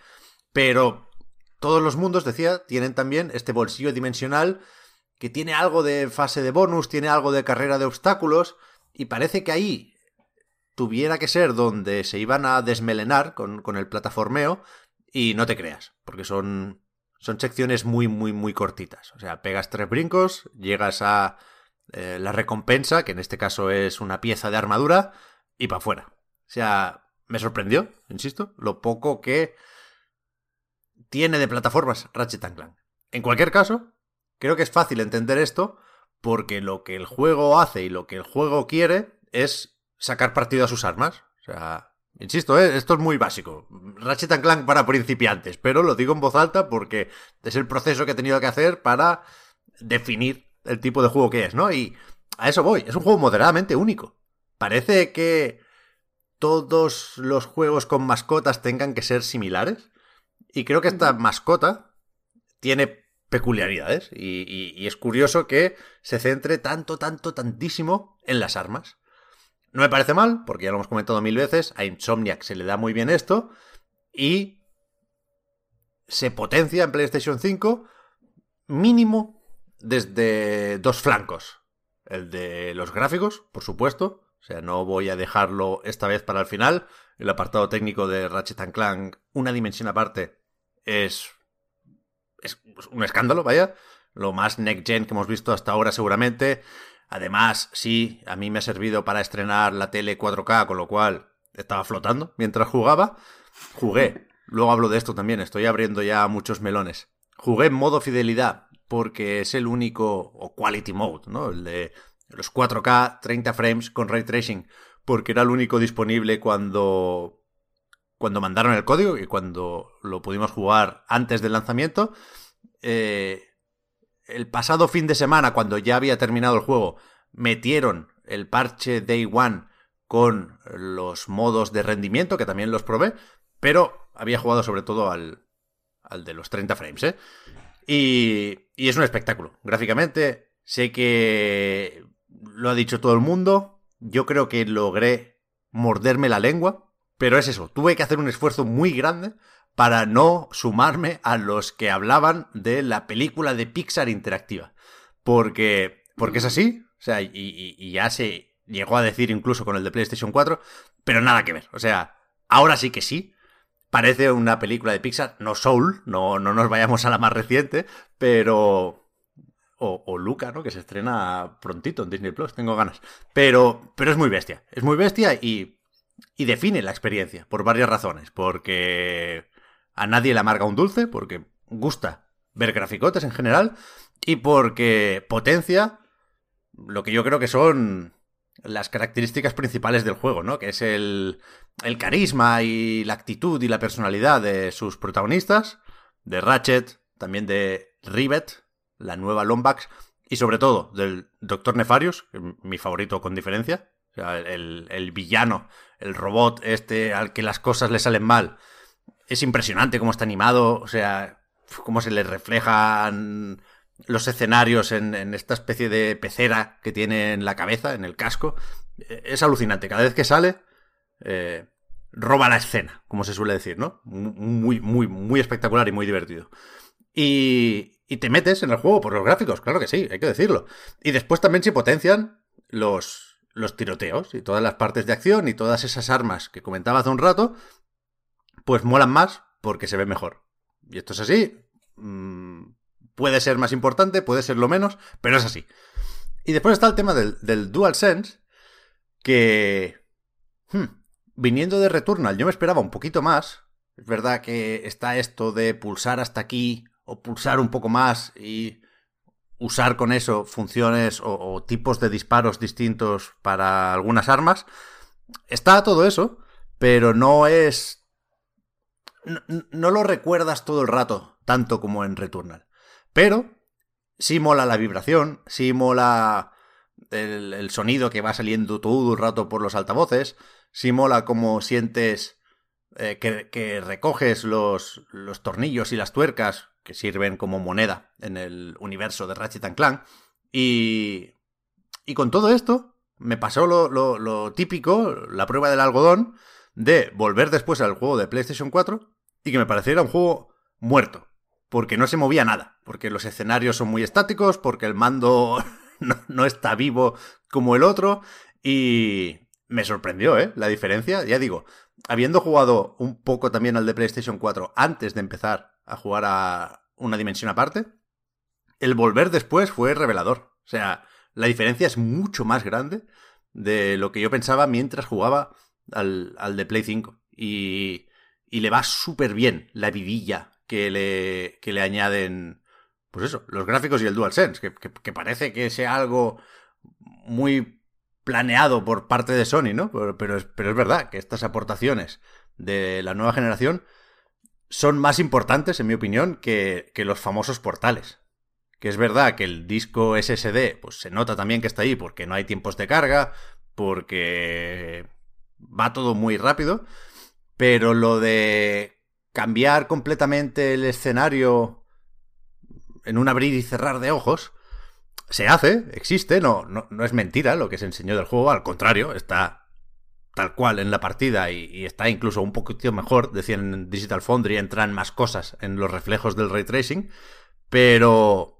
Pero todos los mundos, decía, tienen también este bolsillo dimensional que tiene algo de fase de bonus, tiene algo de carrera de obstáculos, y parece que ahí tuviera que ser donde se iban a desmelenar con, el plataformeo y no te creas, porque son, son secciones muy, muy, muy cortitas. O sea, pegas tres brincos, llegas a eh, la recompensa, que en este caso es una pieza de armadura, y para afuera. O sea, me sorprendió, insisto, lo poco que tiene de plataformas Ratchet Clank. En cualquier caso, creo que es fácil entender esto porque lo que el juego hace y lo que el juego quiere es sacar partido a sus armas. O sea, insisto, ¿eh? esto es muy básico. Ratchet Clank para principiantes, pero lo digo en voz alta porque es el proceso que he tenido que hacer para definir el tipo de juego que es, ¿no? Y a eso voy. Es un juego moderadamente único. Parece que todos los juegos con mascotas tengan que ser similares. Y creo que esta mascota tiene peculiaridades. Y, y, es curioso que se centre tanto, tanto, tantísimo en las armas. No me parece mal, porque ya lo hemos comentado mil veces, a Insomniac se le da muy bien esto y se potencia en PlayStation 5 mínimo desde dos flancos. El de los gráficos, por supuesto, o sea, no voy a dejarlo esta vez para el final. El apartado técnico de Ratchet Clank, una dimensión aparte, es, es un escándalo, vaya. Lo más next gen que hemos visto hasta ahora seguramente. Además, sí, a mí me ha servido para estrenar la tele 4K, con lo cual estaba flotando mientras jugaba. Jugué, luego hablo de esto también, estoy abriendo ya muchos melones. Jugué en modo fidelidad, porque es el único, o quality mode, ¿no? El de los 4K, 30 frames con ray tracing, porque era el único disponible cuando, cuando mandaron el código y cuando lo pudimos jugar antes del lanzamiento. Eh, el pasado fin de semana, cuando ya había terminado el juego, metieron el parche Day One con los modos de rendimiento, que también los probé, pero había jugado sobre todo al, al de los 30 frames, ¿eh? Y, y es un espectáculo. Gráficamente, sé que lo ha dicho todo el mundo. Yo creo que logré morderme la lengua, pero es eso. Tuve que hacer un esfuerzo muy grande para no sumarme a los que hablaban de la película de Pixar interactiva. Porque, porque es así. O sea, y, ya se llegó a decir incluso con el de PlayStation 4, pero nada que ver. O sea, ahora sí que sí. Parece una película de Pixar, no Soul, no, no nos vayamos a la más reciente, pero. O, o, Luca, ¿no? Que se estrena prontito en Disney Plus, tengo ganas. Pero, pero es muy bestia. Es muy bestia y, y define la experiencia por varias razones. Porque a nadie le amarga un dulce, porque gusta ver graficotes en general, y porque potencia lo que yo creo que son las características principales del juego, ¿no? Que es el, el carisma y la actitud y la personalidad de sus protagonistas, de Ratchet, también de Rivet, la nueva Lombax, y sobre todo del Doctor Nefarius, mi favorito con diferencia, o sea, el, el, villano, el robot este al que las cosas le salen mal. Es impresionante cómo está animado, o sea, cómo se le reflejan los escenarios en, en, esta especie de pecera que tiene en la cabeza, en el casco. Es alucinante. Cada vez que sale, eh, roba la escena, como se suele decir, ¿no? Muy, muy, muy espectacular y muy divertido. Y, y te metes en el juego por los gráficos, claro que sí, hay que decirlo. Y después también se potencian los, los tiroteos y todas las partes de acción y todas esas armas que comentaba hace un rato, pues molan más porque se ve mejor. Y esto es así. Mmm, Puede ser más importante, puede ser lo menos, pero es así. Y después está el tema del, del DualSense, que... Hmm, viniendo de Returnal, yo me esperaba un poquito más. Es verdad que está esto de pulsar hasta aquí o pulsar un poco más y usar con eso funciones o, tipos de disparos distintos para algunas armas. Está todo eso, pero no es... No, lo recuerdas todo el rato, tanto como en Returnal. Pero sí mola la vibración, sí mola el, el, sonido que va saliendo todo el rato por los altavoces, sí mola como sientes eh, que, que, recoges los, los tornillos y las tuercas sirven como moneda en el universo de Ratchet Clank. Y, y con todo esto me pasó lo, lo, lo típico, la prueba del algodón, de volver después al juego de PlayStation 4 y que me pareciera un juego muerto porque no se movía nada, porque los escenarios son muy estáticos, porque el mando no, no, está vivo como el otro, y me sorprendió, ¿eh? La diferencia, ya digo, habiendo jugado un poco también al de PlayStation 4 antes de empezar a jugar a una dimensión aparte, el volver después fue revelador. O sea, la diferencia es mucho más grande de lo que yo pensaba mientras jugaba al, al de Play 5. Y, y le va súper bien la vidilla que le, que le añaden, pues eso, los gráficos y el DualSense, que, que, que parece que sea algo muy planeado por parte de Sony, ¿no? Pero, pero, es, pero es verdad que estas aportaciones de la nueva generación son más importantes, en mi opinión, que, que los famosos portales. Que es verdad que el disco SSD, pues se nota también que está ahí porque no hay tiempos de carga, porque va todo muy rápido, pero lo de cambiar completamente el escenario en un abrir y cerrar de ojos, se hace, existe, no, no, no, es mentira lo que se enseñó del juego, al contrario, está tal cual en la partida y, está incluso un poquito mejor, decían en Digital Foundry, entran más cosas en los reflejos del ray tracing, pero...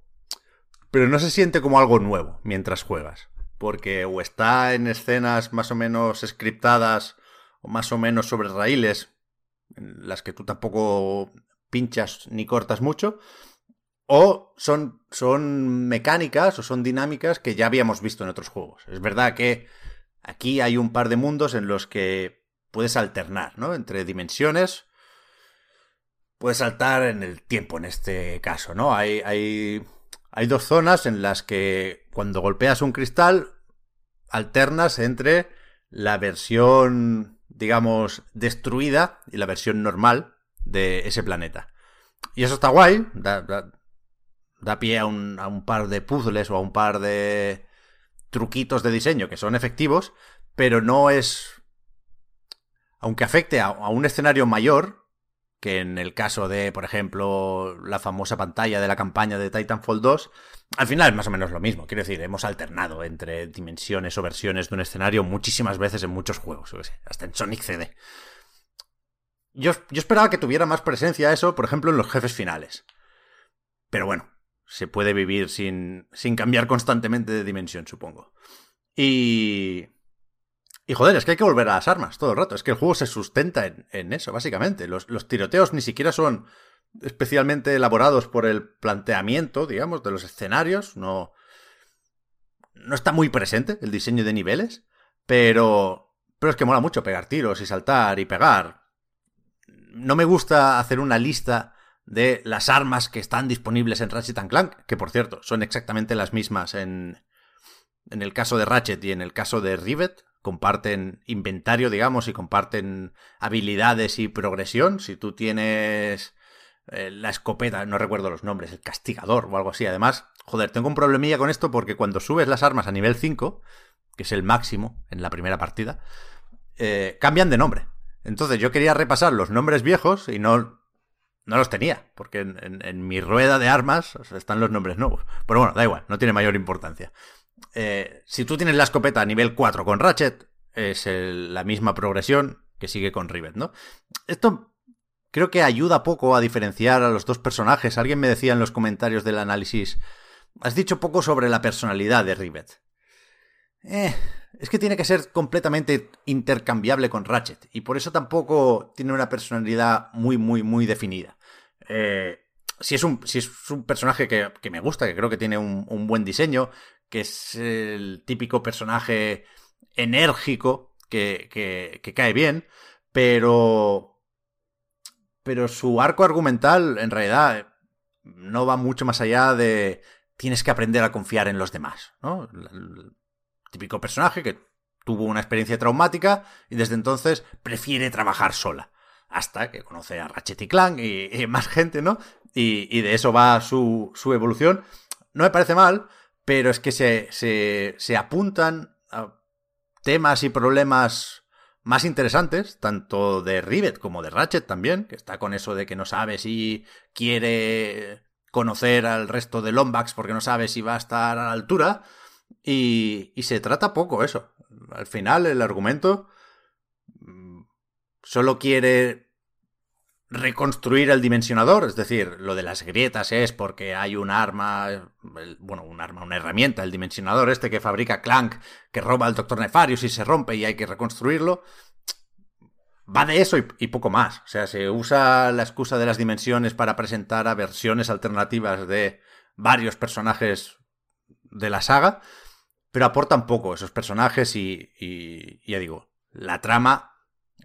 Pero no se siente como algo nuevo mientras juegas, porque o está en escenas más o menos scriptadas o más o menos sobre raíles, en las que tú tampoco pinchas ni cortas mucho, o son, son mecánicas o son dinámicas que ya habíamos visto en otros juegos. Es verdad que aquí hay un par de mundos en los que puedes alternar, ¿no? Entre dimensiones. Puedes saltar en el tiempo en este caso, ¿no? Hay, hay, dos zonas en las que cuando golpeas un cristal alternas entre la versión digamos, destruida y la versión normal de ese planeta. Y eso está guay, da, da, da pie a un, a un par de puzzles o a un par de truquitos de diseño que son efectivos, pero no es... Aunque afecte a, un escenario mayor, que en el caso de, por ejemplo, la famosa pantalla de la campaña de Titanfall 2, al final es más o menos lo mismo. Quiero decir, hemos alternado entre dimensiones o versiones de un escenario muchísimas veces en muchos juegos, hasta en Sonic CD. Yo esperaba que tuviera más presencia eso, por ejemplo, en los jefes finales. Pero bueno, se puede vivir sin, sin cambiar constantemente de dimensión, supongo. Y... Y joder, es que hay que volver a las armas todo el rato. Es que el juego se sustenta en, en eso, básicamente. Los, los, tiroteos ni siquiera son especialmente elaborados por el planteamiento, digamos, de los escenarios. No, no está muy presente el diseño de niveles, pero, pero es que mola mucho pegar tiros y saltar y pegar. No me gusta hacer una lista de las armas que están disponibles en Ratchet Clank, que por cierto son exactamente las mismas en, en el caso de Ratchet y en el caso de Rivet, comparten inventario, digamos, y comparten habilidades y progresión. Si tú tienes eh, la escopeta, no recuerdo los nombres, el castigador o algo así. Además, joder, tengo un problemilla con esto porque cuando subes las armas a nivel 5, que es el máximo en la primera partida, eh, cambian de nombre. Entonces yo quería repasar los nombres viejos y no, no los tenía, porque en, mi rueda de armas están los nombres nuevos. Pero bueno, da igual, no tiene mayor importancia. Eh, si tú tienes la escopeta a nivel 4 con Ratchet, es la misma progresión que sigue con Rivet, ¿no? Esto creo que ayuda poco a diferenciar a los dos personajes. Alguien me decía en los comentarios del análisis, has dicho poco sobre la personalidad de Rivet. Eh, es que tiene que ser completamente intercambiable con Ratchet, y por eso tampoco tiene una personalidad muy, muy, muy definida. Eh, si es un, es un personaje que, que, me gusta, que creo que tiene un, un buen diseño, que es el típico personaje enérgico que, que, que, cae bien, pero. Pero su arco argumental, en realidad, no va mucho más allá de. Tienes que aprender a confiar en los demás, ¿no? El típico personaje que tuvo una experiencia traumática y desde entonces prefiere trabajar sola. Hasta que conoce a Ratchet y Clank y, más gente, ¿no? Y, de eso va su, su evolución. No me parece mal, pero es que se, apuntan temas y problemas más interesantes, tanto de Rivet como de Ratchet también, que está con eso de que no sabe si quiere conocer al resto de Lombax porque no sabe si va a estar a la altura. Y, y se trata poco eso. Al final, el argumento solo quiere reconstruir el dimensionador, es decir, lo de las grietas es porque hay un arma, bueno, un arma, una herramienta, el dimensionador este que fabrica Clank, que roba al Doctor Nefarius y se rompe y hay que reconstruirlo. Va de eso y, poco más. O sea, se usa la excusa de las dimensiones para presentar a versiones alternativas de varios personajes de la saga, pero aportan poco esos personajes y ya digo, la trama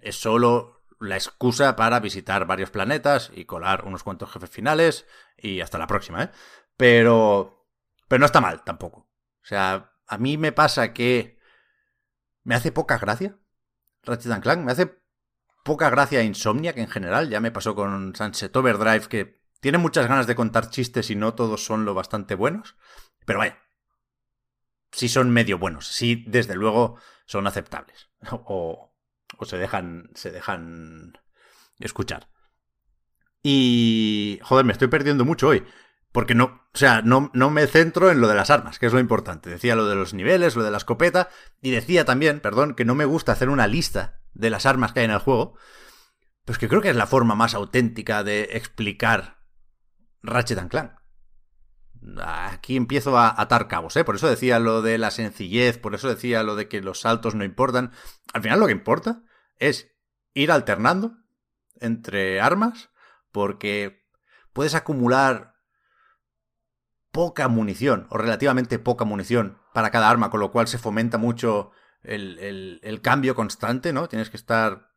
es solo la excusa para visitar varios planetas y colar unos cuantos jefes finales y hasta la próxima, ¿eh? Pero, pero no está mal tampoco. O sea, a mí me pasa que me hace poca gracia Ratchet Clank, me hace poca gracia Insomniac en general, ya me pasó con Sunset Overdrive que tiene muchas ganas de contar chistes y no todos son lo bastante buenos, pero vaya, sí son medio buenos, sí desde luego son aceptables o, o se dejan, se dejan escuchar. Y, joder, me estoy perdiendo mucho hoy. Porque no, o sea, no, no me centro en lo de las armas, que es lo importante. Decía lo de los niveles, lo de la escopeta, y decía también, perdón, que no me gusta hacer una lista de las armas que hay en el juego, pues que creo que es la forma más auténtica de explicar Ratchet Clank. Aquí empiezo a atar cabos, ¿eh? Por eso decía lo de la sencillez, por eso decía lo de que los saltos no importan. Al final lo que importa es ir alternando entre armas, porque puedes acumular poca munición, o relativamente poca munición, para cada arma, con lo cual se fomenta mucho el, el, cambio constante, ¿no? Tienes que estar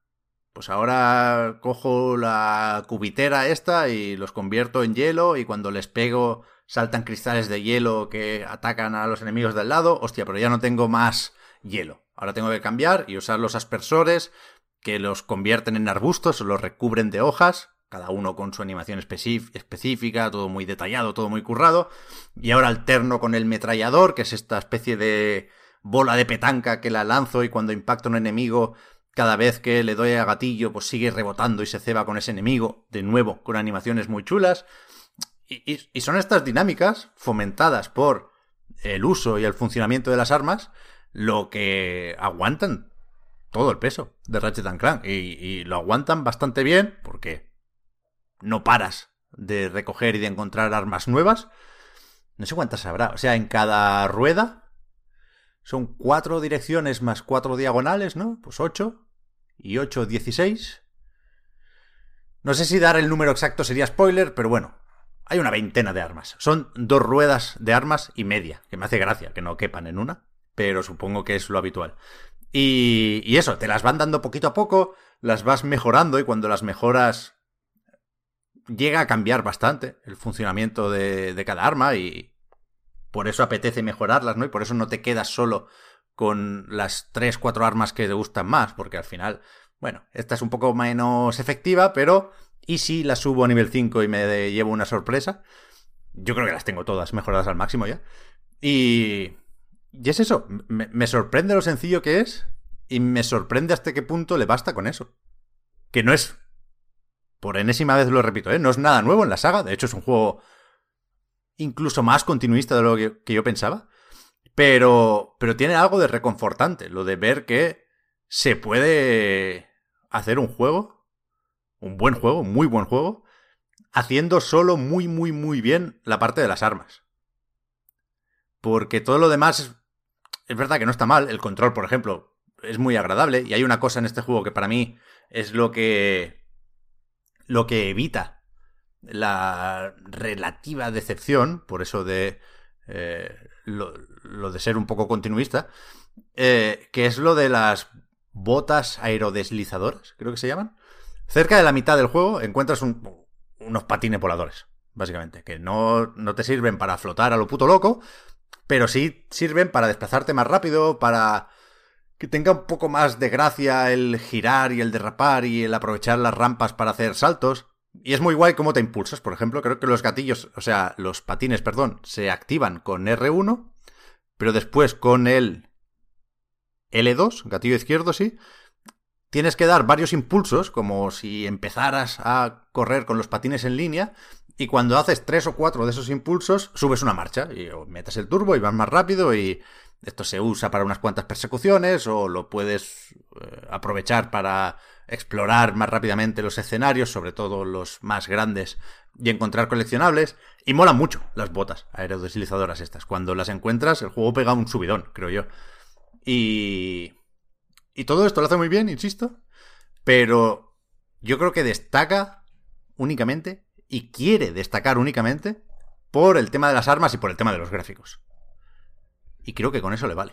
pues ahora cojo la cubitera esta y los convierto en hielo y cuando les pego saltan cristales de hielo que atacan a los enemigos del lado. Hostia, pero ya no tengo más hielo. Ahora tengo que cambiar y usar los aspersores que los convierten en arbustos o los recubren de hojas cada uno con su animación específica, todo muy detallado, todo muy currado. Y ahora alterno con el metrallador, que es esta especie de bola de petanca que la lanzo y cuando impacta un enemigo, cada vez que le doy a gatillo, pues sigue rebotando y se ceba con ese enemigo, de nuevo, con animaciones muy chulas. Y, son estas dinámicas fomentadas por el uso y el funcionamiento de las armas lo que aguantan todo el peso de Ratchet Clank. Y, y, lo aguantan bastante bien porque no paras de recoger y de encontrar armas nuevas. No sé cuántas habrá. O sea, en cada rueda son cuatro direcciones más cuatro diagonales, ¿no? Pues ocho. Y ocho, dieciséis. No sé si dar el número exacto sería spoiler, pero bueno, hay una veintena de armas. Son dos ruedas de armas y media, que me hace gracia que no quepan en una, pero supongo que es lo habitual. Y, eso, te las van dando poquito a poco, las vas mejorando y cuando las mejoras llega a cambiar bastante el funcionamiento de, cada arma y por eso apetece mejorarlas, ¿no? Y por eso no te quedas solo con las 3, 4 armas que te gustan más, porque al final, bueno, esta es un poco menos efectiva, pero ¿y si la subo a nivel 5 y me llevo una sorpresa? Yo creo que las tengo todas mejoradas al máximo ya. Y, y es eso, me, me sorprende lo sencillo que es y me sorprende hasta qué punto le basta con eso. Que no es por enésima vez lo repito, ¿eh? no es nada nuevo en la saga, de hecho es un juego incluso más continuista de lo que, yo pensaba, pero, pero tiene algo de reconfortante, lo de ver que se puede hacer un juego, un buen juego, muy buen juego, haciendo solo muy, muy, muy bien la parte de las armas. Porque todo lo demás es, verdad que no está mal, el control, por ejemplo, es muy agradable, y hay una cosa en este juego que para mí es lo que lo que evita la relativa decepción, por eso de eh, lo, de ser un poco continuista, eh, que es lo de las botas aerodeslizadoras, creo que se llaman. Cerca de la mitad del juego encuentras unos patines voladores, básicamente, que no, no te sirven para flotar a lo puto loco, pero sí sirven para desplazarte más rápido, para que tenga un poco más de gracia el girar y el derrapar y el aprovechar las rampas para hacer saltos. Y es muy guay cómo te impulsas, por ejemplo, creo que los gatillos, o sea, los patines, perdón, se activan con R1, pero después con el L2, gatillo izquierdo, sí, tienes que dar varios impulsos, como si empezaras a correr con los patines en línea, y cuando haces tres o cuatro de esos impulsos, subes una marcha, y metes el turbo y vas más rápido, y esto se usa para unas cuantas persecuciones o lo puedes eh, aprovechar para explorar más rápidamente los escenarios, sobre todo los más grandes, y encontrar coleccionables. Y mola mucho las botas aerodeslizadoras estas. Cuando las encuentras, el juego pega un subidón, creo yo. Y... Y todo esto lo hace muy bien, insisto. Pero yo creo que destaca únicamente, y quiere destacar únicamente, por el tema de las armas y por el tema de los gráficos. Y creo que con eso le vale.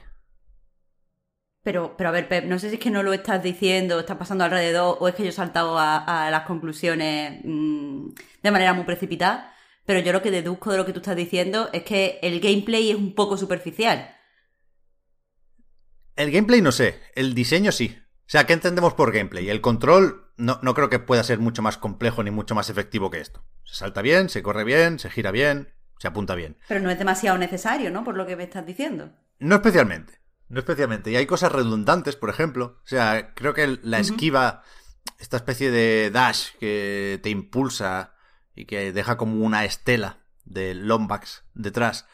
Pero, pero a ver, Pep, no sé si es que no lo estás diciendo, estás pasando alrededor, o es que yo he saltado a, las conclusiones mm, de manera muy precipitada, pero yo lo que deduzco de lo que tú estás diciendo es que el gameplay es un poco superficial. El gameplay no sé, el diseño sí. O sea, ¿qué entendemos por gameplay? El control no, no creo que pueda ser mucho más complejo ni mucho más efectivo que esto. Se salta bien, se corre bien, se gira bien, se apunta bien. Pero no es demasiado necesario, ¿no? Por lo que me estás diciendo. No especialmente. No especialmente. Y hay cosas redundantes, por ejemplo. O sea, creo que la esquiva, esta especie de dash que te impulsa y que deja como una estela de Lombax detrás.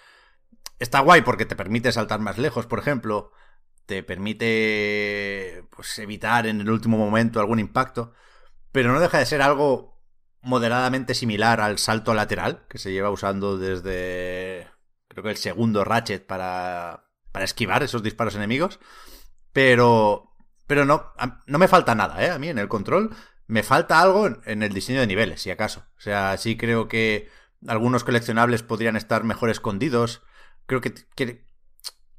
Está guay porque te permite saltar más lejos, por ejemplo. Te permite pues, evitar en el último momento algún impacto. Pero no deja de ser algo moderadamente similar al salto lateral que se lleva usando desde creo que el segundo Ratchet para, para esquivar esos disparos enemigos. Pero, pero no, no me falta nada, ¿eh? A mí en el control me falta algo en el diseño de niveles, si acaso. O sea, sí creo que algunos coleccionables podrían estar mejor escondidos. Creo que, que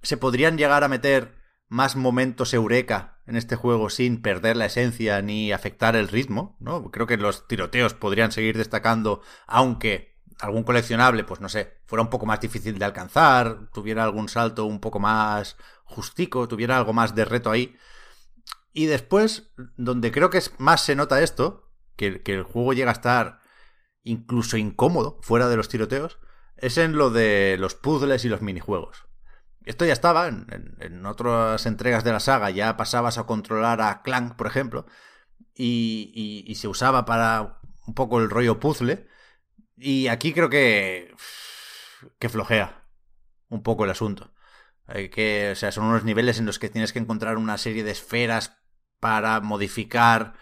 se podrían llegar a meter más momentos eureka en este juego sin perder la esencia ni afectar el ritmo, ¿no? Creo que los tiroteos podrían seguir destacando, aunque algún coleccionable, pues no sé, fuera un poco más difícil de alcanzar, tuviera algún salto un poco más justico, tuviera algo más de reto ahí. Y después, donde creo que más se nota esto, que, que el juego llega a estar incluso incómodo fuera de los tiroteos, es en lo de los puzzles y los minijuegos. Esto ya estaba en, otras entregas de la saga, ya pasabas a controlar a Clank, por ejemplo, y, se usaba para un poco el rollo puzzle. Y aquí creo que. que flojea un poco el asunto. Hay que, o sea, son unos niveles en los que tienes que encontrar una serie de esferas para modificar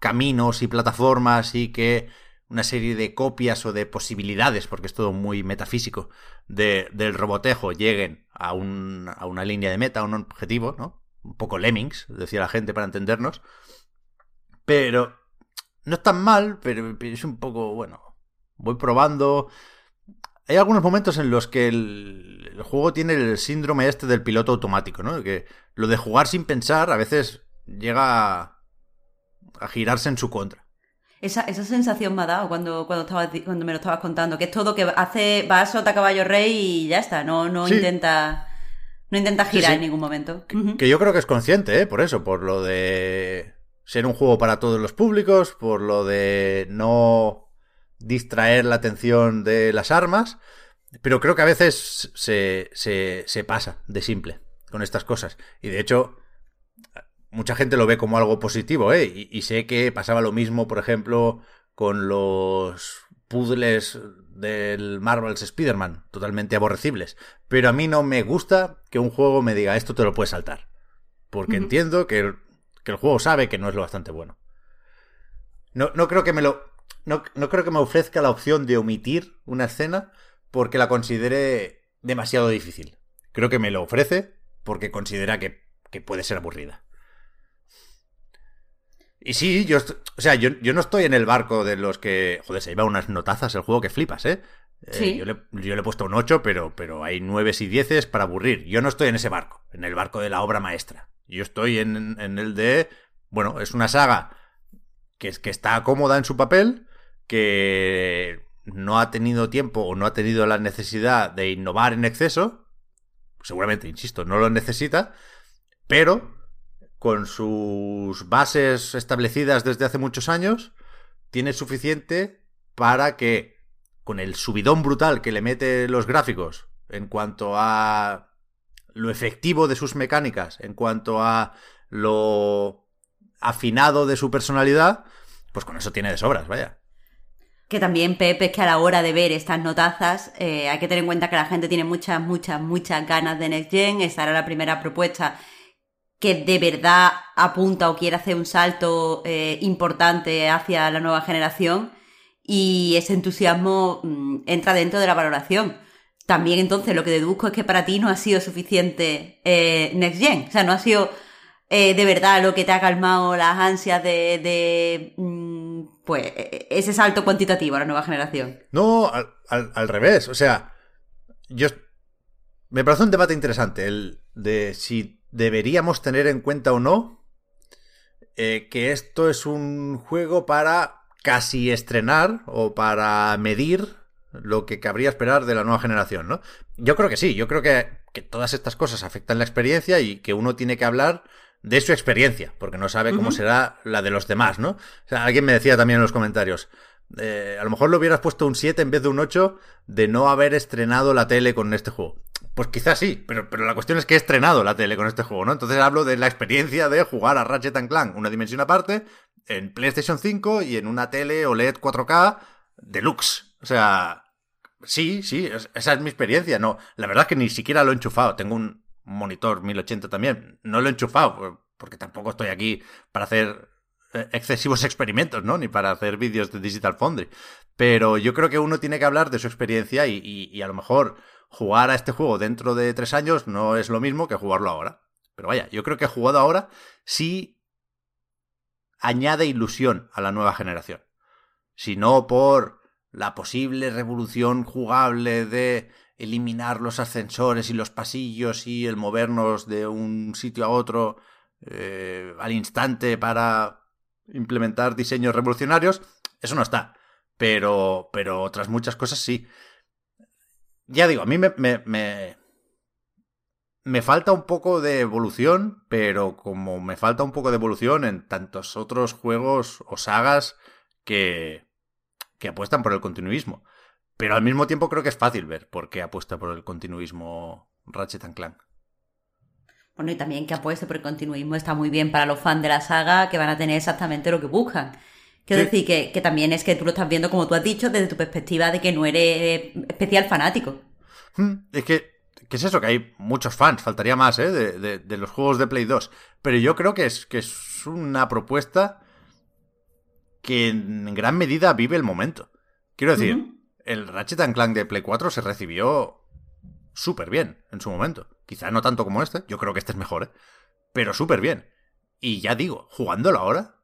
caminos y plataformas y que una serie de copias o de posibilidades, porque es todo muy metafísico, de, del robotejo lleguen a, un, a una línea de meta, a un objetivo, ¿no? Un poco lemmings, decía la gente para entendernos. Pero no es tan mal, pero es un poco, bueno, voy probando. Hay algunos momentos en los que el, juego tiene el síndrome este del piloto automático, ¿no? Que lo de jugar sin pensar a veces llega a, a girarse en su contra. Esa, esa sensación me ha dado cuando, cuando, estaba, cuando me lo estabas contando, que es todo que hace, va a sota caballo rey y ya está, no, no intenta no intenta girar en ningún momento. Que, yo creo que es consciente, ¿eh? por eso, por lo de ser un juego para todos los públicos, por lo de no distraer la atención de las armas, pero creo que a veces se, se, se pasa de simple con estas cosas. Y de hecho, mucha gente lo ve como algo positivo, ¿eh? Y, sé que pasaba lo mismo, por ejemplo, con los puzzles del Marvel's Spider-Man, totalmente aborrecibles. Pero a mí no me gusta que un juego me diga esto te lo puedes saltar. Porque entiendo que el, que el, juego sabe que no es lo bastante bueno. No, no creo que me lo. No, no creo que me ofrezca la opción de omitir una escena porque la considere demasiado difícil. Creo que me lo ofrece porque considera que, que puede ser aburrida. Y sí, yo, o sea, yo, no estoy en el barco de los que, joder, se lleva unas notazas el juego que flipas, ¿eh? eh yo, le, yo, le, he puesto un 8, pero, pero hay 9 y 10 para aburrir. Yo no estoy en ese barco, en el barco de la obra maestra. Yo estoy en, en el de, bueno, es una saga que, que está cómoda en su papel, que no ha tenido tiempo o no ha tenido la necesidad de innovar en exceso. Seguramente, insisto, no lo necesita, pero con sus bases establecidas desde hace muchos años, tiene suficiente para que, con el subidón brutal que le mete los gráficos en cuanto a lo efectivo de sus mecánicas, en cuanto a lo afinado de su personalidad, pues con eso tiene de sobras, vaya. Que también, Pepe, es que a la hora de ver estas notazas, eh, hay que tener en cuenta que la gente tiene muchas, muchas, muchas ganas de Next Gen. Esta era la primera propuesta que de verdad apunta o quiere hacer un salto eh, importante hacia la nueva generación y ese entusiasmo mm, entra dentro de la valoración. También entonces lo que deduzco es que para ti no ha sido suficiente eh, Next Gen, o sea, no ha sido eh, de verdad lo que te ha calmado las ansias de, de mm, pues e-, ese salto cuantitativo a la nueva generación. No, al, al revés, o sea, yo me parece un debate interesante el de si deberíamos tener en cuenta o no eh, que esto es un juego para casi estrenar o para medir lo que cabría esperar de la nueva generación, ¿no? Yo creo que sí, yo creo que, que todas estas cosas afectan la experiencia y que uno tiene que hablar de su experiencia, porque no sabe cómo será la de los demás, ¿no? O sea, alguien me decía también en los comentarios, eh, a lo mejor le hubieras puesto un 7 en vez de un 8 de no haber estrenado la tele con este juego. Pues quizás sí, pero, pero la cuestión es que he estrenado la tele con este juego, ¿no? Entonces hablo de la experiencia de jugar a Ratchet Clank, una dimensión aparte, en PlayStation 5 y en una tele OLED 4K deluxe. O sea, sí, sí, esa es mi experiencia. No, la verdad es que ni siquiera lo he enchufado. Tengo un monitor 1080 también. No lo he enchufado, porque tampoco estoy aquí para hacer eh, excesivos experimentos, ¿no? Ni para hacer vídeos de Digital Foundry. Pero yo creo que uno tiene que hablar de su experiencia y, a lo mejor jugar a este juego dentro de tres años no es lo mismo que jugarlo ahora. Pero vaya, yo creo que jugado ahora sí añade ilusión a la nueva generación. Si no por la posible revolución jugable de eliminar los ascensores y los pasillos y el movernos de un sitio a otro eh, al instante para implementar diseños revolucionarios, eso no está. Pero, pero otras muchas cosas sí. Ya digo, a mí me, me, me falta un poco de evolución, pero como me falta un poco de evolución en tantos otros juegos o sagas que, que apuestan por el continuismo. Pero al mismo tiempo creo que es fácil ver por qué apuesta por el continuismo Ratchet Clank. Bueno, y también que apueste por el continuismo está muy bien para los fans de la saga que van a tener exactamente lo que buscan. Quiero Sí. decir que, que también es que tú lo estás viendo, como tú has dicho, desde tu perspectiva de que no eres especial fanático. Hmm, Es que, ¿qué es eso? Que hay muchos fans, faltaría más, ¿eh? De, de- de los juegos de Play 2. Pero yo creo que es, que es una propuesta que en gran medida vive el momento. Quiero decir, el Ratchet and Clank de Play 4 se recibió súper bien en su momento. Quizá no tanto como este, yo creo que este es mejor, ¿eh? Pero súper bien. Y ya digo, jugándolo ahora,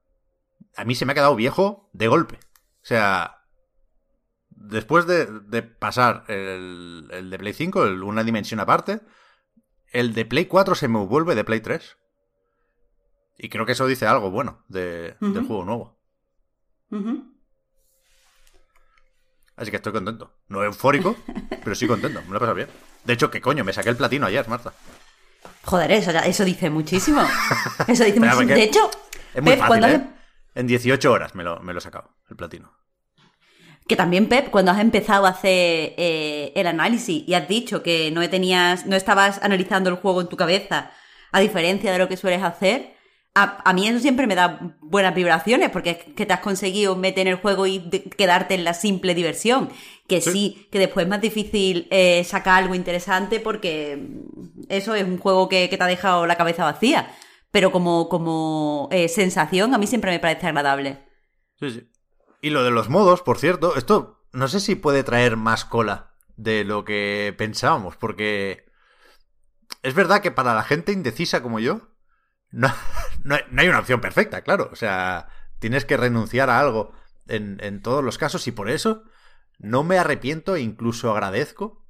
a mí se me ha quedado viejo de golpe. O sea, después de, de pasar el, el de Play 5, el una dimensión aparte, el de Play 4 se me vuelve de Play 3. Y creo que eso dice algo bueno de- del juego nuevo. Así que estoy contento. No eufórico, pero sí contento. Me lo he pasado bien. De hecho, ¿qué coño? Me saqué el platino ayer, Marta. Joder, eso, eso dice muchísimo. Eso dice muchísimo. De hecho, Es muy Pep, fácil, cuando. En 18 horas me lo, me lo he sacado, el platino. Que también, Pep, cuando has empezado a hacer eh, el análisis y has dicho que no tenías, no estabas analizando el juego en tu cabeza, a diferencia de lo que sueles hacer, a, a mí eso siempre me da buenas vibraciones, porque es que te has conseguido meter en el juego y de- quedarte en la simple diversión. Que sí, Sí. que después es más difícil eh, sacar algo interesante porque eso es un juego que, que te ha dejado la cabeza vacía. Pero como, como eh, sensación, a mí siempre me parece agradable. Sí, sí. Y lo de los modos, por cierto, esto no sé si puede traer más cola de lo que pensábamos, porque es verdad que para la gente indecisa como yo, no, no no hay una opción perfecta, claro. O sea, tienes que renunciar a algo en, en todos los casos y por eso no me arrepiento e incluso agradezco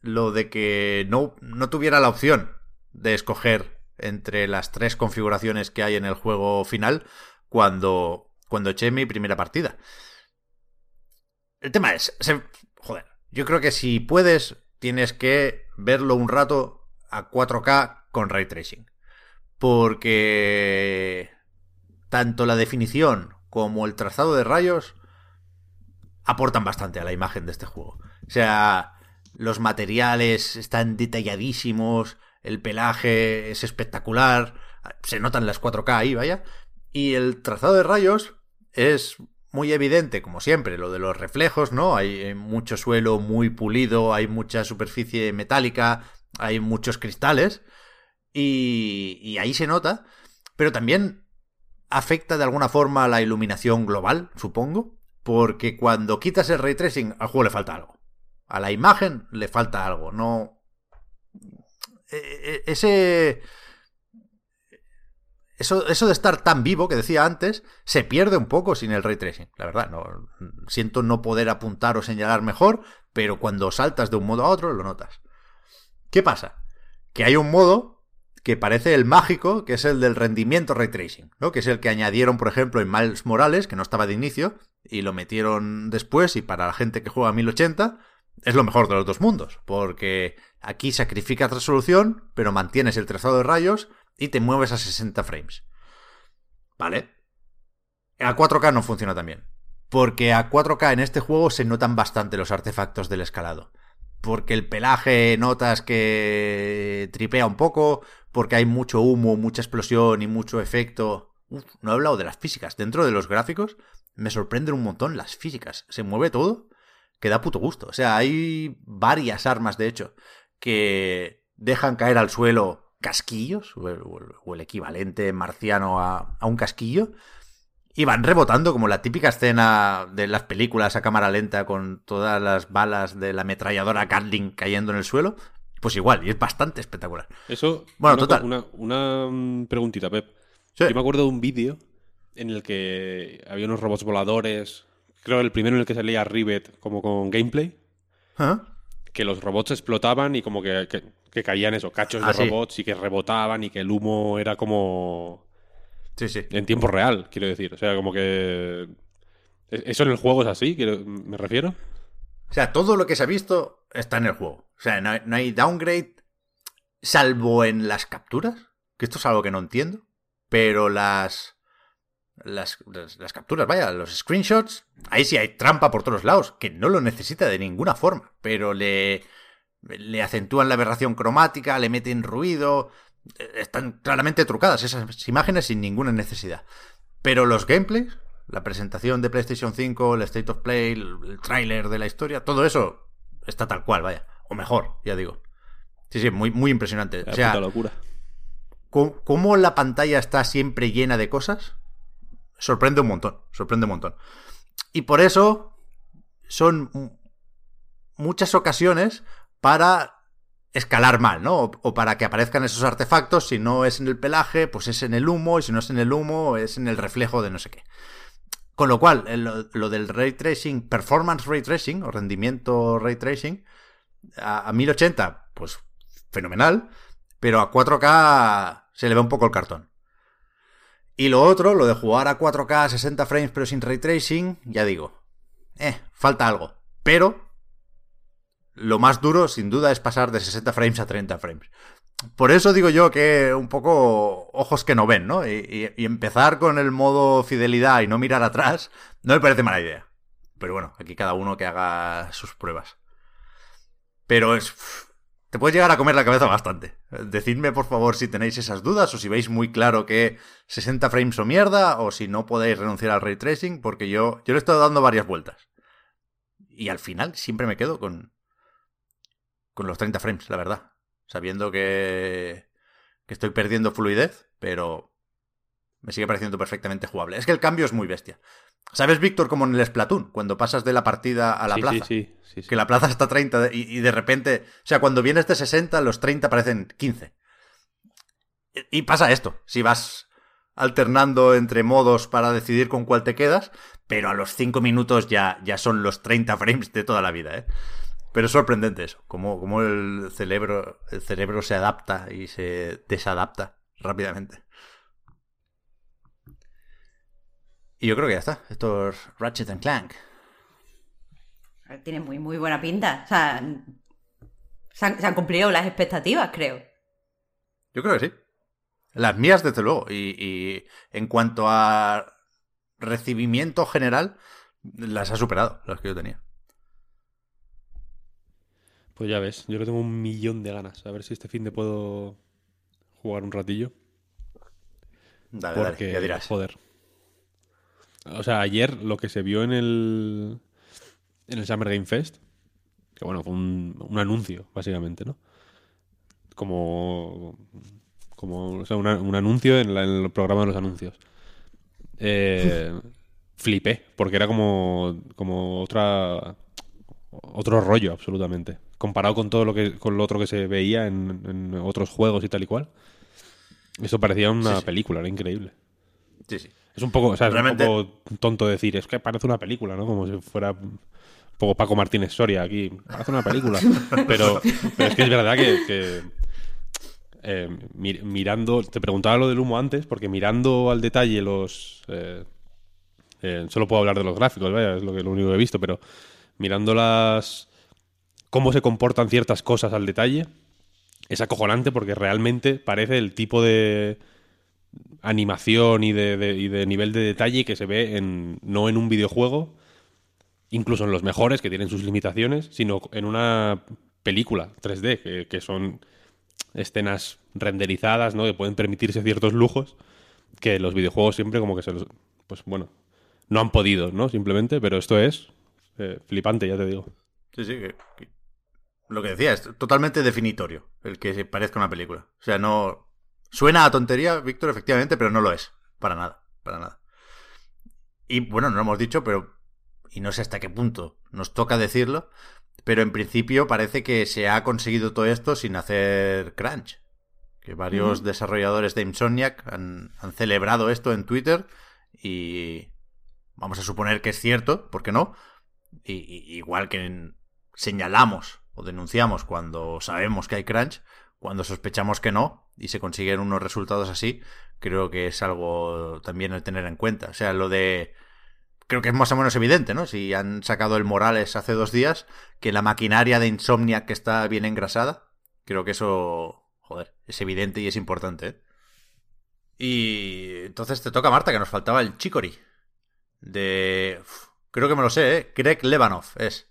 lo de que no, no tuviera la opción de escoger entre las tres configuraciones que hay en el juego final cuando, cuando eché mi primera partida. El tema es, joder, yo creo que si puedes, tienes que verlo un rato a 4K con ray tracing. Porque tanto la definición como el trazado de rayos aportan bastante a la imagen de este juego. O sea, los materiales están detalladísimos, el pelaje es espectacular, se notan las 4K ahí, vaya. Y el trazado de rayos es muy evidente, como siempre, lo de los reflejos, ¿no? Hay eh, mucho suelo muy pulido, hay mucha superficie metálica, hay muchos cristales. Y, ahí se nota, pero también afecta de alguna forma a la iluminación global, supongo, porque cuando quitas el ray tracing al juego le falta algo. A la imagen le falta algo, no... E- e- Ese... Eso, eso de estar tan vivo que decía antes se pierde un poco sin el ray tracing. La verdad, no siento no poder apuntar o señalar mejor, pero cuando saltas de un modo a otro lo notas. ¿Qué pasa? Que hay un modo que parece el mágico, que es el del rendimiento ray tracing, ¿no? Que es el que añadieron, por ejemplo, en Miles Morales, que no estaba de inicio, y lo metieron después, y para la gente que juega a 1080, es lo mejor de los dos mundos, porque aquí sacrificas resolución, pero mantienes el trazado de rayos y te mueves a 60 frames. ¿Vale? A 4K no funciona tan bien. Porque a 4K en este juego se notan bastante los artefactos del escalado. Porque el pelaje notas que tripea un poco, porque hay mucho humo, mucha explosión y mucho efecto. Uf, no he hablado de las físicas. Dentro de los gráficos me sorprenden un montón las físicas. Se mueve todo que da puto gusto. O sea, hay varias armas, de hecho, que dejan caer al suelo casquillos, o el, o el equivalente marciano a, a, un casquillo, y van rebotando como la típica escena de las películas a cámara lenta con todas las balas de la ametralladora Gatling cayendo en el suelo. Pues igual, y es bastante espectacular. Eso. Bueno, una, total. Una, una mm, preguntita, Pep. Sí. Yo me acuerdo de un vídeo en el que había unos robots voladores. Creo el primero en el que salía Rivet como con gameplay. ¿Ah? Que los robots explotaban y como que, que, que caían eso, cachos Ah, de sí. robots y que rebotaban y que el humo era como Sí, sí. en tiempo real, quiero decir. O sea, como que. ¿e-, ¿Eso en el juego es así? ¿Me refiero? O sea, todo lo que se ha visto está en el juego. O sea, no hay, no hay downgrade. salvo en las capturas, que esto es algo que no entiendo, pero las, las, las, capturas, vaya, los screenshots, ahí sí hay trampa por todos lados, que no lo necesita de ninguna forma, pero le, le acentúan la aberración cromática, le meten ruido, eh, están claramente trucadas esas imágenes sin ninguna necesidad. Pero los gameplays, la presentación de PlayStation 5, el State of Play, el, el tráiler de la historia, todo eso está tal cual, vaya. O mejor, ya digo. Sí, sí, muy, muy impresionante. o sea, locura. Cómo la pantalla está siempre llena de cosas, sorprende un montón, sorprende un montón. Y por eso son muchas ocasiones para escalar mal, ¿no? O, para que aparezcan esos artefactos, si no es en el pelaje, pues es en el humo, y si no es en el humo, es en el reflejo de no sé qué. Con lo cual, lo, del ray tracing, performance ray tracing, o rendimiento ray tracing, a, 1080, pues fenomenal, pero a 4K se le ve un poco el cartón. Y lo otro, lo de jugar a 4K 60 frames pero sin ray tracing, ya digo, eh, falta algo. Pero lo más duro, sin duda, es pasar de 60 frames a 30 frames. Por eso digo yo que un poco ojos que no ven, ¿no? Y, empezar con el modo fidelidad y no mirar atrás no me parece mala idea. Pero bueno, aquí cada uno que haga sus pruebas. Pero es... Te puedes llegar a comer la cabeza bastante. Decidme por favor si tenéis esas dudas o si veis muy claro que 60 frames o mierda o si no podéis renunciar al ray tracing porque yo, yo le estado dando varias vueltas. Y al final siempre me quedo con, con los 30 frames, la verdad. Sabiendo que, que estoy perdiendo fluidez, pero me sigue pareciendo perfectamente jugable. Es que el cambio es muy bestia. ¿Sabes, Víctor, como en el Splatoon, cuando pasas de la partida a la plaza? Sí, sí, que la plaza está 30 y, de repente, o sea, cuando vienes de 60, los 30 parecen 15. Y pasa esto, si vas alternando entre modos para decidir con cuál te quedas, pero a los 5 minutos ya, ya son los 30 frames de toda la vida, ¿eh? Pero es sorprendente eso, como, el, cerebro, el cerebro se adapta y se desadapta rápidamente. Y yo creo que ya está. Esto es Ratchet and Clank. Tiene muy, muy buena pinta. O sea, se han, cumplido las expectativas, creo. Yo creo que sí. Las mías, desde luego. Y, y en cuanto a recibimiento general, las ha superado, las que yo tenía. Pues ya ves, yo que tengo un millón de ganas. A ver si este fin de puedo jugar un ratillo. Dale, dale, ya dirás. Joder. O sea, ayer lo que se vio en el. En el Summer Game Fest. Que bueno, fue un, un anuncio, básicamente, ¿no? Como. Como. O sea, un anuncio en, el programa de los anuncios. Eh, flipé, porque era como. Como otra. Otro rollo, absolutamente comparado con todo lo que con lo otro que se veía en, otros juegos y tal y cual. Eso parecía una película, era increíble. Sí, sí. Es un poco, o sea, es un poco tonto decir, es que parece una película, ¿no? Como si fuera un poco Paco Martínez Soria aquí. Parece una película. pero, es que es verdad que, eh, mirando, te preguntaba lo del humo antes, porque mirando al detalle los... Eh, eh, solo puedo hablar de los gráficos, vaya, es lo, que, lo único que he visto, pero mirando las cómo se comportan ciertas cosas al detalle, es acojonante porque realmente parece el tipo de animación y de, nivel de detalle que se ve en, no en un videojuego, incluso en los mejores, que tienen sus limitaciones, sino en una película 3D, que, son escenas renderizadas, ¿no? Que pueden permitirse ciertos lujos que los videojuegos siempre como que se los... Pues bueno, no han podido, ¿no? Simplemente, pero esto es eh, flipante, ya te digo. Sí, sí, lo que decía, es totalmente definitorio el que parezca una película. O sea, no. Suena a tontería, Víctor, efectivamente, pero no lo es. Para nada, para nada. Y bueno, no lo hemos dicho, pero. Y no sé hasta qué punto nos toca decirlo. Pero en principio parece que se ha conseguido todo esto sin hacer crunch. Que varios desarrolladores de Insomniac han, han celebrado esto en Twitter. Y. Vamos a suponer que es cierto, ¿por qué no? Y, igual que señalamos o denunciamos cuando sabemos que hay crunch, cuando sospechamos que no y se consiguen unos resultados así, creo que es algo también el tener en cuenta. O sea, lo de... Creo que es más o menos evidente, ¿no? Si han sacado el Morales hace dos días, que la maquinaria de insomnia que está bien engrasada, creo que eso joder, es evidente y es importante. ¿eh? Y entonces te toca, Marta, que nos faltaba el Chicory. De... creo que me lo sé, ¿eh? Greg Levanov es.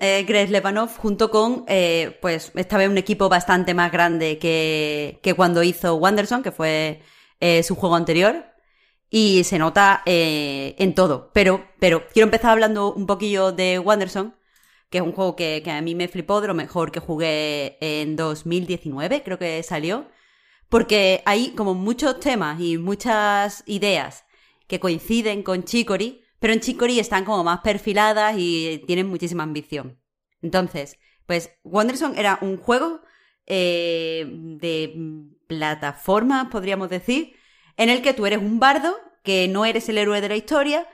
Eh, Greg Levanov junto con, eh, pues esta vez un equipo bastante más grande que, que cuando hizo Wanderson, que fue eh, su juego anterior. Y se nota eh, en todo. Pero, pero quiero empezar hablando un poquillo de Wanderson, que es un juego que, que a mí me flipó de lo mejor que jugué en 2019, creo que salió. Porque hay como muchos temas y muchas ideas que coinciden con Chicory, pero en Chicory están como más perfiladas y tienen muchísima ambición. Entonces, pues Wanderson era un juego eh, de plataforma, podríamos decir, en el que tú eres un bardo, que no eres el héroe de la historia,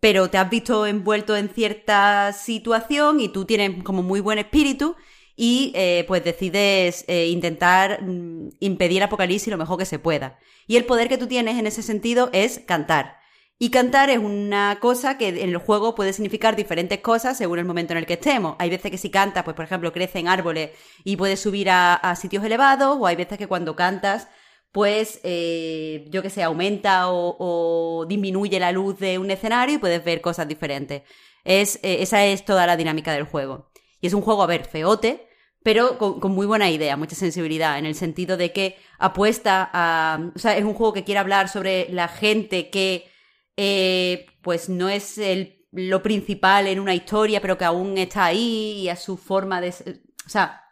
pero te has visto envuelto en cierta situación y tú tienes como muy buen espíritu y eh, pues decides eh, intentar mm, impedir apocalipsis lo mejor que se pueda. Y el poder que tú tienes en ese sentido es cantar. Y cantar es una cosa que en el juego puede significar diferentes cosas según el momento en el que estemos. Hay veces que si cantas, pues por ejemplo, crecen árboles y puedes subir a, sitios elevados, o hay veces que cuando cantas, pues eh, yo que sé, aumenta o, o, disminuye la luz de un escenario y puedes ver cosas diferentes. Es, eh, esa es toda la dinámica del juego. Y es un juego, a ver, feote, pero con, con, muy buena idea, mucha sensibilidad, en el sentido de que apuesta a... O sea, es un juego que quiere hablar sobre la gente que eh, pues no es el, lo principal en una historia, pero que aún está ahí y a su forma de... O sea,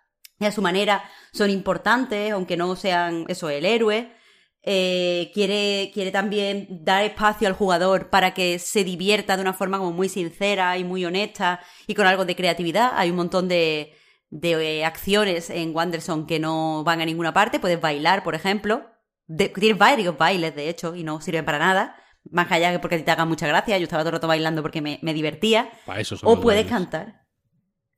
y a su manera son importantes, aunque no sean eso, el héroe. Eh, quiere, quiere también dar espacio al jugador para que se divierta de una forma como muy sincera y muy honesta y con algo de creatividad. Hay un montón de, de acciones en Wanderson que no van a ninguna parte. Puedes bailar, por ejemplo. Tienes varios bailes, de hecho, y no sirven para nada. Más allá que porque te haga mucha gracia. Yo estaba todo el rato bailando porque me, me divertía. Para eso o puedes bailes. cantar.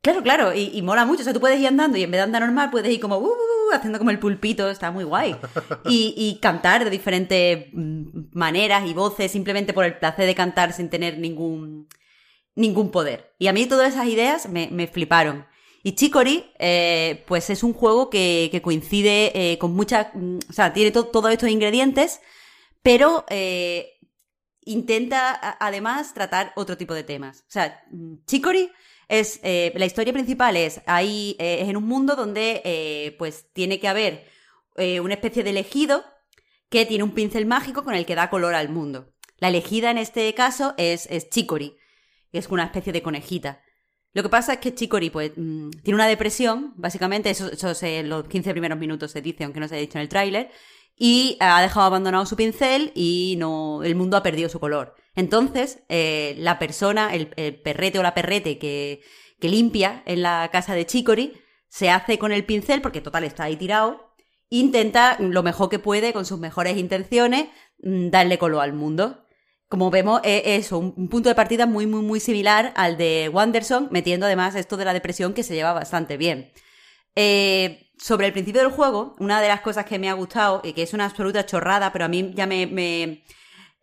Claro, claro, y, y, mola mucho. O sea, tú puedes ir andando y en vez de andar normal puedes ir como uh, uh, uh, haciendo como el pulpito, está muy guay. Y, y, cantar de diferentes maneras y voces simplemente por el placer de cantar sin tener ningún, ningún poder. Y a mí todas esas ideas me, me fliparon. Y Chicory, eh, pues es un juego que, que coincide eh, con muchas. O sea, tiene to todos estos ingredientes, pero eh, intenta además tratar otro tipo de temas. O sea, Chicory es eh, la historia principal es ahí eh, es en un mundo donde eh, pues tiene que haber una especie de elegido que tiene un pincel mágico con el que da color al mundo. La elegida en este caso es, es Chicory, que es una especie de conejita. Lo que pasa es que Chicory pues, mmm, tiene una depresión, básicamente, eso, eso en los 15 primeros minutos se dice, aunque no se haya dicho en el tráiler, y ha dejado abandonado su pincel y no, el mundo ha perdido su color. Entonces, eh, la persona, el, perrete o la perrete que, que limpia en la casa de Chicory, se hace con el pincel, porque total está ahí tirado, intenta lo mejor que puede, con sus mejores intenciones, mm, darle color al mundo. Como vemos, es eso, un punto de partida muy, muy, muy similar al de Wanderson, metiendo además esto de la depresión que se lleva bastante bien. Eh, sobre el principio del juego, una de las cosas que me ha gustado, y que es una absoluta chorrada, pero a mí ya me, me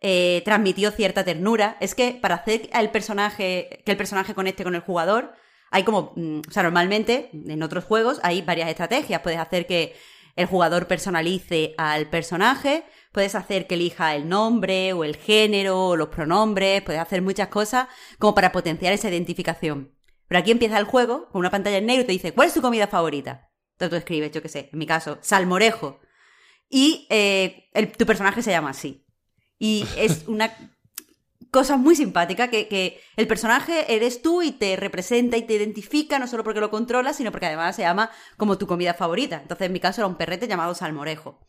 eh, transmitió cierta ternura, es que para hacer personaje, que el personaje conecte con el jugador, hay como, o sea, normalmente en otros juegos hay varias estrategias. Puedes hacer que el jugador personalice al personaje, puedes hacer que elija el nombre o el género o los pronombres, puedes hacer muchas cosas como para potenciar esa identificación. Pero aquí empieza el juego con una pantalla en negro y te dice, ¿cuál es tu comida favorita? Entonces tú escribes, yo qué sé, en mi caso, salmorejo. Y eh, el, tu personaje se llama así. Y es una cosa muy simpática que, que, el personaje eres tú y te representa y te identifica, no solo porque lo controlas, sino porque además se llama como tu comida favorita. Entonces en mi caso era un perrete llamado salmorejo.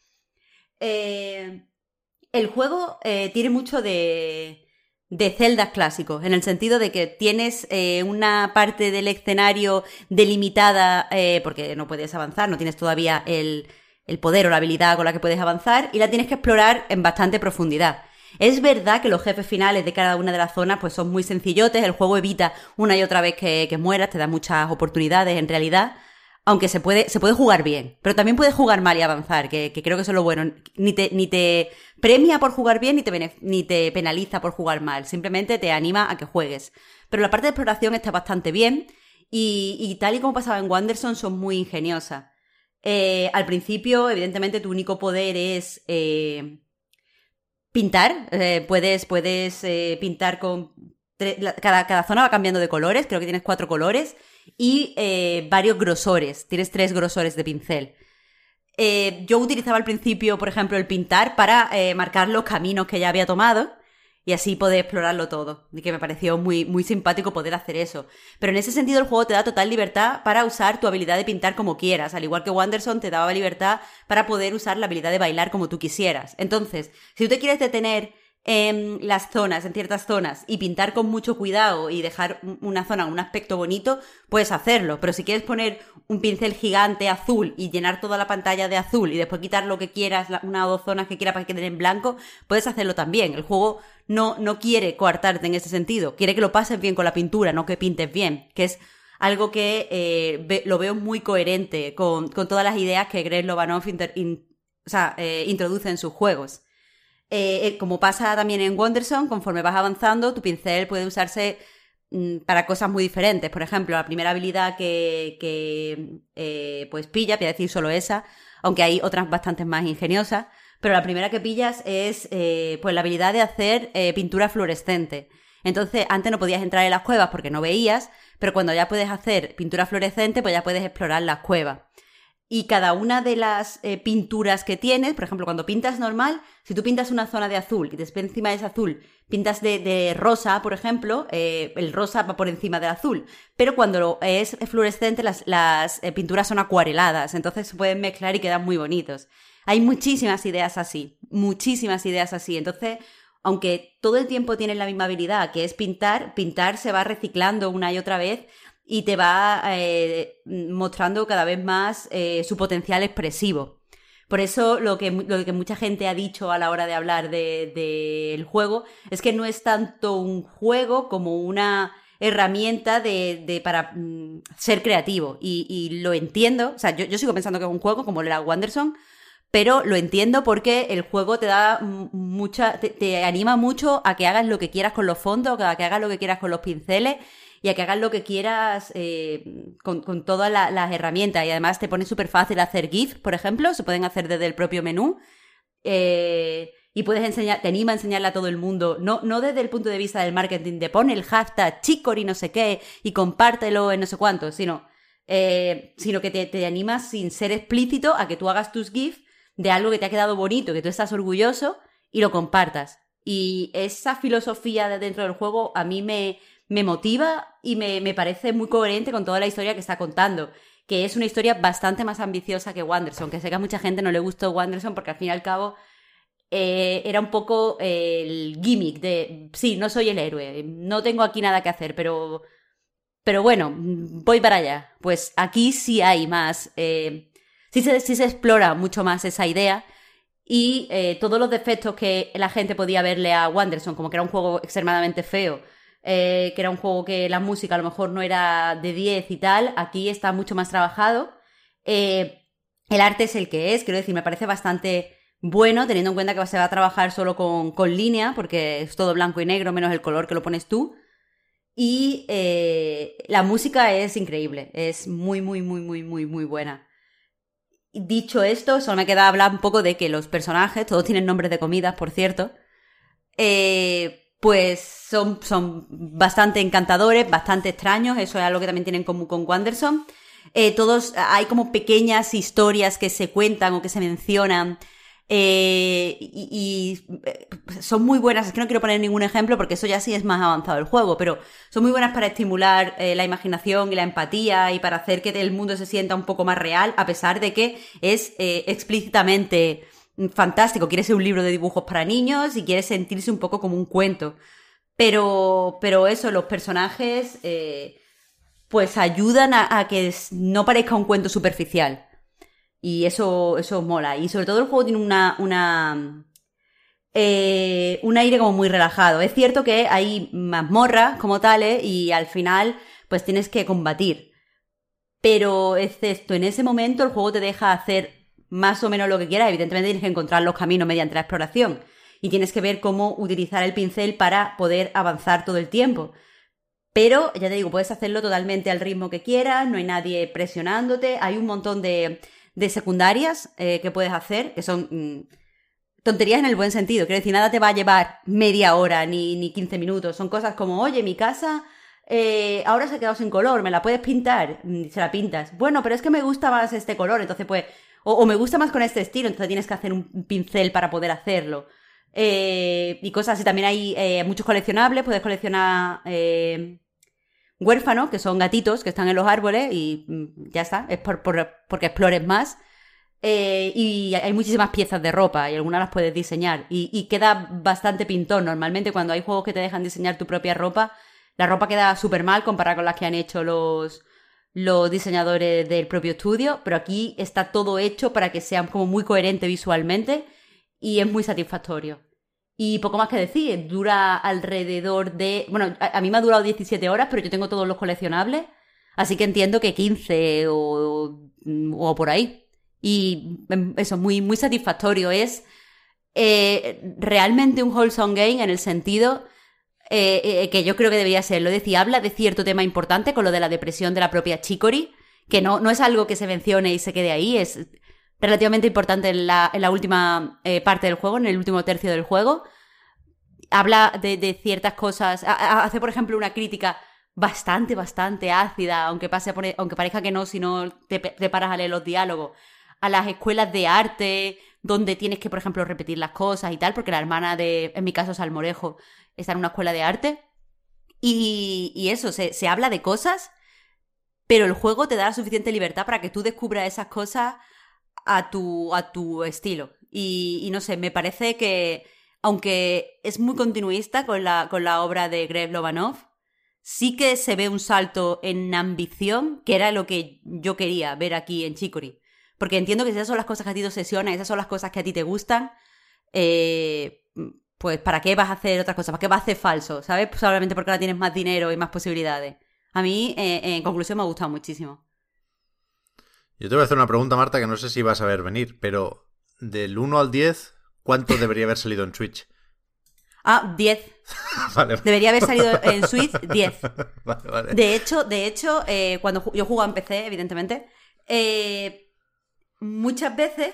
Eh, el juego eh, tiene mucho de, de celdas clásicos, en el sentido de que tienes eh, una parte del escenario delimitada eh, porque no puedes avanzar, no tienes todavía el, el poder o la habilidad con la que puedes avanzar y la tienes que explorar en bastante profundidad. Es verdad que los jefes finales de cada una de las zonas pues son muy sencillotes, el juego evita una y otra vez que, que mueras, te da muchas oportunidades en realidad, aunque se puede, se puede jugar bien, pero también puedes jugar mal y avanzar, que, creo que eso es lo bueno. Ni te, premia por jugar bien, ni te, penaliza por jugar mal, simplemente te anima a que juegues. Pero la parte de exploración está bastante bien, y, y tal y como pasaba en Wanderson, son muy ingeniosas. Eh, al principio, evidentemente, tu único poder es eh, pintar. Eh, puedes puedes pintar con... Cada, cada, zona va cambiando de colores, creo que tienes cuatro colores, y varios grosores. Tienes tres grosores de pincel. yo utilizaba al principio, por ejemplo, el pintar para marcar los caminos que ya había tomado y así poder explorarlo todo. Y que me pareció muy, muy simpático poder hacer eso. Pero en ese sentido el juego te da total libertad para usar tu habilidad de pintar como quieras, al igual que Wanderson te daba libertad para poder usar la habilidad de bailar como tú quisieras. Entonces, si tú te quieres detener en las zonas, en ciertas zonas, y pintar con mucho cuidado y dejar una zona un aspecto bonito, puedes hacerlo. Pero si quieres poner un pincel gigante azul y llenar toda la pantalla de azul y después quitar lo que quieras, una o dos zonas que quieras para que queden en blanco, puedes hacerlo también. El juego no, no quiere coartarte en ese sentido, quiere que lo pases bien con la pintura, no que pintes bien, que es algo que eh, lo veo muy coherente con, todas las ideas que Greg Lobanov eh, introduce en sus juegos. Eh, eh, como pasa también en Wonderson, conforme vas avanzando, tu pincel puede usarse mm, para cosas muy diferentes. Por ejemplo, la primera habilidad que, eh, pues pilla, voy a decir solo esa, aunque hay otras bastante más ingeniosas, pero la primera que pillas es pues la habilidad de hacer pintura fluorescente. Entonces, antes no podías entrar en las cuevas porque no veías, pero cuando ya puedes hacer pintura fluorescente, pues ya puedes explorar las cuevas y cada una de las eh, pinturas que tienes, por ejemplo, cuando pintas normal, si tú pintas una zona de azul y después encima ese azul pintas de, rosa, por ejemplo, eh, el rosa va por encima del azul. Pero cuando es fluorescente, las, las eh, pinturas son acuareladas, entonces se pueden mezclar y quedan muy bonitos. Hay muchísimas ideas así, muchísimas ideas así. Entonces, aunque todo el tiempo tienes la misma habilidad, que es pintar, pintar se va reciclando una y otra vez y te va eh, mostrando cada vez más eh, su potencial expresivo. Por eso lo que, lo que mucha gente ha dicho a la hora de hablar del de, juego es que no es tanto un juego como una herramienta de, para mm, ser creativo. Y, lo entiendo. O sea, yo, sigo pensando que es un juego como era Wanderson, pero lo entiendo porque el juego te da mucha. Te, te, anima mucho a que hagas lo que quieras con los fondos, a que hagas lo que quieras con los pinceles y a que hagas lo que quieras eh, con, todas las herramientas. Y además te pone súper fácil hacer GIF, por ejemplo, se pueden hacer desde el propio menú. Eh, y puedes enseñar, te anima a enseñarle a todo el mundo, no, no desde el punto de vista del marketing de pon el hashtag chicori no sé qué y compártelo en no sé cuánto, sino, eh, sino que te, te anima sin ser explícito a que tú hagas tus GIF de algo que te ha quedado bonito, que tú estás orgulloso y lo compartas. Y esa filosofía de dentro del juego a mí me, me motiva y me, me, parece muy coherente con toda la historia que está contando. Que es una historia bastante más ambiciosa que Wanderson, que sé que a mucha gente no le gustó Wanderson porque al fin y al cabo eh, era un poco el gimmick de, sí, no soy el héroe, no tengo aquí nada que hacer, pero, pero bueno, voy para allá. Pues aquí sí hay más, eh, sí, se, sí se explora mucho más esa idea y eh, todos los defectos que la gente podía verle a Wanderson, como que era un juego extremadamente feo, eh, que era un juego que la música a lo mejor no era de 10 y tal, aquí está mucho más trabajado. Eh, el arte es el que es, quiero decir, me parece bastante bueno, teniendo en cuenta que se va a trabajar solo con, con línea, porque es todo blanco y negro, menos el color que lo pones tú. Y eh, la música es increíble, es muy, muy, muy, muy, muy, muy buena. Dicho esto, solo me queda hablar un poco de que los personajes, todos tienen nombres de comidas, por cierto, eh, pues son, son bastante encantadores, bastante extraños, eso es algo que también tienen en común con Wanderson. Eh, todos, hay como pequeñas historias que se cuentan o que se mencionan eh, y, eh, son muy buenas. Es que no quiero poner ningún ejemplo porque eso ya sí es más avanzado el juego, pero son muy buenas para estimular la imaginación y la empatía y para hacer que el mundo se sienta un poco más real, a pesar de que es explícitamente fantástico, quiere ser un libro de dibujos para niños y quiere sentirse un poco como un cuento. Pero, pero eso, los personajes, eh, pues ayudan a, que no parezca un cuento superficial. Y eso, eso mola. Y sobre todo el juego tiene una, una, eh, un aire como muy relajado. Es cierto que hay mazmorras como tales y al final, pues tienes que combatir. Pero excepto en ese momento, el juego te deja hacer más o menos lo que quieras. Evidentemente tienes que encontrar los caminos mediante la exploración y tienes que ver cómo utilizar el pincel para poder avanzar todo el tiempo. Pero, ya te digo, puedes hacerlo totalmente al ritmo que quieras, no hay nadie presionándote, hay un montón de, de secundarias eh, que puedes hacer, que son mm, tonterías en el buen sentido. Quiero decir, nada te va a llevar media hora ni, ni 15 minutos. Son cosas como, oye, mi casa eh, ahora se ha quedado sin color, ¿me la puedes pintar? Mm, se la pintas. Bueno, pero es que me gusta más este color, entonces pues... O, me gusta más con este estilo, entonces tienes que hacer un pincel para poder hacerlo. Eh, y cosas así. También hay eh, muchos coleccionables. Puedes coleccionar eh, huérfanos, que son gatitos que están en los árboles y mm, ya está. Es por, por- porque explores más. Eh, y hay muchísimas piezas de ropa y algunas las puedes diseñar. Y, y queda bastante pintón. Normalmente cuando hay juegos que te dejan diseñar tu propia ropa, la ropa queda súper mal comparada con las que han hecho los, los diseñadores del propio estudio. Pero aquí está todo hecho para que sea como muy coherente visualmente y es muy satisfactorio. Y poco más que decir, dura alrededor de... Bueno, a, mí me ha durado 17 horas, pero yo tengo todos los coleccionables, así que entiendo que 15 o, o por ahí. Y em, eso, muy, muy satisfactorio. Es eh, realmente un wholesome game en el sentido eh, eh, que yo creo que debería serlo. Es decir, habla de cierto tema importante con lo de la depresión de la propia Chicory, que no, no es algo que se mencione y se quede ahí, es relativamente importante en la, en la última eh, parte del juego, en el último tercio del juego. Habla de, ciertas cosas, hace por ejemplo una crítica bastante, bastante ácida, aunque, pase aunque parezca que no, si no te, te paras a leer los diálogos, a las escuelas de arte, donde tienes que, por ejemplo, repetir las cosas y tal, porque la hermana de, en mi caso, Salmorejo, está en una escuela de arte. Y, eso, se, se habla de cosas, pero el juego te da la suficiente libertad para que tú descubras esas cosas a tu, a tu estilo. Y, no sé, me parece que, aunque es muy continuista con la, con la obra de Greg Lobanov, sí que se ve un salto en ambición, que era lo que yo quería ver aquí en Chicory. Porque entiendo que esas son las cosas que a ti te obsesionan, esas son las cosas que a ti te gustan, eh, pues ¿para qué vas a hacer otras cosas? ¿Para qué vas a hacer falso? ¿Sabes? Pues Probablemente porque ahora tienes más dinero y más posibilidades. A mí, eh, en conclusión, me ha gustado muchísimo. Yo te voy a hacer una pregunta, Marta, que no sé si vas a ver venir, pero del 1 al 10, ¿cuánto debería haber salido en Switch? Ah, 10. vale, Debería haber salido en Switch 10. vale, vale. De hecho, de hecho, eh, cuando yo jugaba en PC, evidentemente, eh, muchas veces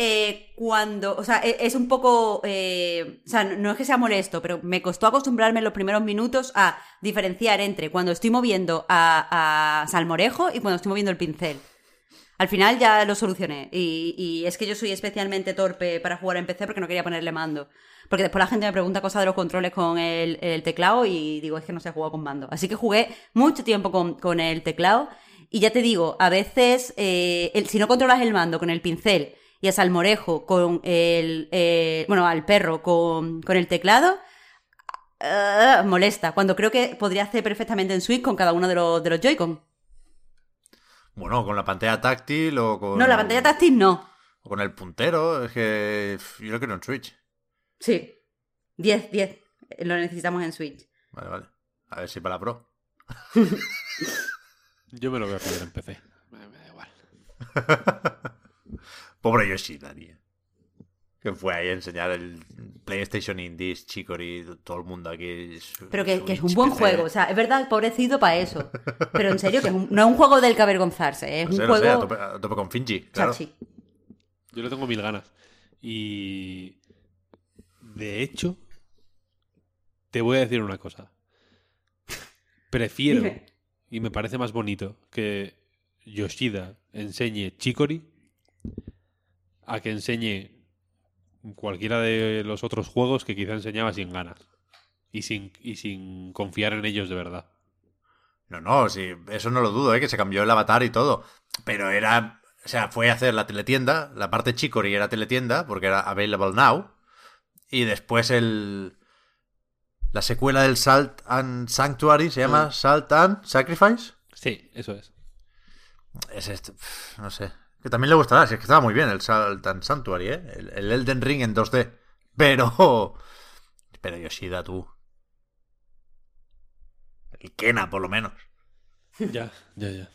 eh, cuando, o sea, e- es un poco, eh, o sea, no es que sea molesto, pero me costó acostumbrarme en los primeros minutos a diferenciar entre cuando estoy moviendo a, Salmorejo y cuando estoy moviendo el pincel. Al final ya lo solucioné. Y, es que yo soy especialmente torpe para jugar en PC porque no quería ponerle mando. Porque después la gente me pregunta cosas de los controles con el, teclado y digo, es que no sé jugar con mando. Así que jugué mucho tiempo con, el teclado. Y ya te digo, a veces, eh, si no controlas el mando con el pincel y a Salmorejo con el. eh, bueno, al perro con, con el teclado, ah, molesta. Cuando creo que podría hacer perfectamente en Switch con cada uno de los, de los Joy-Con. Bueno, con la pantalla táctil o con... No, la pantalla táctil no. O con el puntero, es que yo lo quiero en Switch. Sí. 10, 10. Lo necesitamos en Switch. Vale, vale. A ver si para la Pro. Yo me lo voy a pillar en PC. Me, me da igual. Pobre Yoshida, tío. Que fue ahí a enseñar el PlayStation Indies, Chicory, todo el mundo aquí. su- Pero que, que es un buen PC. juego. O sea, es verdad, pobrecito para eso. Pero en serio, que es un- no es un juego del que avergonzarse. Es No sé, un no sé, a juego. tope, a tope con Finji, claro. chachi. Yo le tengo mil ganas. Y. De hecho. Te voy a decir una cosa. Prefiero. Dime. Y me parece más bonito que Yoshida enseñe Chicory a que enseñe cualquiera de los otros juegos que quizá enseñaba sin ganas. Y sin, y sin confiar en ellos de verdad. No, no, sí, eso no lo dudo, ¿eh? que se cambió el avatar y todo. Pero era. O sea, fue a hacer la teletienda. La parte Chicory era teletienda, porque era Available Now. Y después el. La secuela del Salt and Sanctuary se llama Mm. Salt and Sacrifice. Sí, eso es. Es este. No sé. Que también le gustará, si es que estaba muy bien el Salt and Sanctuary, ¿eh? El, el Elden Ring en 2D. Pero. Pero Yoshida, tú. El Kena, por lo menos. Ya, ya, ya.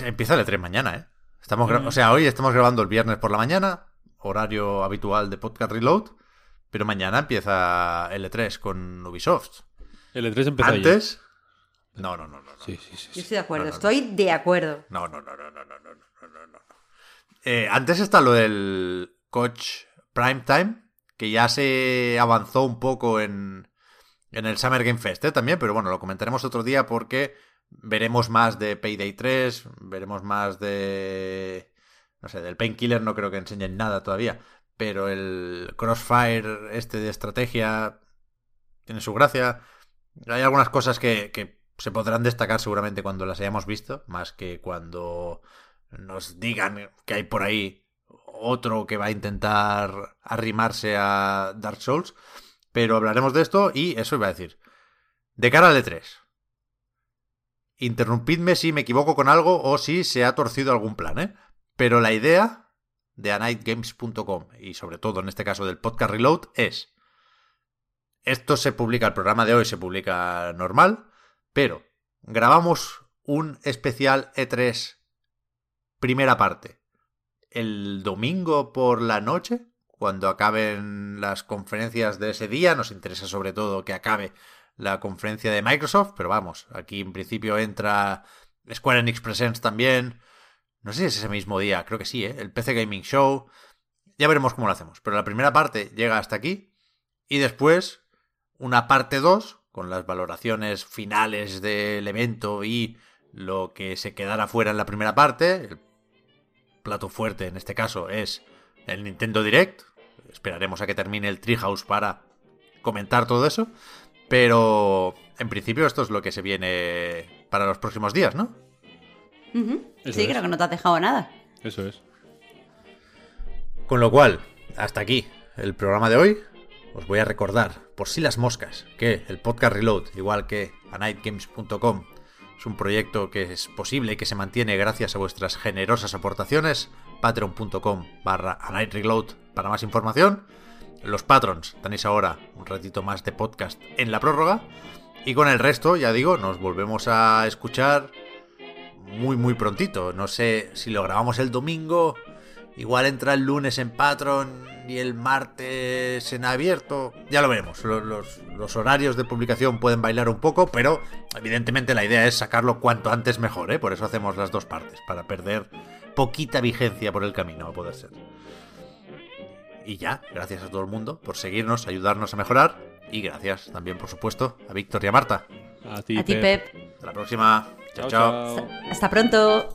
Empieza el E3 mañana, ¿eh? Estamos gra- O sea, hoy estamos grabando el viernes por la mañana, horario habitual de Podcast Reload, pero mañana empieza el E3 con Ubisoft. El E3 empezó. Antes, No, no, no, no. Sí, sí, sí. Yo estoy de acuerdo, No, no, no. estoy de acuerdo. No, no, no, no, no, no, no, no, no, no. Eh, antes está lo del coach Primetime, que ya se avanzó un poco en, en el Summer Game Fest ¿eh? también, pero bueno, lo comentaremos otro día porque veremos más de Payday 3, veremos más de... No sé, del Painkiller no creo que enseñen nada todavía, pero el Crossfire este de estrategia tiene su gracia. Hay algunas cosas que, que se podrán destacar seguramente cuando las hayamos visto, más que cuando nos digan que hay por ahí otro que va a intentar arrimarse a Dark Souls. Pero hablaremos de esto y eso iba a decir. De cara al E3. Interrumpidme si me equivoco con algo o si se ha torcido algún plan, ¿eh? Pero la idea de anightgames.com y sobre todo en este caso del podcast Reload es esto se publica, el programa de hoy se publica normal, pero grabamos un especial E3 primera parte el domingo por la noche, cuando acaben las conferencias de ese día. Nos interesa sobre todo que acabe la conferencia de Microsoft, pero vamos, aquí en principio entra Square Enix Presents también. No sé si es ese mismo día, creo que sí, ¿eh? el PC Gaming Show. Ya veremos cómo lo hacemos, pero la primera parte llega hasta aquí y después una parte 2 con las valoraciones finales del evento y lo que se quedará fuera en la primera parte. El plato fuerte en este caso es el Nintendo Direct. Esperaremos a que termine el Treehouse para comentar todo eso. Pero en principio esto es lo que se viene para los próximos días, ¿no? Sí, es. creo que no te has dejado nada. Eso es. Con lo cual, hasta aquí el programa de hoy. Os voy a recordar, por si las moscas, que el podcast Reload, igual que anightgames.com, es un proyecto que es posible y que se mantiene gracias a vuestras generosas aportaciones. Patreon.com barra anightreload para más información. Los patrons tenéis ahora un ratito más de podcast en la prórroga. Y con el resto, ya digo, nos volvemos a escuchar muy muy prontito. No sé si lo grabamos el domingo, igual entra el lunes en Patreon y el martes en abierto. Ya lo veremos. Los, los- los horarios de publicación pueden bailar un poco, pero evidentemente la idea es sacarlo cuanto antes mejor, ¿eh? Por eso hacemos las dos partes, para perder poquita vigencia por el camino, a poder ser. Y ya, gracias a todo el mundo por seguirnos, ayudarnos a mejorar. Y gracias también, por supuesto, a Víctor y a Marta. A ti, A ti, Pep. Pep. Hasta la próxima. chao. chao. chao. Hasta pronto.